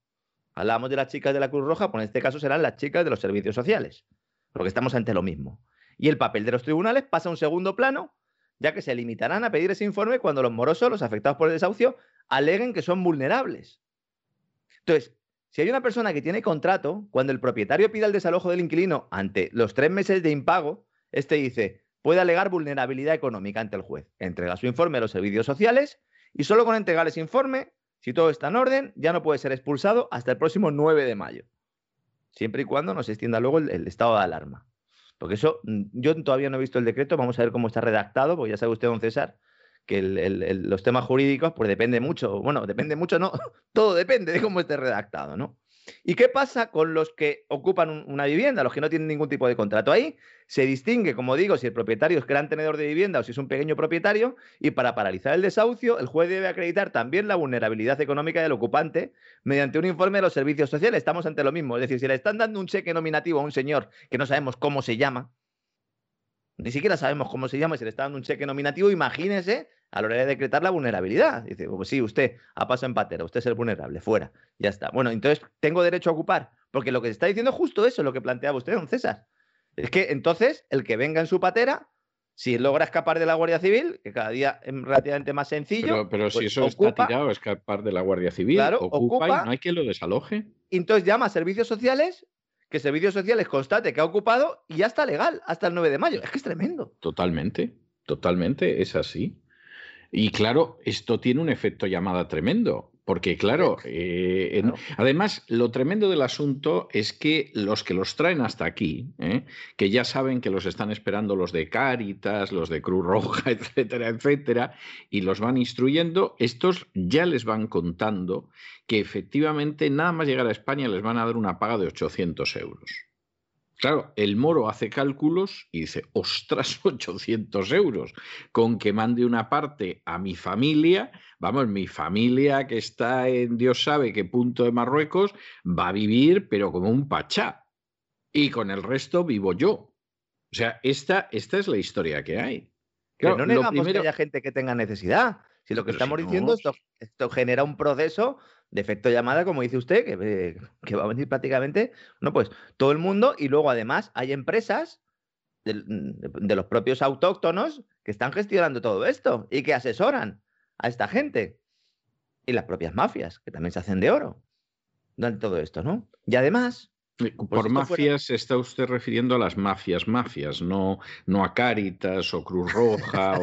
Hablamos de las chicas de la Cruz Roja, pues en este caso serán las chicas de los servicios sociales, porque estamos ante lo mismo. Y el papel de los tribunales pasa a un segundo plano ya que se limitarán a pedir ese informe cuando los morosos, los afectados por el desahucio, aleguen que son vulnerables. Entonces, si hay una persona que tiene contrato, cuando el propietario pida el desalojo del inquilino ante los tres meses de impago, este dice, puede alegar vulnerabilidad económica ante el juez. Entrega su informe a los servicios sociales y solo con entregar ese informe, si todo está en orden, ya no puede ser expulsado hasta el próximo 9 de mayo. Siempre y cuando no se extienda luego el estado de alarma. Porque eso, mm, yo todavía no he visto el decreto, vamos a ver cómo está redactado, porque ya sabe usted, don César, que los temas jurídicos, pues depende mucho, bueno, depende mucho, no, [laughs] todo depende de cómo esté redactado, ¿no? ¿Y qué pasa con los que ocupan una vivienda, los que no tienen ningún tipo de contrato? Ahí se distingue, como digo, si el propietario es gran tenedor de vivienda o si es un pequeño propietario, y para paralizar el desahucio, el juez debe acreditar también la vulnerabilidad económica del ocupante mediante un informe de los servicios sociales. Estamos ante lo mismo. Es decir, si le están dando un cheque nominativo a un señor que no sabemos cómo se llama, ni siquiera sabemos cómo se llama, si le está dando un cheque nominativo, imagínese a la hora de decretar la vulnerabilidad. Dice, pues sí, usted ha pasado empatera, usted es el vulnerable, fuera, ya está. Bueno, entonces tengo derecho a ocupar, porque lo que se está diciendo es justo eso, lo que planteaba usted, don César. Es que entonces el que venga en su patera, si logra escapar de la Guardia Civil, que cada día es relativamente más sencillo. Pero, si pues eso está tirado, escapar de la Guardia Civil, ocupa, y no hay quien lo desaloje. entonces llama a servicios sociales que Servicios Sociales constate que ha ocupado y ya está legal hasta el 9 de mayo. Es que es tremendo. Totalmente, totalmente, es así. Y claro, esto tiene un efecto llamada tremendo, Porque, claro, eh, además, lo tremendo del asunto es que los que los traen hasta aquí, ¿eh? que ya saben que los están esperando los de Cáritas, los de Cruz Roja, [laughs] etcétera, etcétera, y los van instruyendo, estos ya les van contando que efectivamente nada más llegar a España les van a dar una paga de 800 euros. Claro, el moro hace cálculos y dice, ostras, [laughs] 800 euros, con que mande una parte a mi familia, vamos, mi familia que está en Dios sabe qué punto de Marruecos, va a vivir, pero como un pachá. Y con el resto vivo yo. O sea, esta, esta es la historia que hay. Claro, no negamos que haya gente que tenga necesidad. Si lo que estamos diciendo, esto, esto genera un proceso de efecto llamada, como dice usted, que, que, va a venir prácticamente, no, pues todo el mundo y luego además hay empresas de, los propios autóctonos que están gestionando todo esto y que asesoran a esta gente. Y las propias mafias, que también se hacen de oro durante todo esto, ¿no? Y además, pues Por mafias se está usted refiriendo a las mafias, mafias, no, no a Cáritas o Cruz Roja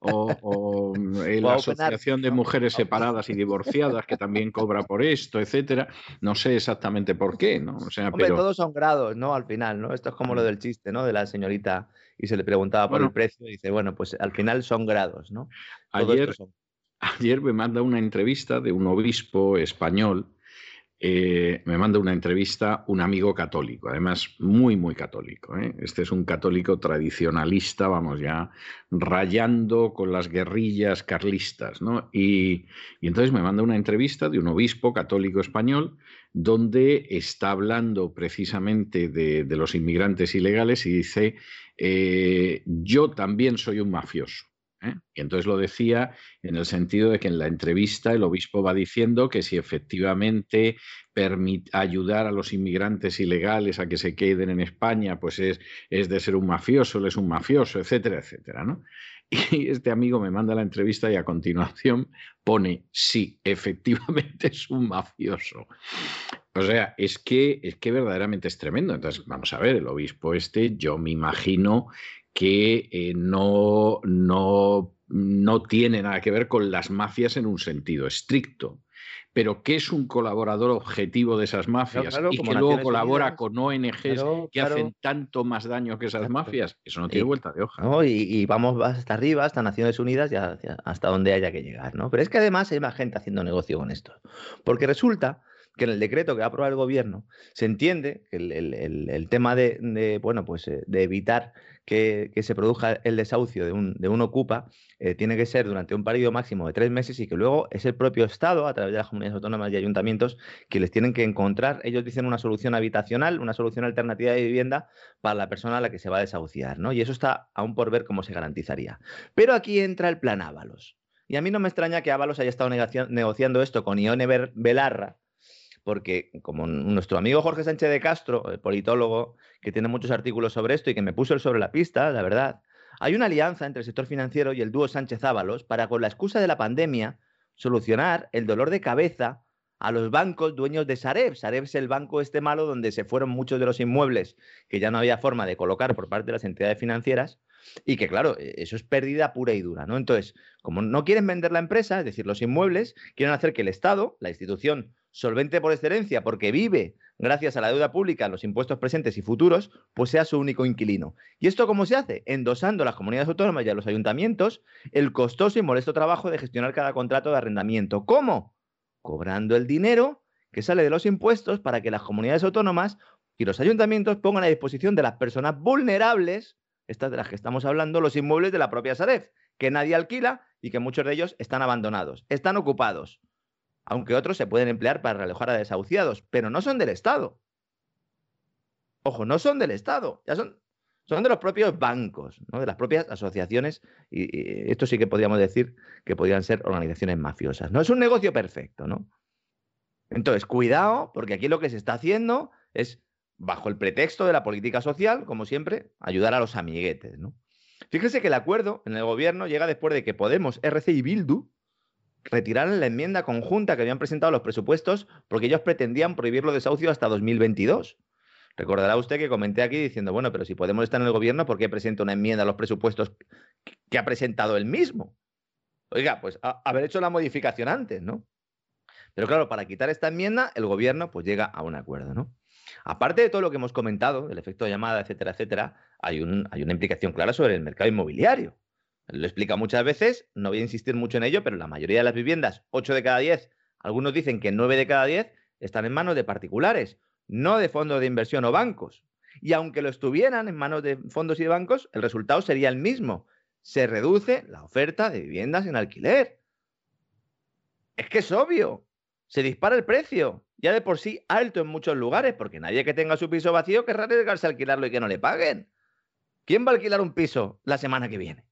o, la [laughs] Asociación de Mujeres Separadas y Divorciadas que también cobra por esto, etcétera. No sé exactamente por qué, ¿no? O sea, pero... todos son grados, ¿no? Al final, ¿no? Esto es como lo mm. del chiste, ¿no? De la señorita y se le preguntaba por el precio y dice, bueno, pues al final son grados, ¿no? ayer, [laughs] ayer me manda una entrevista de un obispo español eh, me manda una entrevista un amigo católico, además muy, muy católico. ¿eh? Este es un católico tradicionalista, vamos ya, rayando con las guerrillas carlistas. ¿no? Y, entonces me manda una entrevista de un obispo católico español donde está hablando precisamente de, los inmigrantes ilegales y dice, eh, yo también soy un mafioso. ¿Eh? Y entonces lo decía en el sentido de que en la entrevista el obispo va diciendo que si efectivamente ayudar a los inmigrantes ilegales a que se queden en España, pues es, es de ser un mafioso, él es un mafioso, etcétera, etcétera. ¿no? [laughs] Y este amigo me manda la entrevista y a continuación pone, sí, efectivamente es un mafioso. O sea, es que, es que verdaderamente es tremendo. Entonces, vamos a ver, el obispo este, yo me imagino que eh, no, no, no tiene nada que ver con las mafias en un sentido estricto pero que es un colaborador objetivo de esas mafias y que luego colabora con ONGs que hacen tanto más daño que esas mafias, eso no tiene vuelta de hoja. Y, vamos hasta arriba, hasta Naciones Unidas y hasta donde haya que llegar. ¿no? Pero es que además hay más gente haciendo negocio con esto. Porque resulta que en el decreto que va a aprobar el gobierno se entiende que el, tema de, bueno, pues, eh, de evitar que, se produzca el desahucio de un, de un ocupa eh, tiene que ser durante un periodo máximo de tres meses y que luego es el propio Estado, a través de las comunidades autónomas y ayuntamientos, que les tienen que encontrar, ellos dicen una solución habitacional, una solución alternativa de vivienda para la persona a la que se va a desahuciar, ¿no? Y eso está aún por ver cómo se garantizaría. Pero aquí entra el plan Ábalos. Y a mí no me extraña que Ábalos haya estado negociando esto con Ione Belarra, porque como nuestro amigo Jorge Sánchez de Castro, el politólogo, que tiene muchos artículos sobre esto y que me puso el sobre la pista, la verdad, hay una alianza entre el sector financiero y el dúo Sánchez Ábalos para, con la excusa de la pandemia, solucionar el dolor de cabeza a los bancos dueños de Sareb. Sareb es el banco este malo donde se fueron muchos de los inmuebles que ya no había forma de colocar por parte de las entidades financieras y que, claro, e, eso es pérdida pura y dura, ¿no? Entonces, como no quieren vender la empresa, es decir, los inmuebles, quieren hacer que el Estado, la institución solvente por excelencia, porque vive gracias a la deuda pública, los impuestos presentes y futuros, pues sea su único inquilino. ¿Y esto cómo se hace? Endosando a las comunidades autónomas y a los ayuntamientos el costoso y molesto trabajo de gestionar cada contrato de arrendamiento. ¿Cómo? Cobrando el dinero que sale de los impuestos para que las comunidades autónomas y los ayuntamientos pongan a disposición de las personas vulnerables, estas de las que estamos hablando, los inmuebles de la propia Saref, que nadie alquila y que muchos de ellos están abandonados, están ocupados aunque otros se pueden emplear para realojar a desahuciados, pero no son del Estado. Ojo, no son del Estado, ya son, son de los propios bancos, ¿no? de las propias asociaciones, y, esto sí que podríamos decir que podrían ser organizaciones mafiosas. No es un negocio perfecto, ¿no? Entonces, cuidado, porque aquí lo que se está haciendo es, bajo el pretexto de la política social, como siempre, ayudar a los amiguetes, ¿no? Fíjese que el acuerdo en el gobierno llega después de que Podemos, RC y Bildu retiraron la enmienda conjunta que habían presentado los presupuestos porque ellos pretendían prohibir los desahucios hasta 2022. Recordará usted que comenté aquí diciendo, bueno, pero si Podemos estar en el gobierno, ¿por qué presenta una enmienda a los presupuestos que ha presentado él mismo? Oiga, pues haber hecho la modificación antes, ¿no? Pero claro, para quitar esta enmienda, el gobierno pues llega a un acuerdo, ¿no? Aparte de todo lo que hemos comentado, el efecto de llamada, etcétera, etcétera, hay, hay una implicación clara sobre el mercado inmobiliario. Lo explica muchas veces, no voy a insistir mucho en ello, pero la mayoría de las viviendas, 8 de cada 10, algunos dicen que 9 de cada 10, están en manos de particulares, no de fondos de inversión o bancos. Y aunque lo estuvieran en manos de fondos y de bancos, el resultado sería el mismo. Se reduce la oferta de viviendas en alquiler. Es que es obvio. Se dispara el precio, ya de por sí alto en muchos lugares, porque nadie que tenga su piso vacío querrá arriesgarse a alquilarlo y que no le paguen. ¿Quién va a alquilar un piso la semana que viene?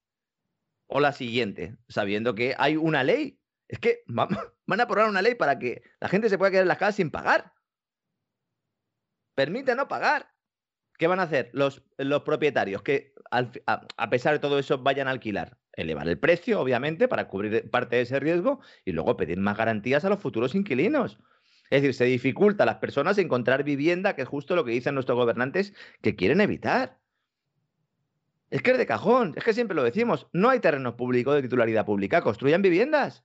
O la siguiente, sabiendo que hay una ley. Es que [laughs] van a aprobar una ley para que la gente se pueda quedar en las casas sin pagar. Permite no pagar. ¿Qué van a hacer los, los propietarios que a, pesar de todo eso vayan a alquilar? Elevar el precio, obviamente, para cubrir parte de ese riesgo y luego pedir más garantías a los futuros inquilinos. Es decir, se dificulta a las personas encontrar vivienda, que es justo lo que dicen nuestros gobernantes que quieren evitar. Es que es de cajón, es que siempre lo decimos, no hay terrenos públicos de titularidad pública, construyan viviendas.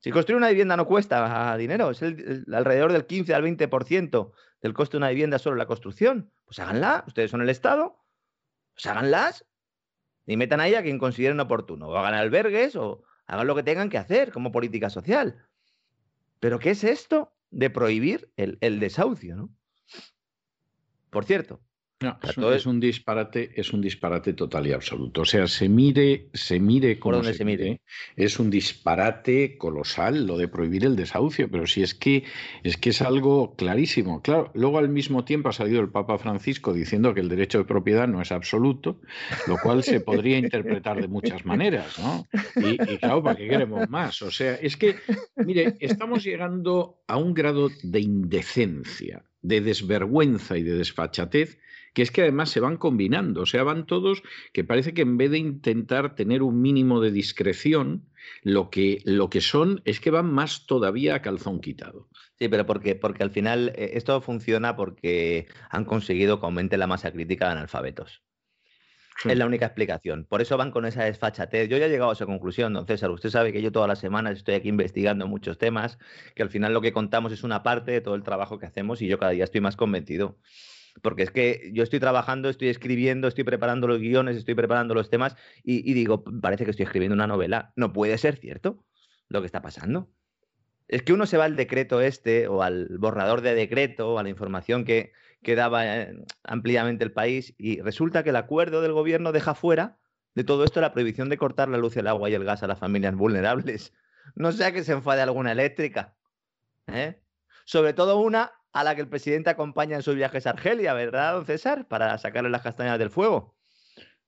Si construir una vivienda no cuesta dinero, es alrededor del 15 al 20% del coste de una vivienda solo la construcción. Pues háganla, ustedes son el Estado, pues háganlas y metan ahí a quien consideren oportuno. O hagan albergues o hagan lo que tengan que hacer como política social. Pero ¿qué es esto de prohibir el, el desahucio? ¿no? Por cierto, no, es, un, disparate, es un disparate total y absoluto. O sea, se mire, se mire como se, mire, es un disparate colosal lo de prohibir el desahucio, pero si es que es que es algo clarísimo. Claro, luego al mismo tiempo ha salido el Papa Francisco diciendo que el derecho de propiedad no es absoluto, lo cual se podría interpretar de muchas maneras, ¿no? Y, y claro, ¿para qué queremos más? O sea, es que, mire, estamos llegando a un grado de indecencia, de desvergüenza y de desfachatez que es que además se van combinando, o sea, van todos que parece que en vez de intentar tener un mínimo de discreción, lo que, lo que son es que van más todavía a calzón quitado. Sí, pero porque, porque al final eh, esto funciona porque han conseguido que aumente la masa crítica de analfabetos. Es la única explicación. Por eso van con esa desfachatez. Yo ya he llegado a esa conclusión, don César. Usted sabe que yo todas las semanas estoy aquí investigando muchos temas, que al final lo que contamos es una parte de todo el trabajo que hacemos y yo cada día estoy más convencido porque es que yo estoy trabajando, estoy escribiendo, estoy preparando los guiones, estoy preparando los temas y, digo, parece que estoy escribiendo una novela. No puede ser cierto lo que está pasando. Es que uno se va al decreto este o al borrador de decreto o a la información que, daba eh, ampliamente el país y resulta que el acuerdo del gobierno deja fuera de todo esto la prohibición de cortar la luz, el agua y el gas a las familias vulnerables. No sea que se enfade alguna eléctrica. ¿eh? Sobre todo una a la que el presidente acompaña en sus viajes a Argelia, ¿verdad, don César? Para sacarle las castañas del fuego.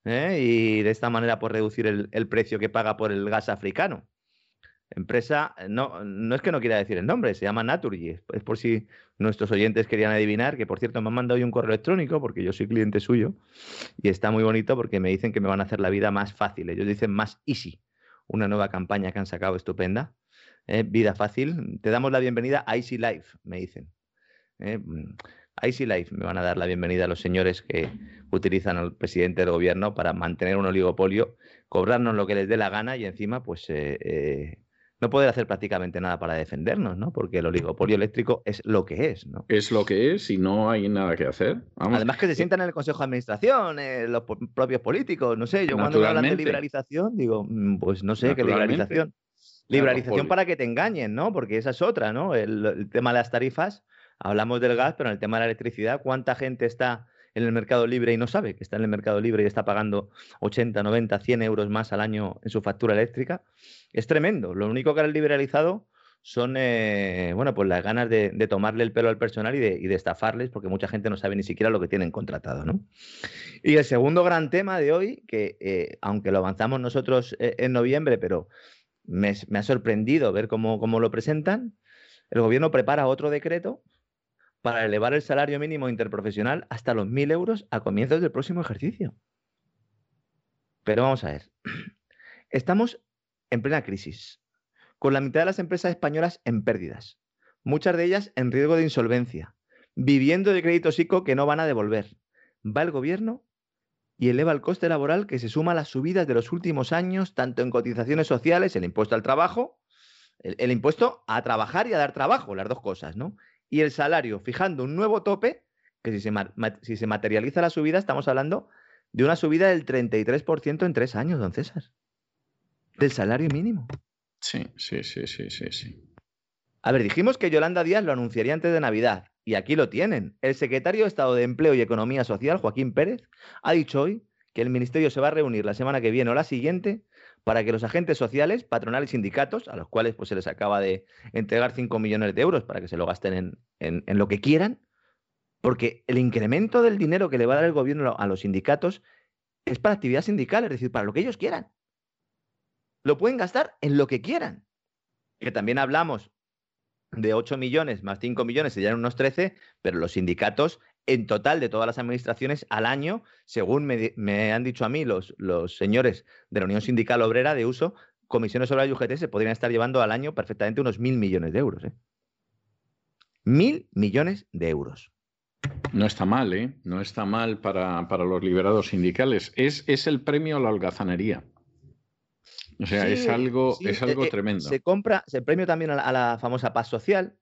¿eh? Y de esta manera, por pues, reducir el, precio que paga por el gas africano. Empresa, no, no es que no quiera decir el nombre, se llama Naturgy. Es por si nuestros oyentes querían adivinar, que por cierto me han mandado hoy un correo electrónico porque yo soy cliente suyo y está muy bonito porque me dicen que me van a hacer la vida más fácil. Ellos dicen más easy. Una nueva campaña que han sacado estupenda. ¿eh? Vida fácil. Te damos la bienvenida a Easy Life, me dicen. ¿Eh? Mm, Icy Life me van a dar la bienvenida a los señores que utilizan al presidente del gobierno para mantener un oligopolio, cobrarnos lo que les dé la gana y encima, pues, eh, eh, no poder hacer prácticamente nada para defendernos, ¿no? Porque el oligopolio eléctrico es lo que es, ¿no? Es lo que es y no hay nada que hacer. Además que se sientan en el Consejo de Administración, los propios políticos, no sé, yo cuando hablan de liberalización digo, mm, pues no sé, ¿qué liberalización? Liberalización para que te engañen, ¿no? Porque esa es otra, ¿no? el tema de las tarifas Hablamos del gas, pero en el tema de la electricidad, ¿cuánta gente está en el mercado libre y no sabe que está en el mercado libre y está pagando 80, 90, 100 euros más al año en su factura eléctrica? Es tremendo. Lo único que ha liberalizado son eh, bueno, pues las ganas de, tomarle el pelo al personal y de, estafarles, porque mucha gente no sabe ni siquiera lo que tienen contratado. ¿no? Y el segundo gran tema de hoy, que eh, aunque lo avanzamos nosotros eh, en noviembre, pero me, ha sorprendido ver cómo lo presentan, el gobierno prepara otro decreto para elevar el salario mínimo interprofesional hasta los 1.000 euros a comienzos del próximo ejercicio. Pero vamos a ver, [clears throat] estamos en plena crisis, con la mitad de las empresas españolas en pérdidas, muchas de ellas en riesgo de insolvencia, viviendo de créditos ICO que no van a devolver. Va el gobierno y eleva el coste laboral que se suma a las subidas de los últimos años, tanto en cotizaciones sociales, el impuesto al trabajo, El, impuesto a trabajar y a dar trabajo, las dos cosas, ¿no? Y el salario, fijando un nuevo tope, que si se, si se materializa la subida, estamos hablando de una subida del 33% en tres años, don César. Del salario mínimo. Sí, sí, sí, sí, sí, sí. A ver, dijimos que Yolanda Díaz lo anunciaría antes de Navidad, y aquí lo tienen. El secretario de Estado de Empleo y Economía Social, Joaquín Pérez, ha dicho hoy que el Ministerio se va a reunir la semana que viene o la siguiente para que los agentes sociales, patronales y sindicatos, a los cuales pues, se les acaba de entregar 5 millones de euros para que se lo gasten en, en lo que quieran, porque el incremento del dinero que le va a dar el gobierno a los sindicatos es para actividad sindical, es decir, para lo que ellos quieran. Lo pueden gastar en lo que quieran. Que también hablamos de 8 millones más 5 millones serían unos 13, pero los sindicatos en total de todas las administraciones al año, según me, han dicho a mí los, los, señores de la Unión Sindical Obrera de Uso, comisiones sobre la UGT se podrían estar llevando al año perfectamente unos mil millones de euros. ¿eh? Mil millones de euros. No está mal, ¿eh? No está mal para, los liberados sindicales. Es, es el premio a la holgazanería. O sea, es algo, es algo eh, eh, tremendo. Se compra, se premio también a la, famosa paz social,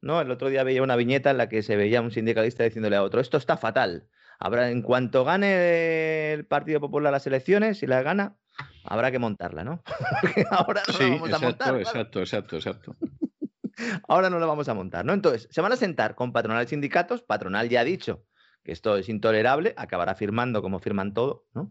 ¿no? El otro día veía una viñeta en la que se veía un sindicalista diciéndole a otro, esto está fatal. Habrá, en cuanto gane el Partido Popular las elecciones, si las gana, habrá que montarla, ¿no? [laughs] ahora no sí, vamos a montar. Exacto, exacto, exacto. [laughs] ahora no lo vamos a montar, ¿no? Entonces, se van a sentar con patronal y sindicatos, patronal ya ha dicho que esto es intolerable, acabará firmando como firman todo, ¿no?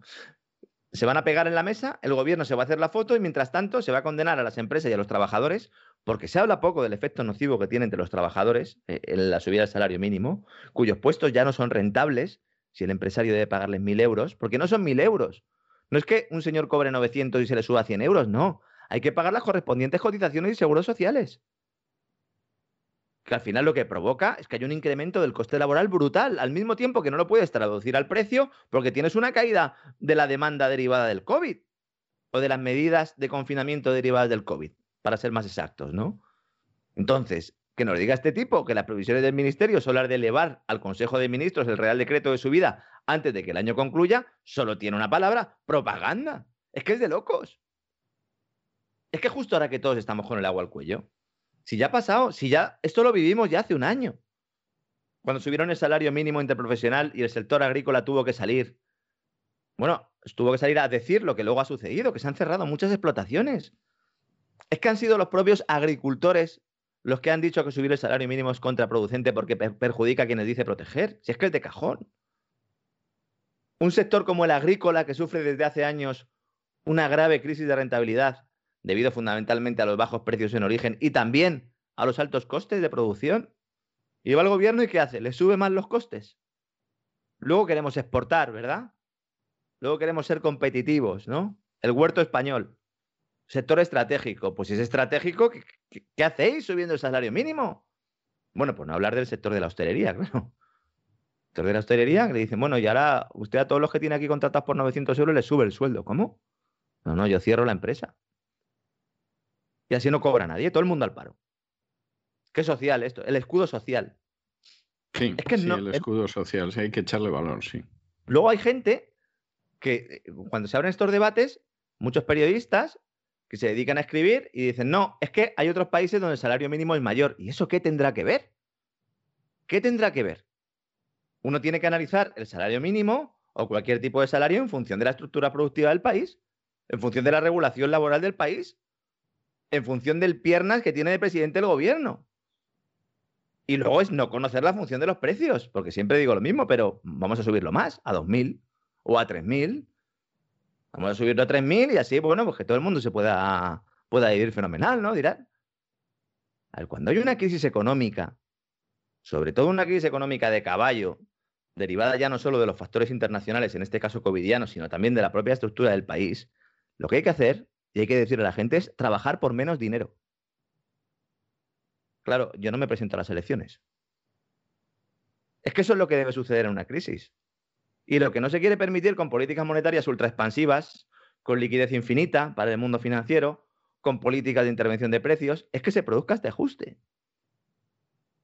Se van a pegar en la mesa, el gobierno se va a hacer la foto y mientras tanto se va a condenar a las empresas y a los trabajadores, porque se habla poco del efecto nocivo que tiene entre los trabajadores eh, en la subida del salario mínimo, cuyos puestos ya no son rentables si el empresario debe pagarles mil euros, porque no son mil euros. No es que un señor cobre 900 y se le suba 100 euros, no. Hay que pagar las correspondientes cotizaciones y seguros sociales que al final lo que provoca es que hay un incremento del coste laboral brutal, al mismo tiempo que no lo puedes traducir al precio porque tienes una caída de la demanda derivada del COVID o de las medidas de confinamiento derivadas del COVID, para ser más exactos, ¿no? Entonces, que nos diga este tipo que las previsiones del Ministerio son las de elevar al Consejo de Ministros el Real Decreto de subida antes de que el año concluya, solo tiene una palabra, propaganda. Es que es de locos. Es que justo ahora que todos estamos con el agua al cuello, si ya ha pasado, si ya, esto lo vivimos ya hace un año. Cuando subieron el salario mínimo interprofesional y el sector agrícola tuvo que salir. Bueno, tuvo que salir a decir lo que luego ha sucedido, que se han cerrado muchas explotaciones. Es que han sido los propios agricultores los que han dicho que subir el salario mínimo es contraproducente porque perjudica a quienes dice proteger. Si es que es de cajón. Un sector como el agrícola, que sufre desde hace años una grave crisis de rentabilidad, debido fundamentalmente a los bajos precios en origen y también a los altos costes de producción. Y va el gobierno y ¿qué hace? Le sube más los costes. Luego queremos exportar, ¿verdad? Luego queremos ser competitivos, ¿no? El huerto español. Sector estratégico. Pues si es estratégico, ¿qué, hacéis subiendo el salario mínimo? Bueno, pues no hablar del sector de la hostelería, [laughs] claro. El sector de la hostelería, que le dicen, bueno, y ahora usted a todos los que tiene aquí contratados por 900 euros le sube el sueldo. ¿Cómo? No, no, yo cierro la empresa. Y así no cobra nadie, todo el mundo al paro. Qué social esto, el escudo social. Sí, es que no, el escudo social, sí, hay que echarle valor, sí. Luego hay gente que eh, cuando se abren estos debates, muchos periodistas que se dedican a escribir y dicen, no, es que hay otros países donde el salario mínimo es mayor. ¿Y eso qué tendrá que ver? ¿Qué tendrá que ver? Uno tiene que analizar el salario mínimo o cualquier tipo de salario en función de la estructura productiva del país, en función de la regulación laboral del país en función del piernas que tiene de presidente el gobierno. Y luego es no conocer la función de los precios, porque siempre digo lo mismo, pero vamos a subirlo más, a 2.000 o a 3.000. Vamos a subirlo a 3.000 y así, bueno, pues que todo el mundo se pueda, pueda vivir fenomenal, ¿no? Dirán. Cuando hay una crisis económica, sobre todo una crisis económica de caballo, derivada ya no solo de los factores internacionales, en este caso covidianos, sino también de la propia estructura del país, lo que hay que hacer y hay que decirle a la gente es trabajar por menos dinero. Claro, yo no me presento a las elecciones. Es que eso es lo que debe suceder en una crisis. Y lo que no se quiere permitir con políticas monetarias ultra expansivas, con liquidez infinita para el mundo financiero, con políticas de intervención de precios, es que se produzca este ajuste.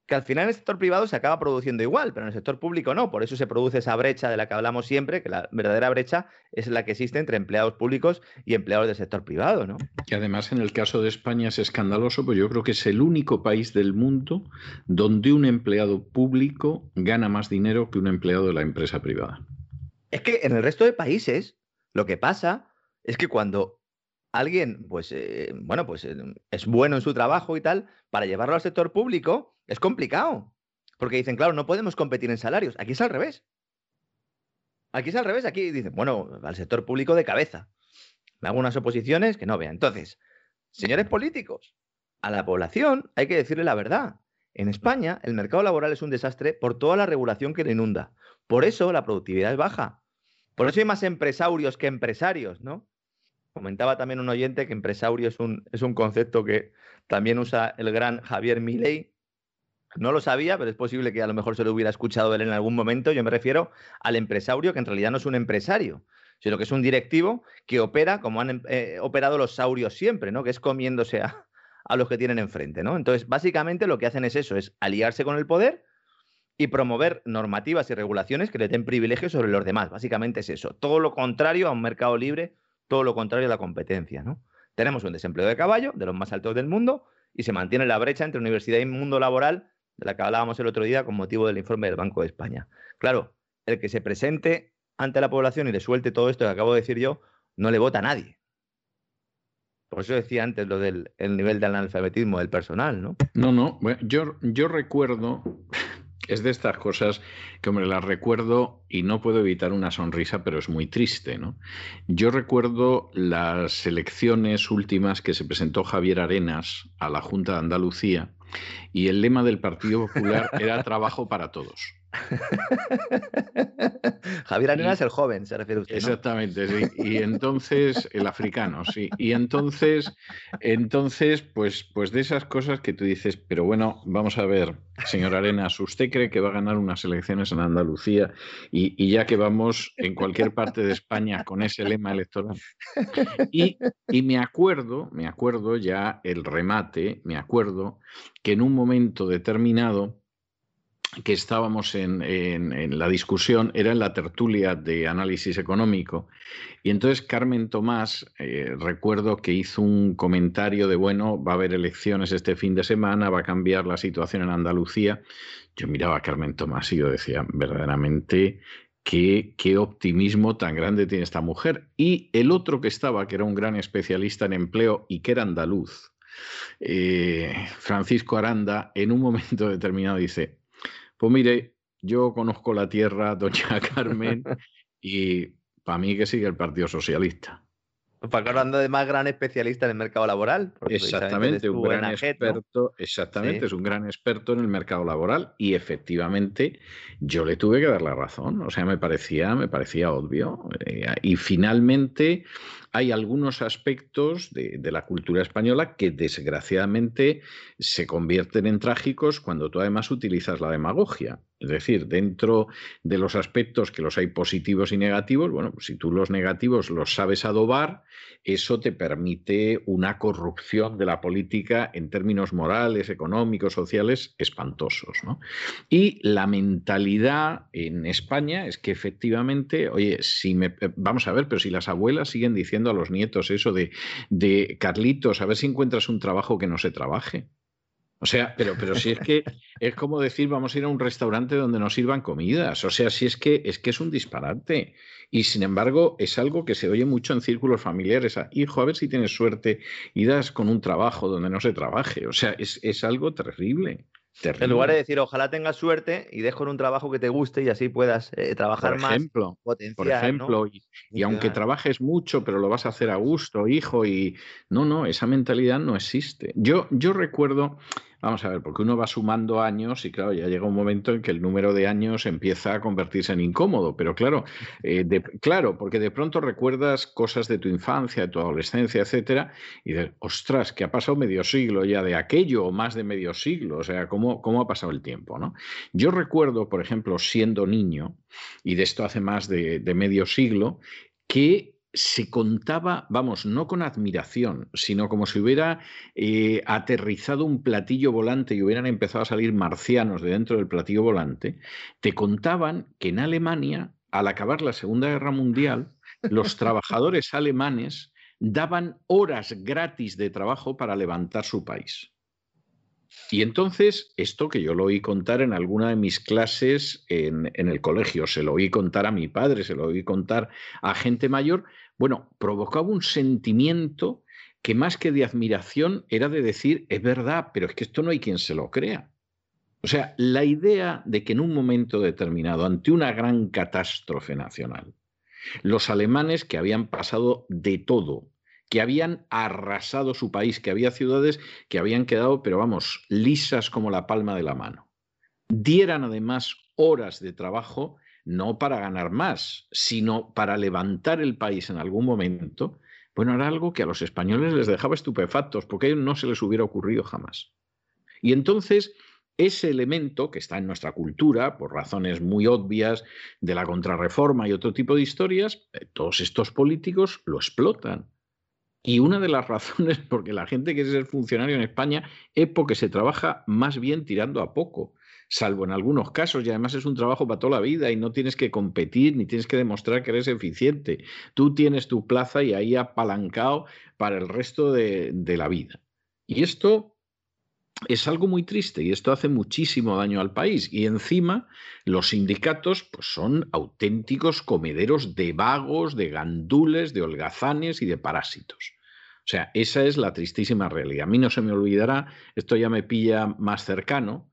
Que al final en el sector privado se acaba produciendo igual, pero en el sector público no. Por eso se produce esa brecha de la que hablamos siempre, que la verdadera brecha es la que existe entre empleados públicos y empleados del sector privado, ¿no? Y además en el caso de España es escandaloso, pues yo creo que es el único país del mundo donde un empleado público gana más dinero que un empleado de la empresa privada. Es que en el resto de países lo que pasa es que cuando alguien, pues, eh, bueno, pues eh, es bueno en su trabajo y tal, para llevarlo al sector público, es complicado. Porque dicen, claro, no podemos competir en salarios. Aquí es al revés. Aquí es al revés. Aquí dicen, bueno, al sector público de cabeza. Me hago unas oposiciones que no vean. Entonces, señores políticos, a la población hay que decirle la verdad. En España, el mercado laboral es un desastre por toda la regulación que le inunda. Por eso la productividad es baja. Por eso hay más empresarios que empresarios, ¿no? Comentaba también un oyente que empresario es un, es un concepto que también usa el gran Javier Milei no lo sabía, pero es posible que a lo mejor se lo hubiera escuchado él en algún momento. Yo me refiero al empresario, que en realidad no es un empresario, sino que es un directivo que opera como han eh, operado los saurios siempre, ¿no? Que es comiéndose a, los que tienen enfrente, ¿no? Entonces, básicamente lo que hacen es eso, es aliarse con el poder y promover normativas y regulaciones que le den privilegios sobre los demás. Básicamente es eso. Todo lo contrario a un mercado libre, todo lo contrario a la competencia, ¿no? Tenemos un desempleo de caballo, de los más altos del mundo, y se mantiene la brecha entre universidad y mundo laboral de la que hablábamos el otro día con motivo del informe del Banco de España. Claro, el que se presente ante la población y le suelte todo esto que acabo de decir yo, no le vota a nadie. Por eso decía antes lo del nivel de analfabetismo del personal, ¿no? No, no. yo, yo recuerdo, [laughs] es de estas cosas que, me las recuerdo y no puedo evitar una sonrisa, pero es muy triste, ¿no? Yo recuerdo las elecciones últimas que se presentó Javier Arenas a la Junta de Andalucía y el lema del Partido Popular era trabajo para todos. [laughs] Javier Arenas, el joven, se refiere usted. Exactamente, sí. Y entonces, el africano, sí. Y entonces, entonces, pues, pues de esas cosas que tú dices, pero bueno, vamos a ver, señor Arenas, ¿usted cree que va a ganar unas elecciones en Andalucía y, y ya que vamos en cualquier parte de España con ese lema electoral? Y, y me acuerdo, me acuerdo ya el remate, me acuerdo que en un momento determinado que estábamos en, la discusión era en la tertulia de análisis económico. Y entonces Carmen Tomás, eh, recuerdo que hizo un comentario de, bueno, va a haber elecciones este fin de semana, va a cambiar la situación en Andalucía. Yo miraba a Carmen Tomás y yo decía, verdaderamente, qué, qué optimismo tan grande tiene esta mujer. Y el otro que estaba, que era un gran especialista en empleo y que era andaluz, eh, Francisco Aranda, en un momento determinado dice, pues mire, yo conozco la tierra, [laughs] doña Carmen, y para mí que sigue el Partido Socialista. Paco hablando de más gran especialista en el mercado laboral. Exactamente, un gran experto, exactamente, es un gran experto en el mercado laboral y efectivamente yo le tuve que dar la razón, o sea, me parecía, me parecía obvio. Eh, y finalmente hay algunos aspectos de, la cultura española que desgraciadamente se convierten en trágicos cuando tú además utilizas la demagogia. Es decir, dentro de los aspectos que los hay positivos y negativos, bueno, pues si tú los negativos los sabes adobar, eso te permite una corrupción de la política en términos morales, económicos, sociales, espantosos. Y la mentalidad en España es que efectivamente, oye, si me, eh, vamos a ver, pero si las abuelas siguen diciendo a los nietos eso de, de Carlitos, a ver si encuentras un trabajo que no se trabaje. O sea, pero, pero si es que es como decir, vamos a ir a un restaurante donde nos sirvan comidas. O sea, si es que es que es un disparate. Y sin embargo, es algo que se oye mucho en círculos familiares. Hijo, a ver si tienes suerte y das con un trabajo donde no se trabaje. O sea, es, es algo terrible. En lugar de decir, ojalá tengas suerte y dejo en un trabajo que te guste y así puedas eh, trabajar por ejemplo, más. por ejemplo, y, y, aunque trabajes mucho, pero lo vas a hacer a gusto, hijo, y no, no, esa mentalidad no existe. Yo, yo recuerdo, Vamos a ver, porque uno va sumando años y claro, ya llega un momento en que el número de años empieza a convertirse en incómodo, pero claro, eh, claro, porque de pronto recuerdas cosas de tu infancia, de tu adolescencia, etcétera, y dices, ostras, que ha pasado medio siglo ya de aquello o más de medio siglo, o sea, ¿cómo, cómo ha pasado el tiempo? ¿no? Yo recuerdo, por ejemplo, siendo niño, y de esto hace más de, de medio siglo, que se contaba, vamos, no con admiración, sino como si hubiera eh, aterrizado un platillo volante y hubieran empezado a salir marcianos de dentro del platillo volante, te contaban que en Alemania, al acabar la Segunda Guerra Mundial, los [laughs] trabajadores alemanes daban horas gratis de trabajo para levantar su país. Y entonces, esto que yo lo oí contar en alguna de mis clases en, en, el colegio, se lo oí contar a mi padre, se lo oí contar a gente mayor, bueno, provocaba un sentimiento que más que de admiración era de decir, es verdad, pero es que esto no hay quien se lo crea. O sea, la idea de que en un momento determinado, ante una gran catástrofe nacional, los alemanes que habían pasado de todo, que habían arrasado su país, que había ciudades que habían quedado, pero vamos, lisas como la palma de la mano, dieran además horas de trabajo no para ganar más, sino para levantar el país en algún momento, bueno, era algo que a los españoles les dejaba estupefactos, porque a ellos no se les hubiera ocurrido jamás. Y entonces, ese elemento que está en nuestra cultura, por razones muy obvias de la contrarreforma y otro tipo de historias, eh, todos estos políticos lo explotan. Y una de las [laughs] razones por la gente quiere ser funcionario en España es porque se trabaja más bien tirando a poco salvo en algunos casos, y además es un trabajo para toda la vida y no tienes que competir ni tienes que demostrar que eres eficiente. Tú tienes tu plaza y ahí apalancado para el resto de, la vida. Y esto es algo muy triste y esto hace muchísimo daño al país. Y encima los sindicatos pues, son auténticos comederos de vagos, de gandules, de holgazanes y de parásitos. O sea, esa es la tristísima realidad. A mí no se me olvidará, esto ya me pilla más cercano,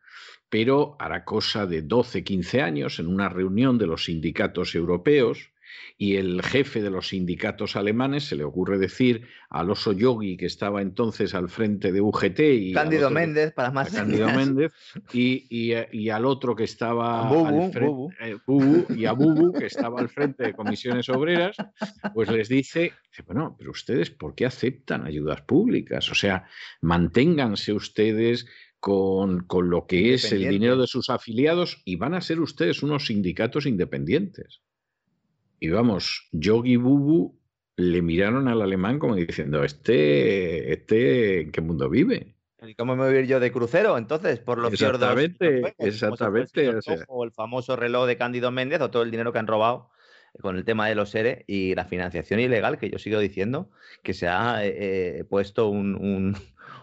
pero hará cosa de 12, 15 años, en una reunión de los sindicatos europeos, y el jefe de los sindicatos alemanes se le ocurre decir al oso yogi que estaba entonces al frente de UGT y Cándido Méndez para más Cándido Méndez y, y, al otro que estaba al frente, eh, y a Bubu que estaba al frente de comisiones obreras pues les dice bueno pero ustedes por qué aceptan ayudas públicas o sea manténganse ustedes con, lo que es el dinero de sus afiliados y van a ser ustedes unos sindicatos independientes. Y vamos, Yogi Bubu le miraron al alemán como diciendo, este, este, ¿en qué mundo vive? ¿Y cómo me voy a ir yo de crucero entonces? Por los Exactamente, exactamente. O, el famoso reloj de Cándido Méndez o todo el dinero que han robado con el tema de los ERE y la financiación ilegal, que yo sigo diciendo que se ha eh, eh, puesto un,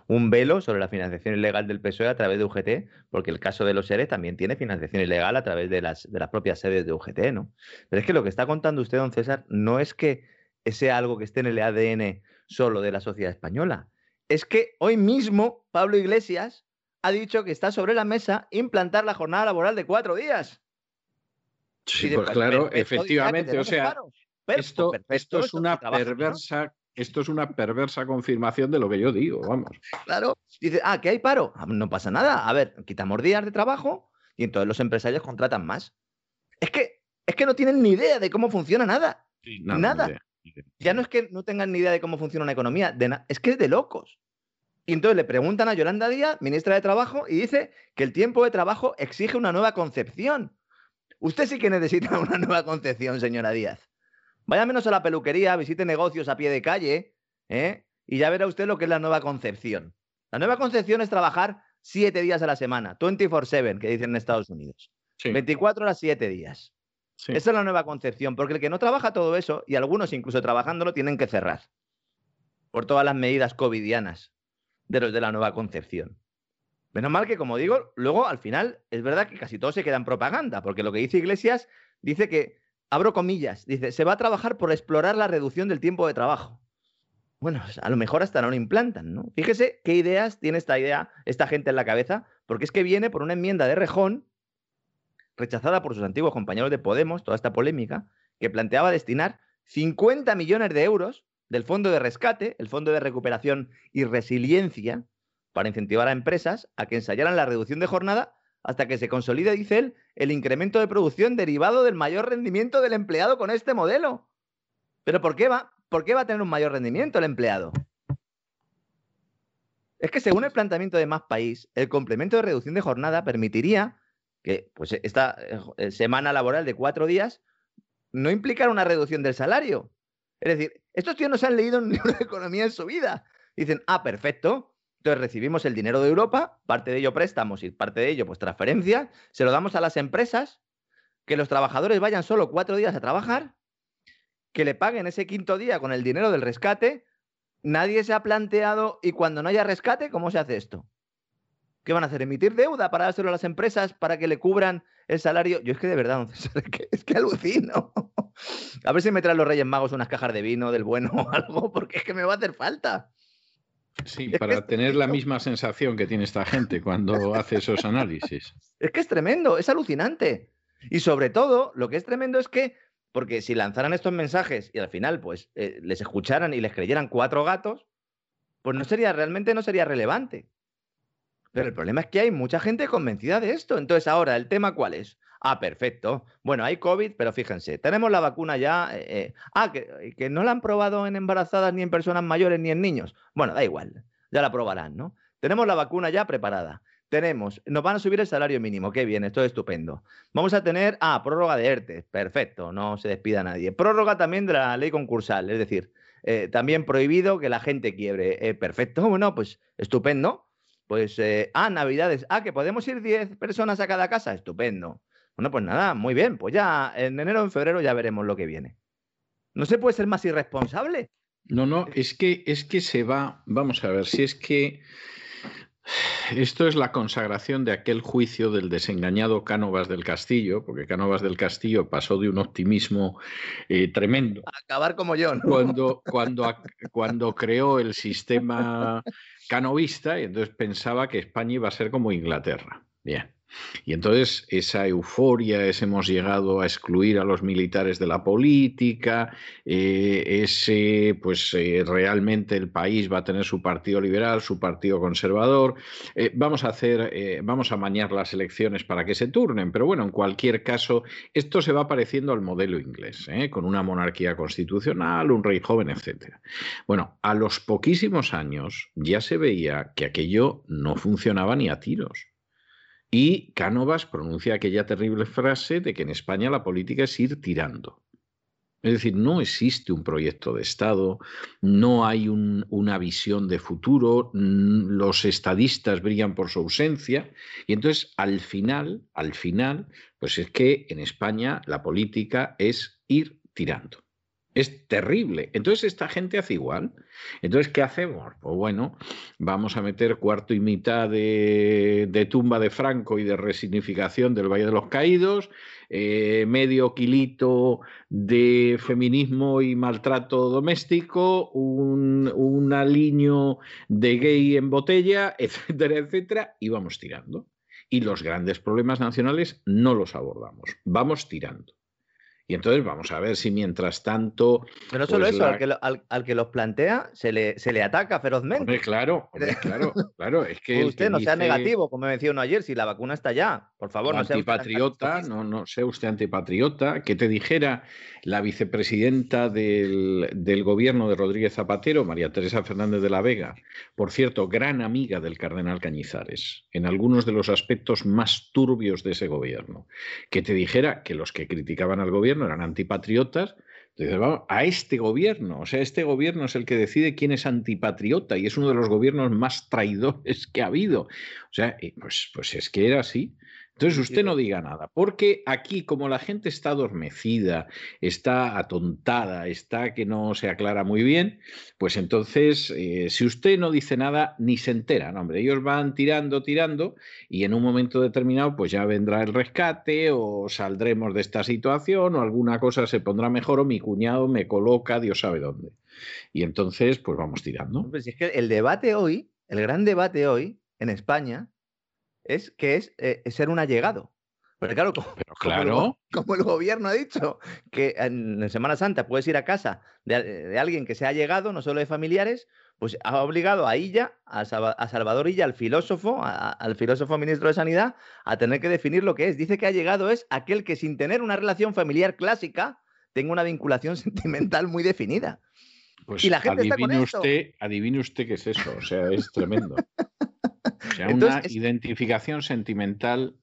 un velo sobre la financiación ilegal del PSOE a través de UGT, porque el caso de los ERE también tiene financiación ilegal a través de las, de las propias sedes de UGT, ¿no? Pero es que lo que está contando usted, don César, no es que sea algo que esté en el ADN solo de la sociedad española. Es que hoy mismo Pablo Iglesias ha dicho que está sobre la mesa implantar la jornada laboral de cuatro días. Sí, pues claro, efectivamente. O sea, esto, esto es una perversa esto es una perversa confirmación de lo que yo digo, vamos. Claro, dice, ah, que hay paro. Ah, no pasa nada. A ver, quitamos días de trabajo y entonces los empresarios contratan más. Es que, es que no tienen ni idea de cómo funciona nada. nada. Ya no es que no tengan ni idea de cómo funciona una economía, es que es de locos. Y entonces le preguntan a Yolanda Díaz, ministra de Trabajo, y dice que el tiempo de trabajo exige una nueva concepción. Usted sí que necesita [laughs] una nueva concepción, señora Díaz. Vaya menos a la peluquería, visite negocios a pie de calle, ¿eh? y ya verá usted lo que es la nueva concepción. La nueva concepción es trabajar siete días a la semana, 24-7, que dicen en Estados Unidos. 24 horas, siete días. Esa es la nueva concepción, porque el que no trabaja todo eso, y algunos incluso trabajándolo, tienen que cerrar por todas las medidas covidianas de los de la nueva concepción. Menos mal que, como digo, luego al final es verdad que casi todo se queda en propaganda, porque lo que dice Iglesias dice que abro comillas, dice, se va a trabajar por explorar la reducción del tiempo de trabajo. Bueno, a lo mejor hasta no lo implantan, ¿no? Fíjese qué ideas tiene esta idea, esta gente en la cabeza, porque es que viene por una enmienda de Rejón, rechazada por sus antiguos compañeros de Podemos, toda esta polémica, que planteaba destinar 50 millones de euros del Fondo de Rescate, el Fondo de Recuperación y Resiliencia, para incentivar a empresas a que ensayaran la reducción de jornada hasta que se consolide, dice él, el incremento de producción derivado del mayor rendimiento del empleado con este modelo. Pero ¿por qué va, por qué va a tener un mayor rendimiento el empleado? Es que según el planteamiento de Más País, el complemento de reducción de jornada permitiría que pues, esta eh, semana laboral de cuatro días no implicara una reducción del salario, Es decir, estos tíos no se han leído [laughs] ni una economía en su vida. Dicen, ah, perfecto. Entonces recibimos el dinero de Europa, parte de ello préstamos y parte de ello pues transferencias, se lo damos a las empresas, que los trabajadores vayan solo cuatro días a trabajar, que le paguen ese quinto día con el dinero del rescate. Nadie se ha planteado, y cuando no haya rescate, ¿cómo se hace esto? ¿Qué van a hacer? ¿Emitir deuda para dárselo a las empresas para que le cubran el salario? Yo es que de verdad, [laughs] es que, alucino. A ver si me traen los Reyes Magos unas cajas de vino del bueno o [laughs] algo, porque es que me va a hacer falta. Sí, para tener la misma sensación que tiene esta gente cuando [laughs] hace esos análisis. Es que es tremendo, es alucinante. Y sobre todo, lo que es tremendo es que, porque si lanzaran estos mensajes y al final, pues, eh, les escucharan y les creyeran cuatro gatos, pues no sería, realmente no sería relevante. Pero el problema es que hay mucha gente convencida de esto. Entonces, ahora, ¿el tema cuál es? Ah, perfecto. Bueno, hay COVID, pero fíjense, tenemos la vacuna ya. Eh, eh, ah, que, no la han probado en embarazadas, ni en personas mayores, ni en niños. Bueno, da igual, ya la probarán, ¿no? Tenemos la vacuna ya preparada. Tenemos, nos van a subir el salario mínimo, qué bien, esto es estupendo. Vamos a tener, ah, prórroga de ERTE, perfecto, no se despida nadie. Prórroga también de la ley concursal, es decir, eh, también prohibido que la gente quiebre. perfecto, bueno, pues estupendo. Pues, ah, Navidades, ah, que podemos ir 10 personas a cada casa, estupendo. Bueno, pues nada, muy bien, pues ya en enero o en febrero ya veremos lo que viene. No se puede ser más irresponsable. No, no, es que, es que se va, vamos a ver, si es que esto es la consagración de aquel juicio del desengañado Cánovas del Castillo, porque Cánovas del Castillo pasó de un optimismo eh, tremendo. acabar como yo, Cuando, cuando, [laughs] cuando creó el sistema canovista, y entonces pensaba que España iba a ser como Inglaterra. Bien. Y entonces esa euforia, ese hemos llegado a excluir a los militares de la política, eh, ese pues eh, realmente el país va a tener su partido liberal, su partido conservador, eh, vamos a hacer, vamos a mañar las elecciones para que se turnen, pero bueno, en cualquier caso, esto se va pareciendo al modelo inglés, con una monarquía constitucional, un rey joven, etc. Bueno, a los poquísimos años ya se veía que aquello no funcionaba ni a tiros. Y Cánovas pronuncia aquella terrible frase de que en España la política es ir tirando. Es decir, no existe un proyecto de Estado, no hay una visión de futuro, los estadistas brillan por su ausencia, y entonces al final, al final, pues es que en España la política es ir tirando. Es terrible. Entonces esta gente hace igual. Entonces, ¿qué hacemos? Pues bueno, vamos a meter cuarto y mitad de, tumba de Franco y de resignificación del Valle de los Caídos, eh, medio kilito de feminismo y maltrato doméstico, un, un aliño de gay en botella, [laughs] etcétera, etcétera, y vamos tirando. Y los grandes problemas nacionales no los abordamos, vamos tirando. Y entonces vamos a ver si mientras tanto. Pero no solo pues eso, al, que los plantea se le, se le ataca ferozmente. claro, claro, [laughs] claro. Es que. usted no sea negativo, como me decía uno ayer, si la vacuna está ya, por favor, no sea antipatriota, no, no sea usted antipatriota, que te dijera la vicepresidenta del, del gobierno de Rodríguez Zapatero, María Teresa Fernández de la Vega, por cierto, gran amiga del cardenal Cañizares, en algunos de los aspectos más turbios de ese gobierno, que te dijera que los que criticaban al gobierno eran antipatriotas, vamos, a este gobierno, o sea, este gobierno es el que decide quién es antipatriota y es uno de los gobiernos más traidores que ha habido. O sea, pues, pues es que era así. Entonces usted no diga nada, porque aquí como la gente está adormecida, está atontada, está que no se aclara muy bien, pues entonces eh, si usted no dice nada, ni se entera, hombre, ellos van tirando, tirando y en un momento determinado pues ya vendrá el rescate o saldremos de esta situación o alguna cosa se pondrá mejor o mi cuñado me coloca, Dios sabe dónde. Y entonces pues vamos tirando. Pues es que el debate hoy, el gran debate hoy en España es que es, eh, ser un allegado. Pero claro, como, claro. Como, el, gobierno ha dicho que en, Semana Santa puedes ir a casa de, alguien que se ha llegado, no solo de familiares, pues ha obligado a Illa, a, Salvador Illa, al filósofo, al filósofo ministro de Sanidad, a tener que definir lo que es. Dice que ha llegado es aquel que sin tener una relación familiar clásica tenga una vinculación [laughs] sentimental muy definida. Pues y la gente adivine usted, adivine usted qué es eso, o sea, es tremendo. [laughs] O sea, una identificación sentimental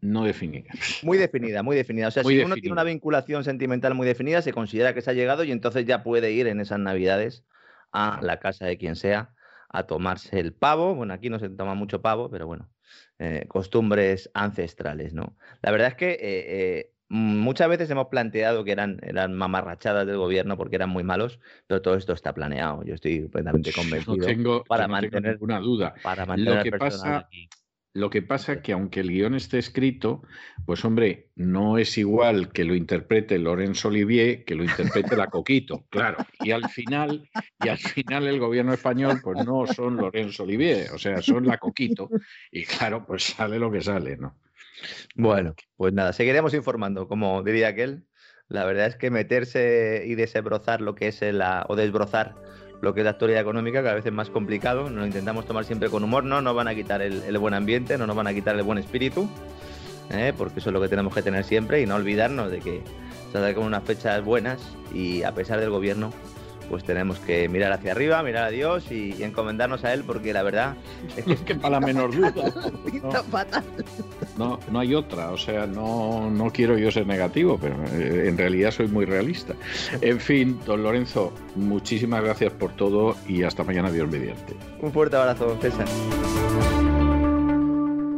no definida. Muy definida, muy definida. O sea, si uno tiene una vinculación sentimental muy definida, se considera que se ha llegado y entonces ya puede ir en esas navidades a la casa de quien sea a tomarse el pavo. Bueno, aquí no se toma mucho pavo, pero bueno, eh, costumbres ancestrales, ¿no? La verdad es que eh, eh, muchas veces hemos planteado que eran, eran mamarrachadas del gobierno porque eran muy malos, pero todo esto está planeado. Yo estoy completamente convencido. No tengo, para mantener, ninguna duda. Para mantener Lo que pasa, aquí. Lo que pasa es que aunque el guion esté escrito, pues hombre, no es igual que lo interprete Lorenzo Olivier que lo interprete la Coquito, [laughs] claro. Y al final, y al final el gobierno español, pues no son Lorenzo Olivier, o sea, son la Coquito. Y claro, pues sale lo que sale, ¿no? Bueno, pues nada, seguiremos informando, como diría aquel. La verdad es que meterse y desbrozar lo que es la, o desbrozar lo que es la actualidad económica, cada vez es más complicado, nos lo intentamos tomar siempre con humor, no nos van a quitar el, buen ambiente, no nos van a quitar el buen espíritu, ¿eh? porque eso es lo que tenemos que tener siempre y no olvidarnos de que se acercan unas fechas buenas y a pesar del gobierno, pues tenemos que mirar hacia arriba, mirar a Dios y, encomendarnos a Él, porque la verdad es que, [laughs] para la menor duda. [laughs] No, no, hay otra, o sea, no, no quiero yo ser negativo, pero eh, en realidad soy muy realista. En fin, don Lorenzo, muchísimas gracias por todo y hasta mañana, Dios mediante. Un fuerte abrazo, don César.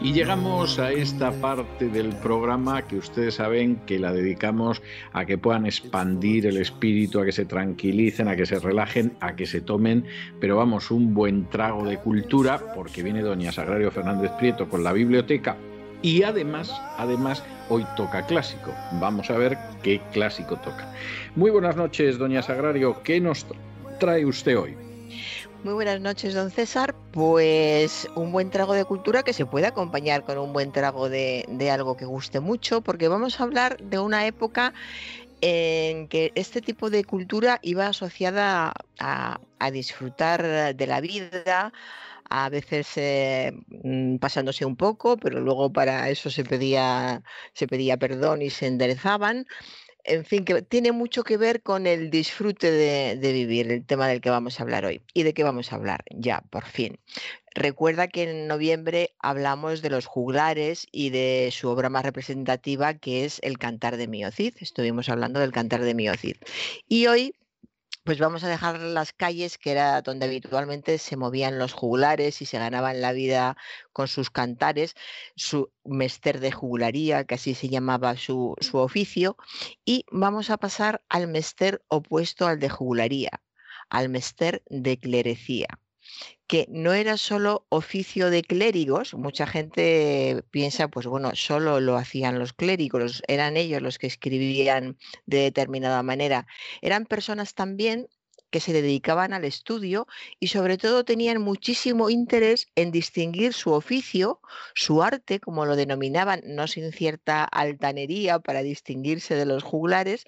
Y llegamos a esta parte del programa que ustedes saben que la dedicamos a que puedan expandir el espíritu, a que se tranquilicen, a que se relajen, a que se tomen, pero vamos, un buen trago de cultura, porque viene doña Sagrario Fernández Prieto con la biblioteca y además, además, hoy toca clásico. Vamos a ver qué clásico toca. Muy buenas noches, doña Sagrario. ¿Qué nos trae usted hoy? Muy buenas noches, don César. Pues un buen trago de cultura que se puede acompañar con un buen trago de, algo que guste mucho, porque vamos a hablar de una época en que este tipo de cultura iba asociada a, disfrutar de la vida, a veces eh, mm, pasándose un poco, pero luego para eso se pedía, se pedía perdón y se enderezaban en fin, que tiene mucho que ver con el disfrute de, vivir, el tema del que vamos a hablar hoy. ¿Y de qué vamos a hablar? Ya, por fin. Recuerda que en noviembre hablamos de los juglares y de su obra más representativa, que es el Cantar de Miocid. Estuvimos hablando del Cantar de Miocid. Y hoy pues vamos a dejar las calles, que era donde habitualmente se movían los juglares y se ganaban la vida con sus cantares, su mester de juglaría, que así se llamaba su, su oficio, y vamos a pasar al mester opuesto al de juglaría, al mester de clerecía que no era solo oficio de clérigos, mucha gente piensa, pues bueno, solo lo hacían los clérigos, eran ellos los que escribían de determinada manera, eran personas también que se dedicaban al estudio y sobre todo tenían muchísimo interés en distinguir su oficio, su arte, como lo denominaban, no sin cierta altanería para distinguirse de los juglares,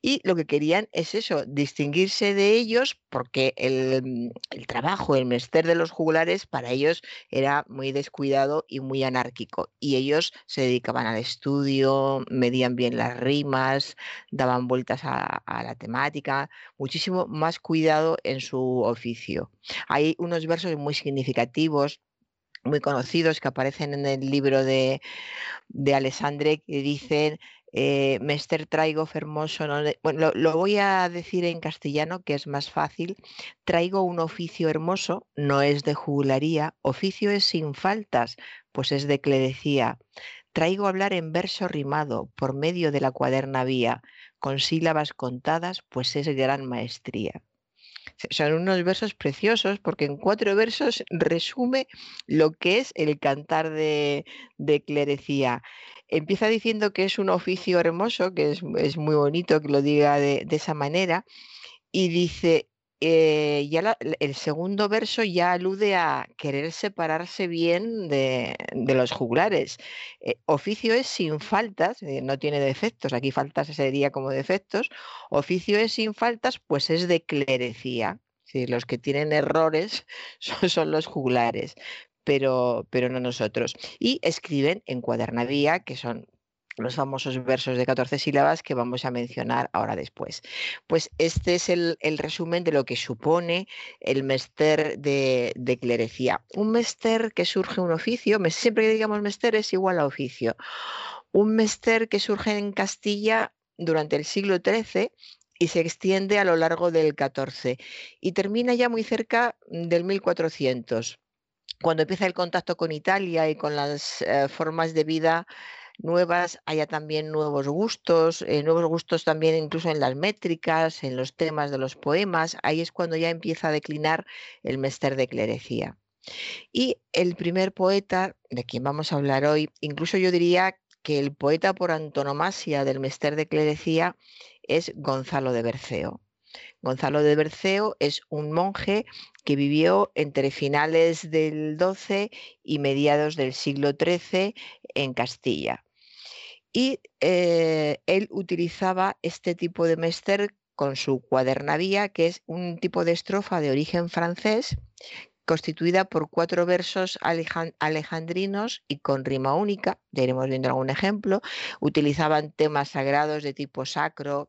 y lo que querían es eso, distinguirse de ellos porque el, trabajo, el menester de los juglares para ellos era muy descuidado y muy anárquico, y ellos se dedicaban al estudio, medían bien las rimas, daban vueltas a, a la temática, muchísimo más cuidado en su oficio. Hay unos versos muy significativos muy conocidos que aparecen en el libro de, de Alessandre que dicen eh, Mester traigo fermoso. Bueno, lo, voy a decir en castellano que es más fácil. Traigo un oficio hermoso, no es de jugularía. Oficio es sin faltas, pues es de clerecía. Traigo hablar en verso rimado por medio de la cuaderna vía, con sílabas contadas, pues es gran maestría. Son unos versos preciosos porque en cuatro versos resume lo que es el cantar de, clerecía. Empieza diciendo que es un oficio hermoso, que es, muy bonito que lo diga de, esa manera, y dice, eh, ya el segundo verso ya alude a querer separarse bien de, los juglares. Eh, oficio es sin faltas, eh, no tiene defectos, aquí faltas sería como defectos. Oficio es sin faltas, pues es de clerecía. Los que tienen errores [laughs] son, los juglares, pero, pero no nosotros. Y escriben en cuadernadía, que son los famosos versos de 14 sílabas que vamos a mencionar ahora después. Pues este es el, resumen de lo que supone el mester de, clerecía. Un mester que surge un oficio, siempre que digamos mester es igual a oficio. Un mester que surge en Castilla durante el siglo XIII y se extiende a lo largo del XIV y termina ya muy cerca del 1400 cuando empieza el contacto con Italia y con las eh, formas de vida nuevas, haya también nuevos gustos, eh, nuevos gustos también incluso en las métricas, en los temas de los poemas, ahí es cuando ya empieza a declinar el mester de clerecía. Y el primer poeta de quien vamos a hablar hoy, incluso yo diría que el poeta por antonomasia del mester de clerecía es Gonzalo de Berceo. Gonzalo de Berceo es un monje que vivió entre finales del XII y mediados del siglo XIII en Castilla y eh, él utilizaba este tipo de mester con su cuadernavía, que es un tipo de estrofa de origen francés constituida por cuatro versos alejandrinos y con rima única, ya iremos viendo algún ejemplo, utilizaban temas sagrados de tipo sacro,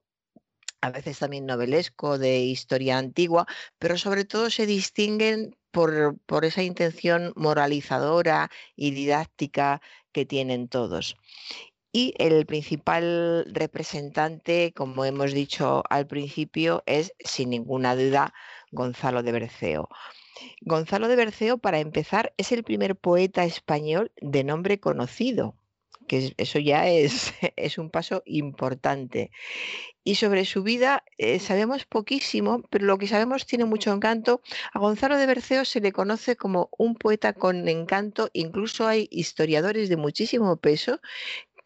a veces también novelesco, de historia antigua, pero sobre todo se distinguen por, por esa intención moralizadora y didáctica que tienen todos. Y el principal representante, como hemos dicho al principio, es sin ninguna duda Gonzalo de Berceo. Gonzalo de Berceo, para empezar, es el primer poeta español de nombre conocido, que eso ya es, [laughs] es un paso importante. Y sobre su vida eh, sabemos poquísimo, pero lo que sabemos tiene mucho encanto. A Gonzalo de Berceo se le conoce como un poeta con encanto, incluso hay historiadores de muchísimo peso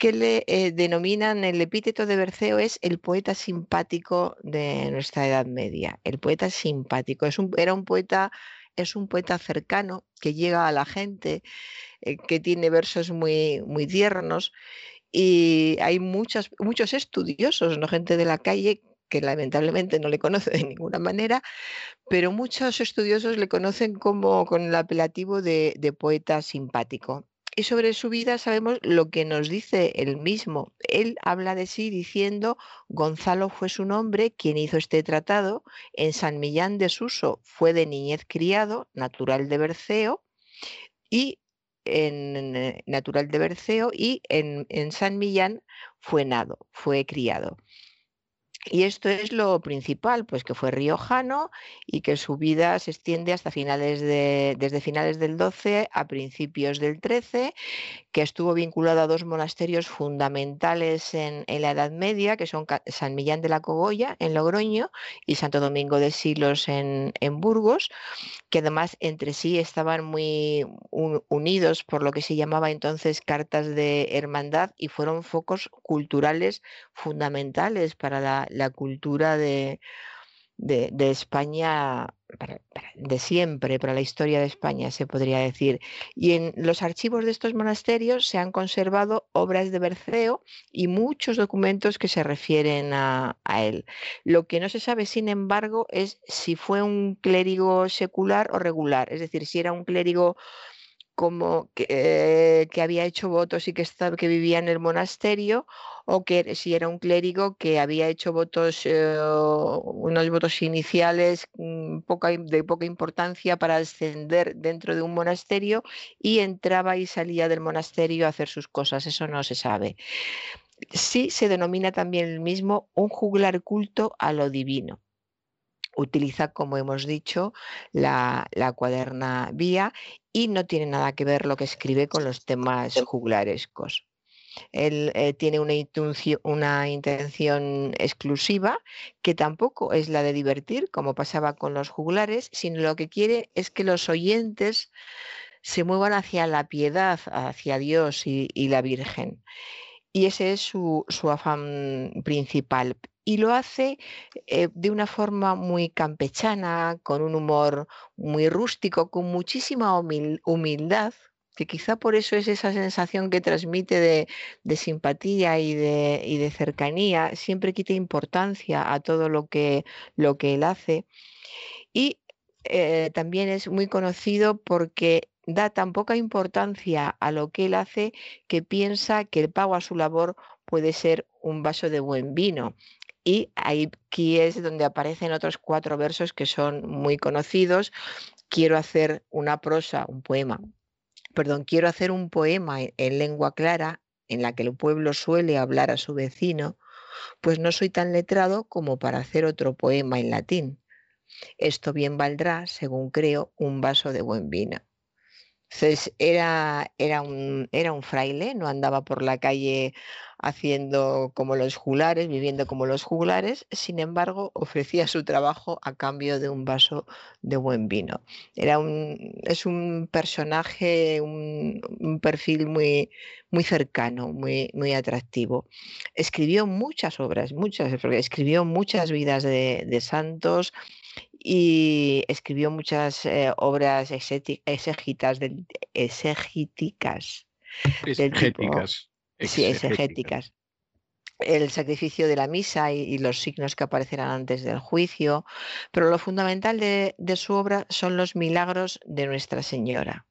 que le eh, denominan el epíteto de Berceo es el poeta simpático de nuestra Edad Media. El poeta simpático. Es un, era un poeta, es un poeta cercano que llega a la gente, eh, que tiene versos muy, muy tiernos. Y hay muchos, muchos estudiosos, no gente de la calle, que lamentablemente no le conoce de ninguna manera, pero muchos estudiosos le conocen como con el apelativo de poeta simpático. Y sobre su vida sabemos lo que nos dice él mismo. Él habla de sí diciendo, Gonzalo fue su nombre, quien hizo este tratado, en San Millán de Suso fue de niñez criado, natural de Berceo, y en eh, natural de Berceo, y en, en San Millán fue nado, fue criado. Y esto es lo principal, pues que fue riojano y que su vida se extiende hasta finales de, desde finales del 12 a principios del 13, que estuvo vinculado a dos monasterios fundamentales en, la Edad Media, que son San Millán de la Cogolla en Logroño y Santo Domingo de Silos en, en Burgos, que además entre sí estaban muy unidos por lo que se llamaba entonces cartas de hermandad y fueron focos culturales fundamentales para la la cultura de, de, España de siempre, para la historia de España, se podría decir. Y en los archivos de estos monasterios se han conservado obras de Berceo y muchos documentos que se refieren a, él. Lo que no se sabe, sin embargo, es si fue un clérigo secular o regular, es decir, si era un clérigo como que, eh, que había hecho votos y que, estaba, que vivía en el monasterio o que si era un clérigo que había hecho votos, eh, unos votos iniciales mm, de poca importancia para ascender dentro de un monasterio y entraba y salía del monasterio a hacer sus cosas. Eso no se sabe. Sí se denomina también el mismo un juglar culto a lo divino utiliza, como hemos dicho, la, la, cuaderna vía y no tiene nada que ver lo que escribe con los temas juglarescos. Él eh, tiene una, una intención exclusiva que tampoco es la de divertir, como pasaba con los juglares, sino lo que quiere es que los oyentes se muevan hacia la piedad, hacia Dios y, la Virgen. Y ese es su, su, afán principal. Y lo hace eh, de una forma muy campechana, con un humor muy rústico, con muchísima humildad, que quizá por eso es esa sensación que transmite de, simpatía y de, cercanía, siempre quita importancia a todo lo que, lo que él hace. Y eh, también es muy conocido porque da tan poca importancia a lo que él hace que piensa que el pago a su labor puede ser un vaso de buen vino. Y aquí es donde aparecen otros cuatro versos que son muy conocidos. Quiero hacer una prosa, un poema, perdón, quiero hacer un poema en lengua clara en la que el pueblo suele hablar a su vecino, pues no soy tan letrado como para hacer otro poema en latín. Esto bien valdrá, según creo, un vaso de buen vino. Entonces era, era, un, era un fraile, no andaba por la calle haciendo como los juglares, viviendo como los juglares, sin embargo ofrecía su trabajo a cambio de un vaso de buen vino. Era un, es un personaje, un, perfil muy, muy cercano, muy, muy atractivo. Escribió muchas obras, muchas, escribió muchas vidas de, de santos, y escribió muchas eh, obras exegéticas del. Exegéticas. Sí, exegéticas. El sacrificio de la misa y, los signos que aparecerán antes del juicio, pero lo fundamental de, su obra son los milagros de Nuestra Señora.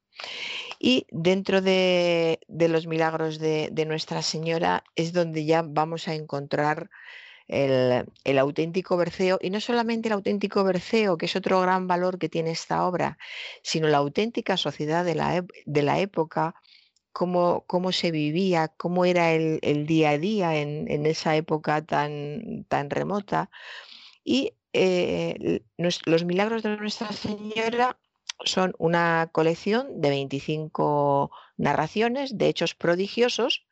Y dentro de, los milagros de, de, Nuestra Señora es donde ya vamos a encontrar el, auténtico Berceo, y no solamente el auténtico Berceo, que es otro gran valor que tiene esta obra, sino la auténtica sociedad de la, de la época, cómo, cómo, se vivía, cómo era el, día a día en, esa época tan, tan remota. Y eh, los milagros de Nuestra Señora son una colección de 25 narraciones de hechos prodigiosos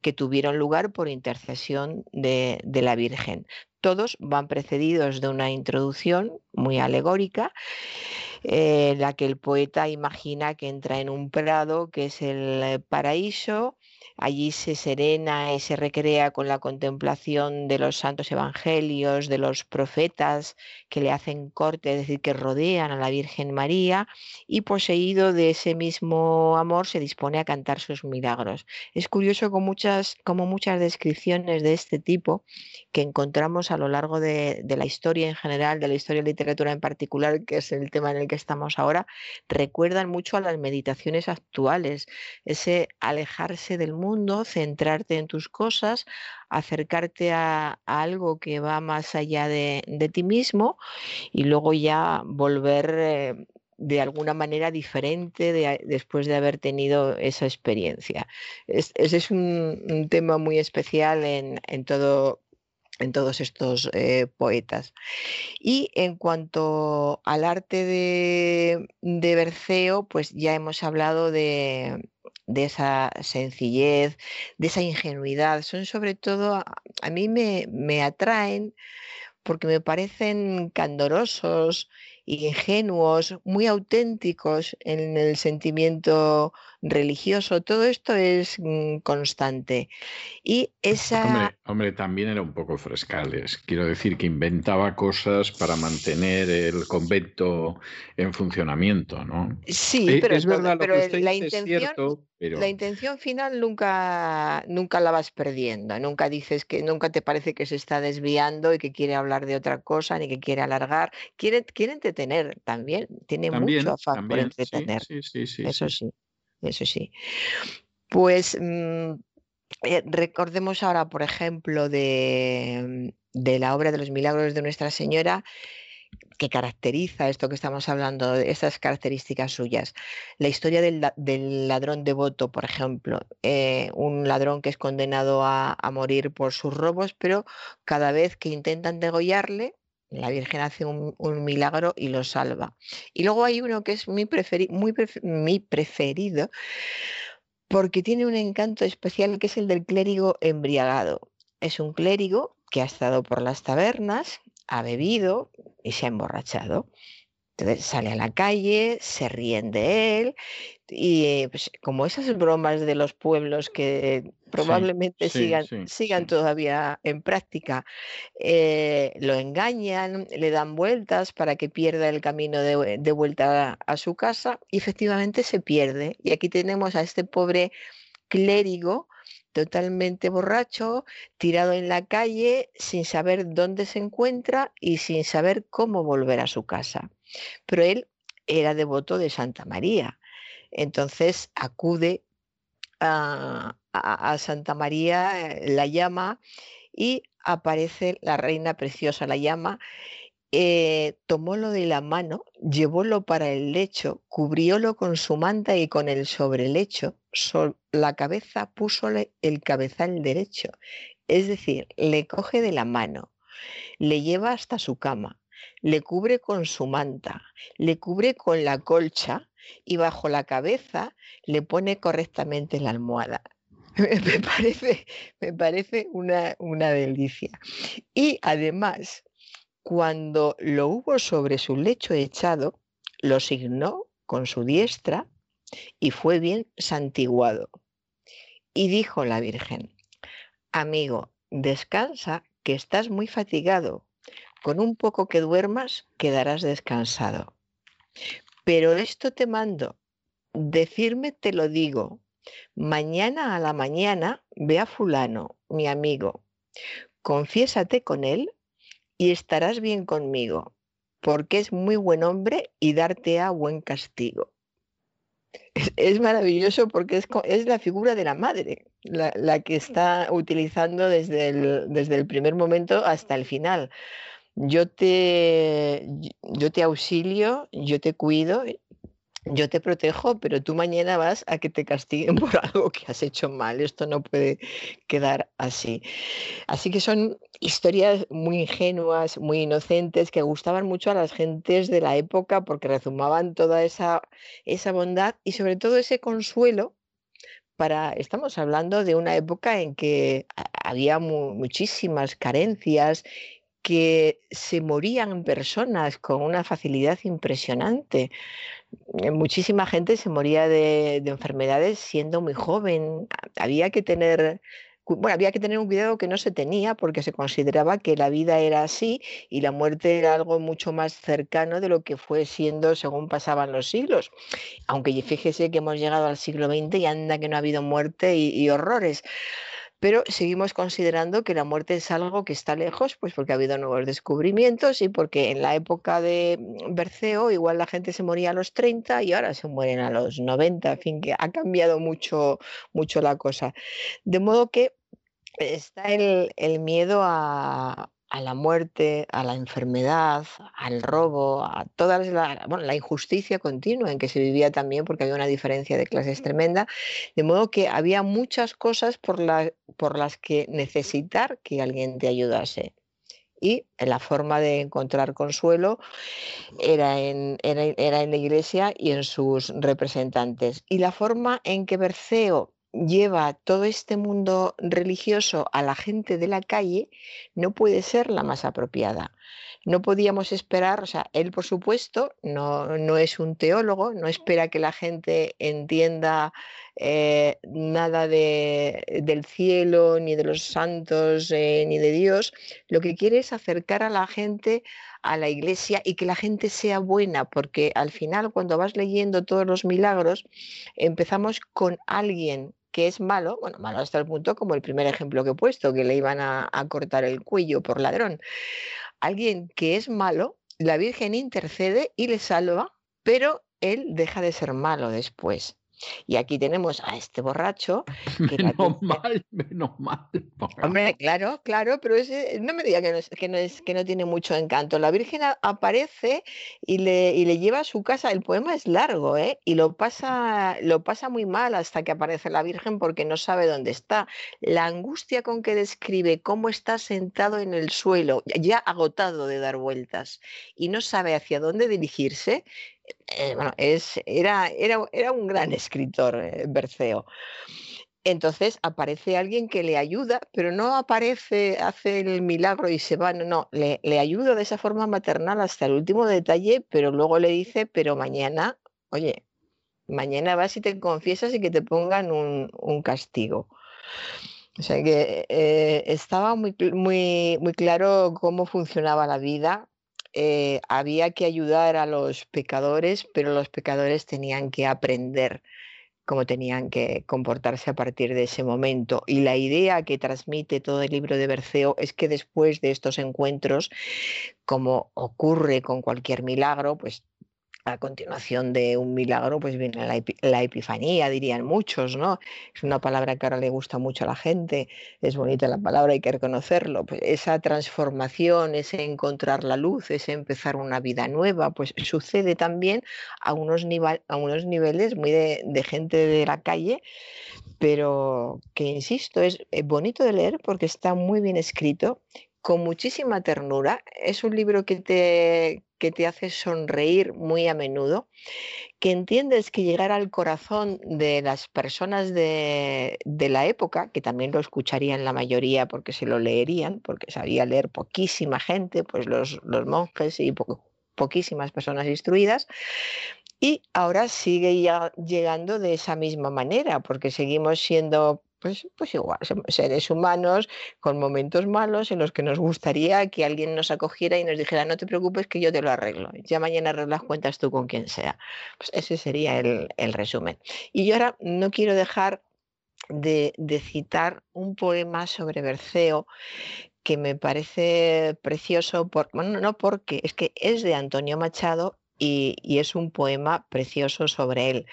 que tuvieron lugar por intercesión de, la Virgen. Todos van precedidos de una introducción muy alegórica, en eh, la que el poeta imagina que entra en un prado que es el paraíso, Allí se serena y se recrea con la contemplación de los santos evangelios, de los profetas que le hacen corte, es decir, que rodean a la Virgen María, y poseído de ese mismo amor se dispone a cantar sus milagros. Es curioso como muchas, como muchas descripciones de este tipo que encontramos a lo largo de, de la historia en general, de la historia de literatura en particular, que es el tema en el que estamos ahora, recuerdan mucho a las meditaciones actuales, ese alejarse del centrarte en tus cosas, acercarte a, algo que va más allá de, ti mismo y luego ya volver eh, de alguna manera diferente después de haber tenido esa experiencia. ese es un, tema muy especial en, todo en todos estos eh, poetas. Y en cuanto al arte de, de Berceo, pues ya hemos hablado de, de esa sencillez, de esa ingenuidad. Son sobre todo, a, mí me, me atraen porque me parecen candorosos, ingenuos, muy auténticos en el sentimiento religioso. Todo esto es mm, constante. Y esa... Hombre, también era un poco frescales. Quiero decir que inventaba cosas para mantener el convento en funcionamiento, ¿no? Sí, eh, pero, es verdad pero la intención... La intención final nunca, nunca la vas perdiendo, nunca dices que nunca te parece que se está desviando y que quiere hablar de otra cosa ni que quiere alargar. Quiere, quiere entretener también, tiene mucho afán por entretener. eso sí, eso sí. Pues mm, eh, recordemos ahora, por ejemplo, de, de la obra de los milagros de Nuestra Señora, que caracteriza esto que estamos hablando, esas características suyas. La historia del, ladrón devoto, por ejemplo, eh, un ladrón que es condenado a, morir por sus robos, pero cada vez que intentan degollarle, la Virgen hace un, milagro y lo salva. Y luego hay uno que es mi, mi preferido, porque tiene un encanto especial que es el del clérigo embriagado. Es un clérigo que ha estado por las tabernas, ha bebido y se ha emborrachado. Entonces sale a la calle, se ríen de él y pues, como esas bromas de los pueblos que probablemente sigan, sigan todavía en práctica, eh, lo engañan, le dan vueltas para que pierda el camino de, de vuelta a, a su casa y efectivamente se pierde. Y aquí tenemos a este pobre clérigo totalmente borracho, tirado en la calle, sin saber dónde se encuentra y sin saber cómo volver a su casa. Pero él era devoto de Santa María. Entonces acude a, Santa María, eh, la llama y aparece la reina preciosa, la llama, eh, tomólo de la mano, llevólo para el lecho, cubriólo con su manta y con el sobrelecho, la cabeza púsole el cabezal derecho, es decir, le coge de la mano, le lleva hasta su cama, le cubre con su manta, le cubre con la colcha y bajo la cabeza le pone correctamente la almohada. [laughs] Me parece, me parece una, una delicia. Y además, cuando lo hubo sobre su lecho echado, lo signó con su diestra y fue bien santiguado. Y dijo la Virgen, amigo, descansa, que estás muy fatigado. Con un poco que duermas, quedarás descansado. Pero esto te mando, decirme te lo digo. Mañana a la mañana ve a fulano, mi amigo. Confiésate con él y estarás bien conmigo, porque es muy buen hombre y darte a buen castigo. Es, maravilloso porque es, es, la figura de la madre, la, la que está utilizando desde el, desde el primer momento hasta el final yo te, yo te auxilio, yo te cuido, yo te protejo, pero tú mañana vas a que te castiguen [laughs] por algo que has hecho mal. Esto no puede quedar así. Así que son historias muy ingenuas, muy inocentes, que gustaban mucho a las gentes de la época porque rezumaban toda esa, esa bondad y sobre todo ese consuelo para, estamos hablando de una época en que había muchísimas carencias que se morían personas con una facilidad impresionante. Eh, muchísima gente se moría de, enfermedades siendo muy joven. Había que tener bueno, había que tener un cuidado que no se tenía porque se consideraba que la vida era así y la muerte era algo mucho más cercano de lo que fue siendo según pasaban los siglos. Aunque fíjese que hemos llegado al siglo XX y anda que no ha habido muerte y horrores pero seguimos considerando que la muerte es algo que está lejos, pues porque ha habido nuevos descubrimientos y porque en la época de mm, Berceo igual la gente se moría a los 30 y ahora se mueren a los 90, en fin, que ha cambiado mucho, mucho la cosa. De modo que está el, el miedo a, a la muerte, a la enfermedad, al robo, a toda la, bueno, la injusticia continua en que se vivía también porque había una diferencia de clases tremenda, de modo que había muchas cosas por, por las que necesitar que alguien te ayudase. Y la forma de encontrar consuelo era en, era en la iglesia y en sus representantes. Y la forma en que Berceo lleva todo este mundo religioso a la gente de la calle no puede ser la más apropiada. No podíamos esperar, o sea, él por supuesto no, no es un teólogo, no espera que la gente entienda eh, nada de, del cielo, ni de los santos, eh, ni de Dios. Lo que quiere es acercar a la gente a la iglesia y que la gente sea buena, porque al final cuando vas leyendo todos los milagros, empezamos con alguien que es malo, bueno, malo hasta el punto como el primer ejemplo que he puesto, que le iban a, a cortar el cuello por ladrón. Alguien que es malo, la Virgen intercede y le salva, pero él deja de ser malo después. Y aquí tenemos a este borracho. [laughs] [laughs] menos mal, menos mal. Hombre, claro, claro, pero ese, no me diga que no, que, no es, que no tiene mucho encanto. La Virgen aparece y le, y le lleva a su casa. El poema es largo, ¿eh? Y lo pasa, lo pasa muy mal hasta que aparece la Virgen porque no sabe dónde está. La angustia con que describe cómo está sentado en el suelo, ya agotado de dar vueltas, y no sabe hacia dónde dirigirse, eh, bueno, era, era, era, un gran escritor, eh, Berceo. entonces aparece alguien que le ayuda, pero no aparece, hace el milagro y se va, no, no, le, ayuda de esa forma maternal hasta el último detalle, pero luego le dice, pero mañana, oye, mañana vas y te confiesas y que te pongan un, castigo. O sea que eh, estaba muy, muy, muy claro cómo funcionaba la vida. Eh, había que ayudar a los pecadores, pero los pecadores tenían que aprender cómo tenían que comportarse a partir de ese momento. Y la idea que transmite todo el libro de Berceo es que después de estos encuentros, como ocurre con cualquier milagro, pues a continuación de un milagro, pues viene la, epifanía, dirían muchos, ¿no? Es una palabra que ahora le gusta mucho a la gente, es bonita la palabra, hay que reconocerlo. Pues esa transformación, ese encontrar la luz, ese empezar una vida nueva, pues sucede también a unos, a unos niveles muy de, de gente de la calle, pero que, insisto, es eh, bonito de leer porque está muy bien escrito con muchísima ternura. Es un libro que te, que te hace sonreír muy a menudo, que entiendes que llegar al corazón de las personas de, la época, que también lo escucharían la mayoría porque se lo leerían, porque sabía leer poquísima gente, pues los, los monjes y poquísimas personas instruidas, y ahora sigue ya llegando de esa misma manera, porque seguimos siendo pues, pues igual, seres humanos con momentos malos en los que nos gustaría que alguien nos acogiera y nos dijera, no te preocupes que yo te lo arreglo, ya mañana arreglas cuentas tú con quien sea. Pues ese sería el, resumen. Y yo ahora no quiero dejar de, de citar un poema sobre Berceo que me parece precioso, por, bueno, no porque es que es de Antonio Machado y, es un poema precioso sobre él.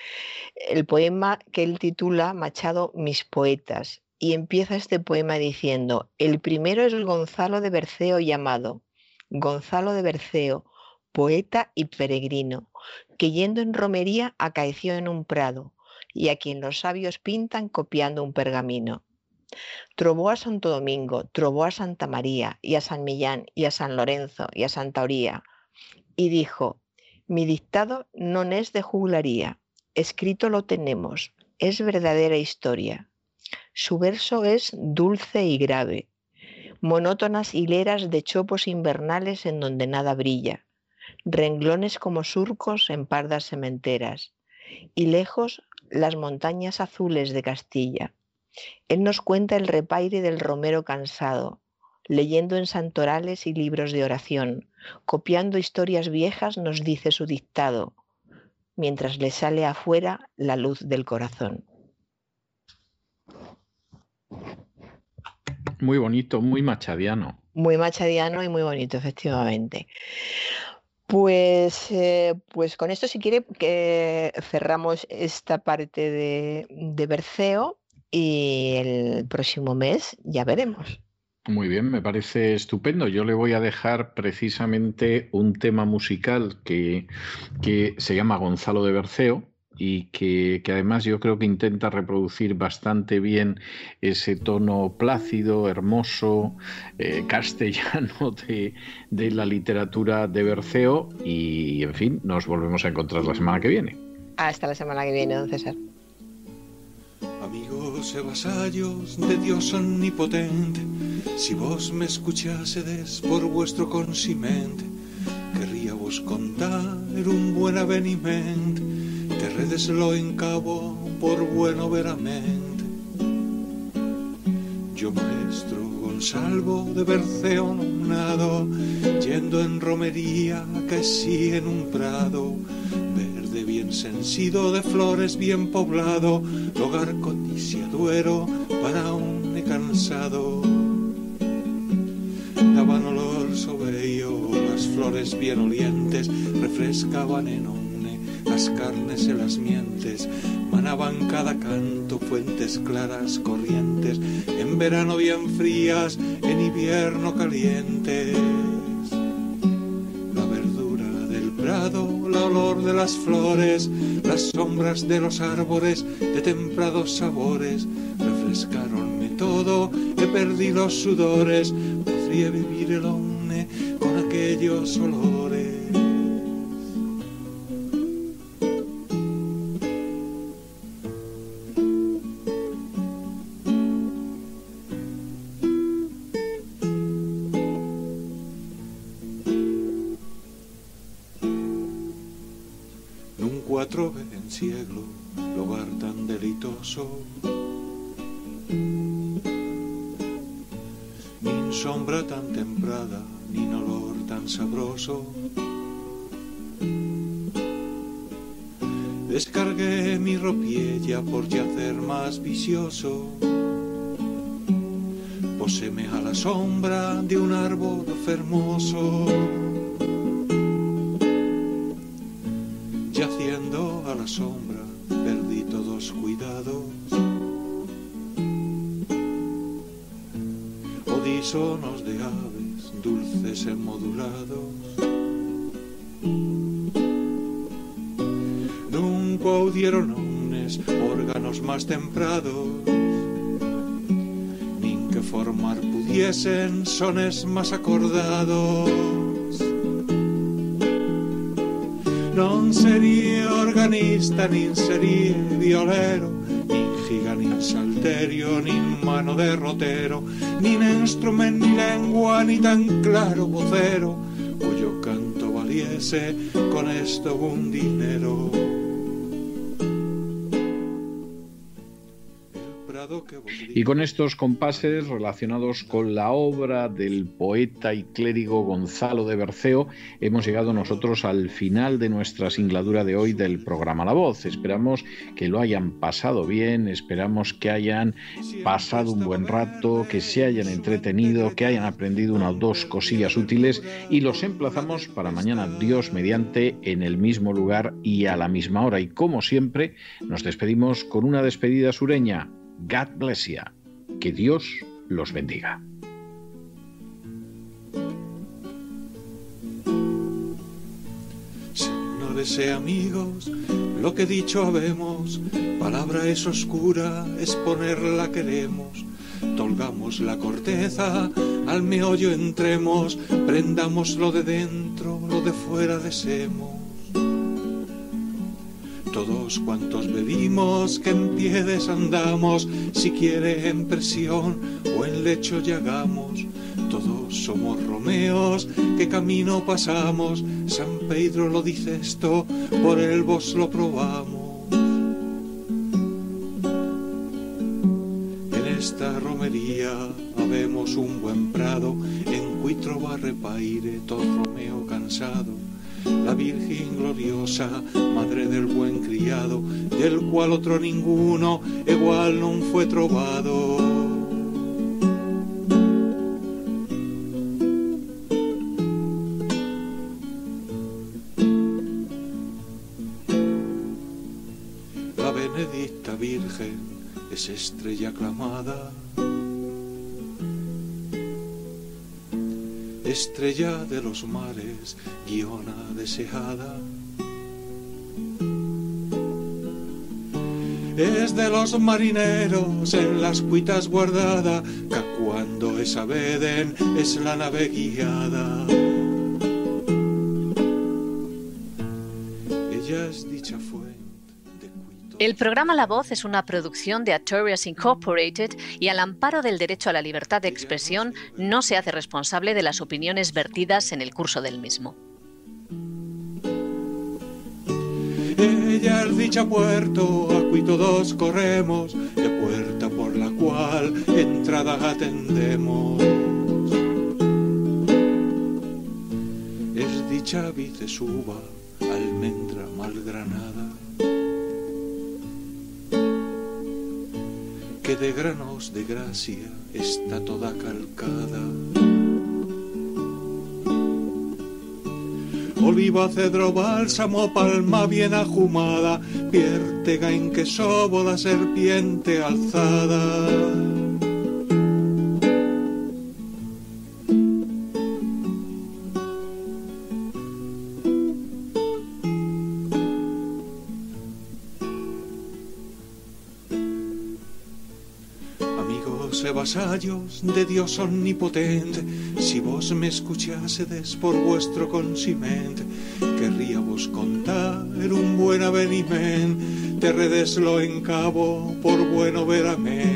El poema que él titula Machado Mis Poetas y empieza este poema diciendo, el primero es Gonzalo de Berceo llamado, Gonzalo de Berceo, poeta y peregrino, que yendo en romería acaeció en un prado y a quien los sabios pintan copiando un pergamino. Trobó a Santo Domingo, trobó a Santa María y a San Millán y a San Lorenzo y a Santa Oría y dijo, mi dictado no es de juglaría, escrito lo tenemos, es verdadera historia. Su verso es dulce y grave, monótonas hileras de chopos invernales en donde nada brilla, renglones como surcos en pardas sementeras, y lejos las montañas azules de Castilla. Él nos cuenta el repaire del romero cansado, leyendo en santorales y libros de oración, copiando historias viejas, nos dice su dictado, mientras le sale afuera la luz del corazón. Muy bonito, muy machadiano. Muy machadiano y muy bonito, efectivamente. Pues, eh, pues con esto, si quiere, que cerramos esta parte de, de Berceo y el próximo mes ya veremos. Muy bien, me parece estupendo. Yo le voy a dejar precisamente un tema musical que, que se llama Gonzalo de Berceo y que, además yo creo que intenta reproducir bastante bien ese tono plácido, hermoso, eh, castellano de, de la literatura de Berceo y, en fin, nos volvemos a encontrar la semana que viene. Hasta la semana que viene, don César. Amigos y vasallos de Dios omnipotente, si vos me escuchásedes por vuestro consimente, querría vos contar un buen aveniment, que redeslo en cabo por bueno veramente. Yo maestro Gonzalo de Berceo nado, yendo en romería que en un prado, bien sensido de flores bien poblado, hogar codiciaduero para un cansado. Daban olor sobello, las flores bien olientes refrescaban en omne las carnes en las mientes, manaban cada canto fuentes claras corrientes, en verano bien frías, en invierno calientes. La verdura del prado olor de las flores, las sombras de los árboles de templados sabores, refrescaronme todo, he perdido los sudores, podría vivir el hombre con aquellos olores. Cielo, lugar tan delitoso. Ni sombra tan temprada, ni olor tan sabroso. Descargué mi ropiella por yacer más vicioso. Poseme a la sombra de un árbol fermoso. Sombra, perdí todos cuidados. Odisonos de aves, dulces modulados audieron unes órganos más temprados, nin que formar pudiesen sones más acordados. Sería organista, nin sería violero, nin giga, salterio, nin mano de rotero, nin instrumento, ni lengua, ni tan claro vocero, cuyo canto valiese con esto un dinero. Y con estos compases relacionados con la obra del poeta y clérigo Gonzalo de Berceo, hemos llegado nosotros al final de nuestra singladura de hoy del programa La Voz. Esperamos que lo hayan pasado bien, esperamos que hayan pasado un buen rato, que se hayan entretenido, que hayan aprendido una o dos cosillas útiles y los emplazamos para mañana, Dios mediante, en el mismo lugar y a la misma hora. Y como siempre, nos despedimos con una despedida sureña. God bless you. Que Dios los bendiga. Señores y amigos, lo que dicho habemos, palabra es oscura, exponerla queremos. Tolgamos la corteza, al meollo entremos, prendamos lo de dentro, lo de fuera deseemos todos cuantos bebimos, que en pie desandamos, si quiere en presión o en lecho llegamos. Todos somos Romeos, que camino pasamos, San Pedro lo dice esto, por él vos lo probamos. En esta romería habemos un buen prado, en cuitro va repaire todo Romeo cansado la Virgen gloriosa, madre del buen criado, del cual otro ninguno igual no fue trovado. La benedicta Virgen es estrella aclamada estrella de los mares, guiona deseada. Es de los marineros en las cuitas guardada, que cuando es abeden es la nave guiada. Ella es dicha fuente. El programa La Voz es una producción de Artorias Incorporated y al amparo del derecho a la libertad de expresión no se hace responsable de las opiniones vertidas en el curso del mismo. Ella es dicha puerto, a todos corremos, de puerta por la cual entrada atendemos. Es dicha vicesuba, almendra malgranada. Que de granos de gracia está toda calcada. Oliva, cedro, bálsamo, palma bien ajumada, piértega en que la serpiente alzada. Vasallos de Dios omnipotente, si vos me escuchásedes por vuestro consiment, querría vos contar un buen aveniment, te redeslo en cabo por bueno veramente.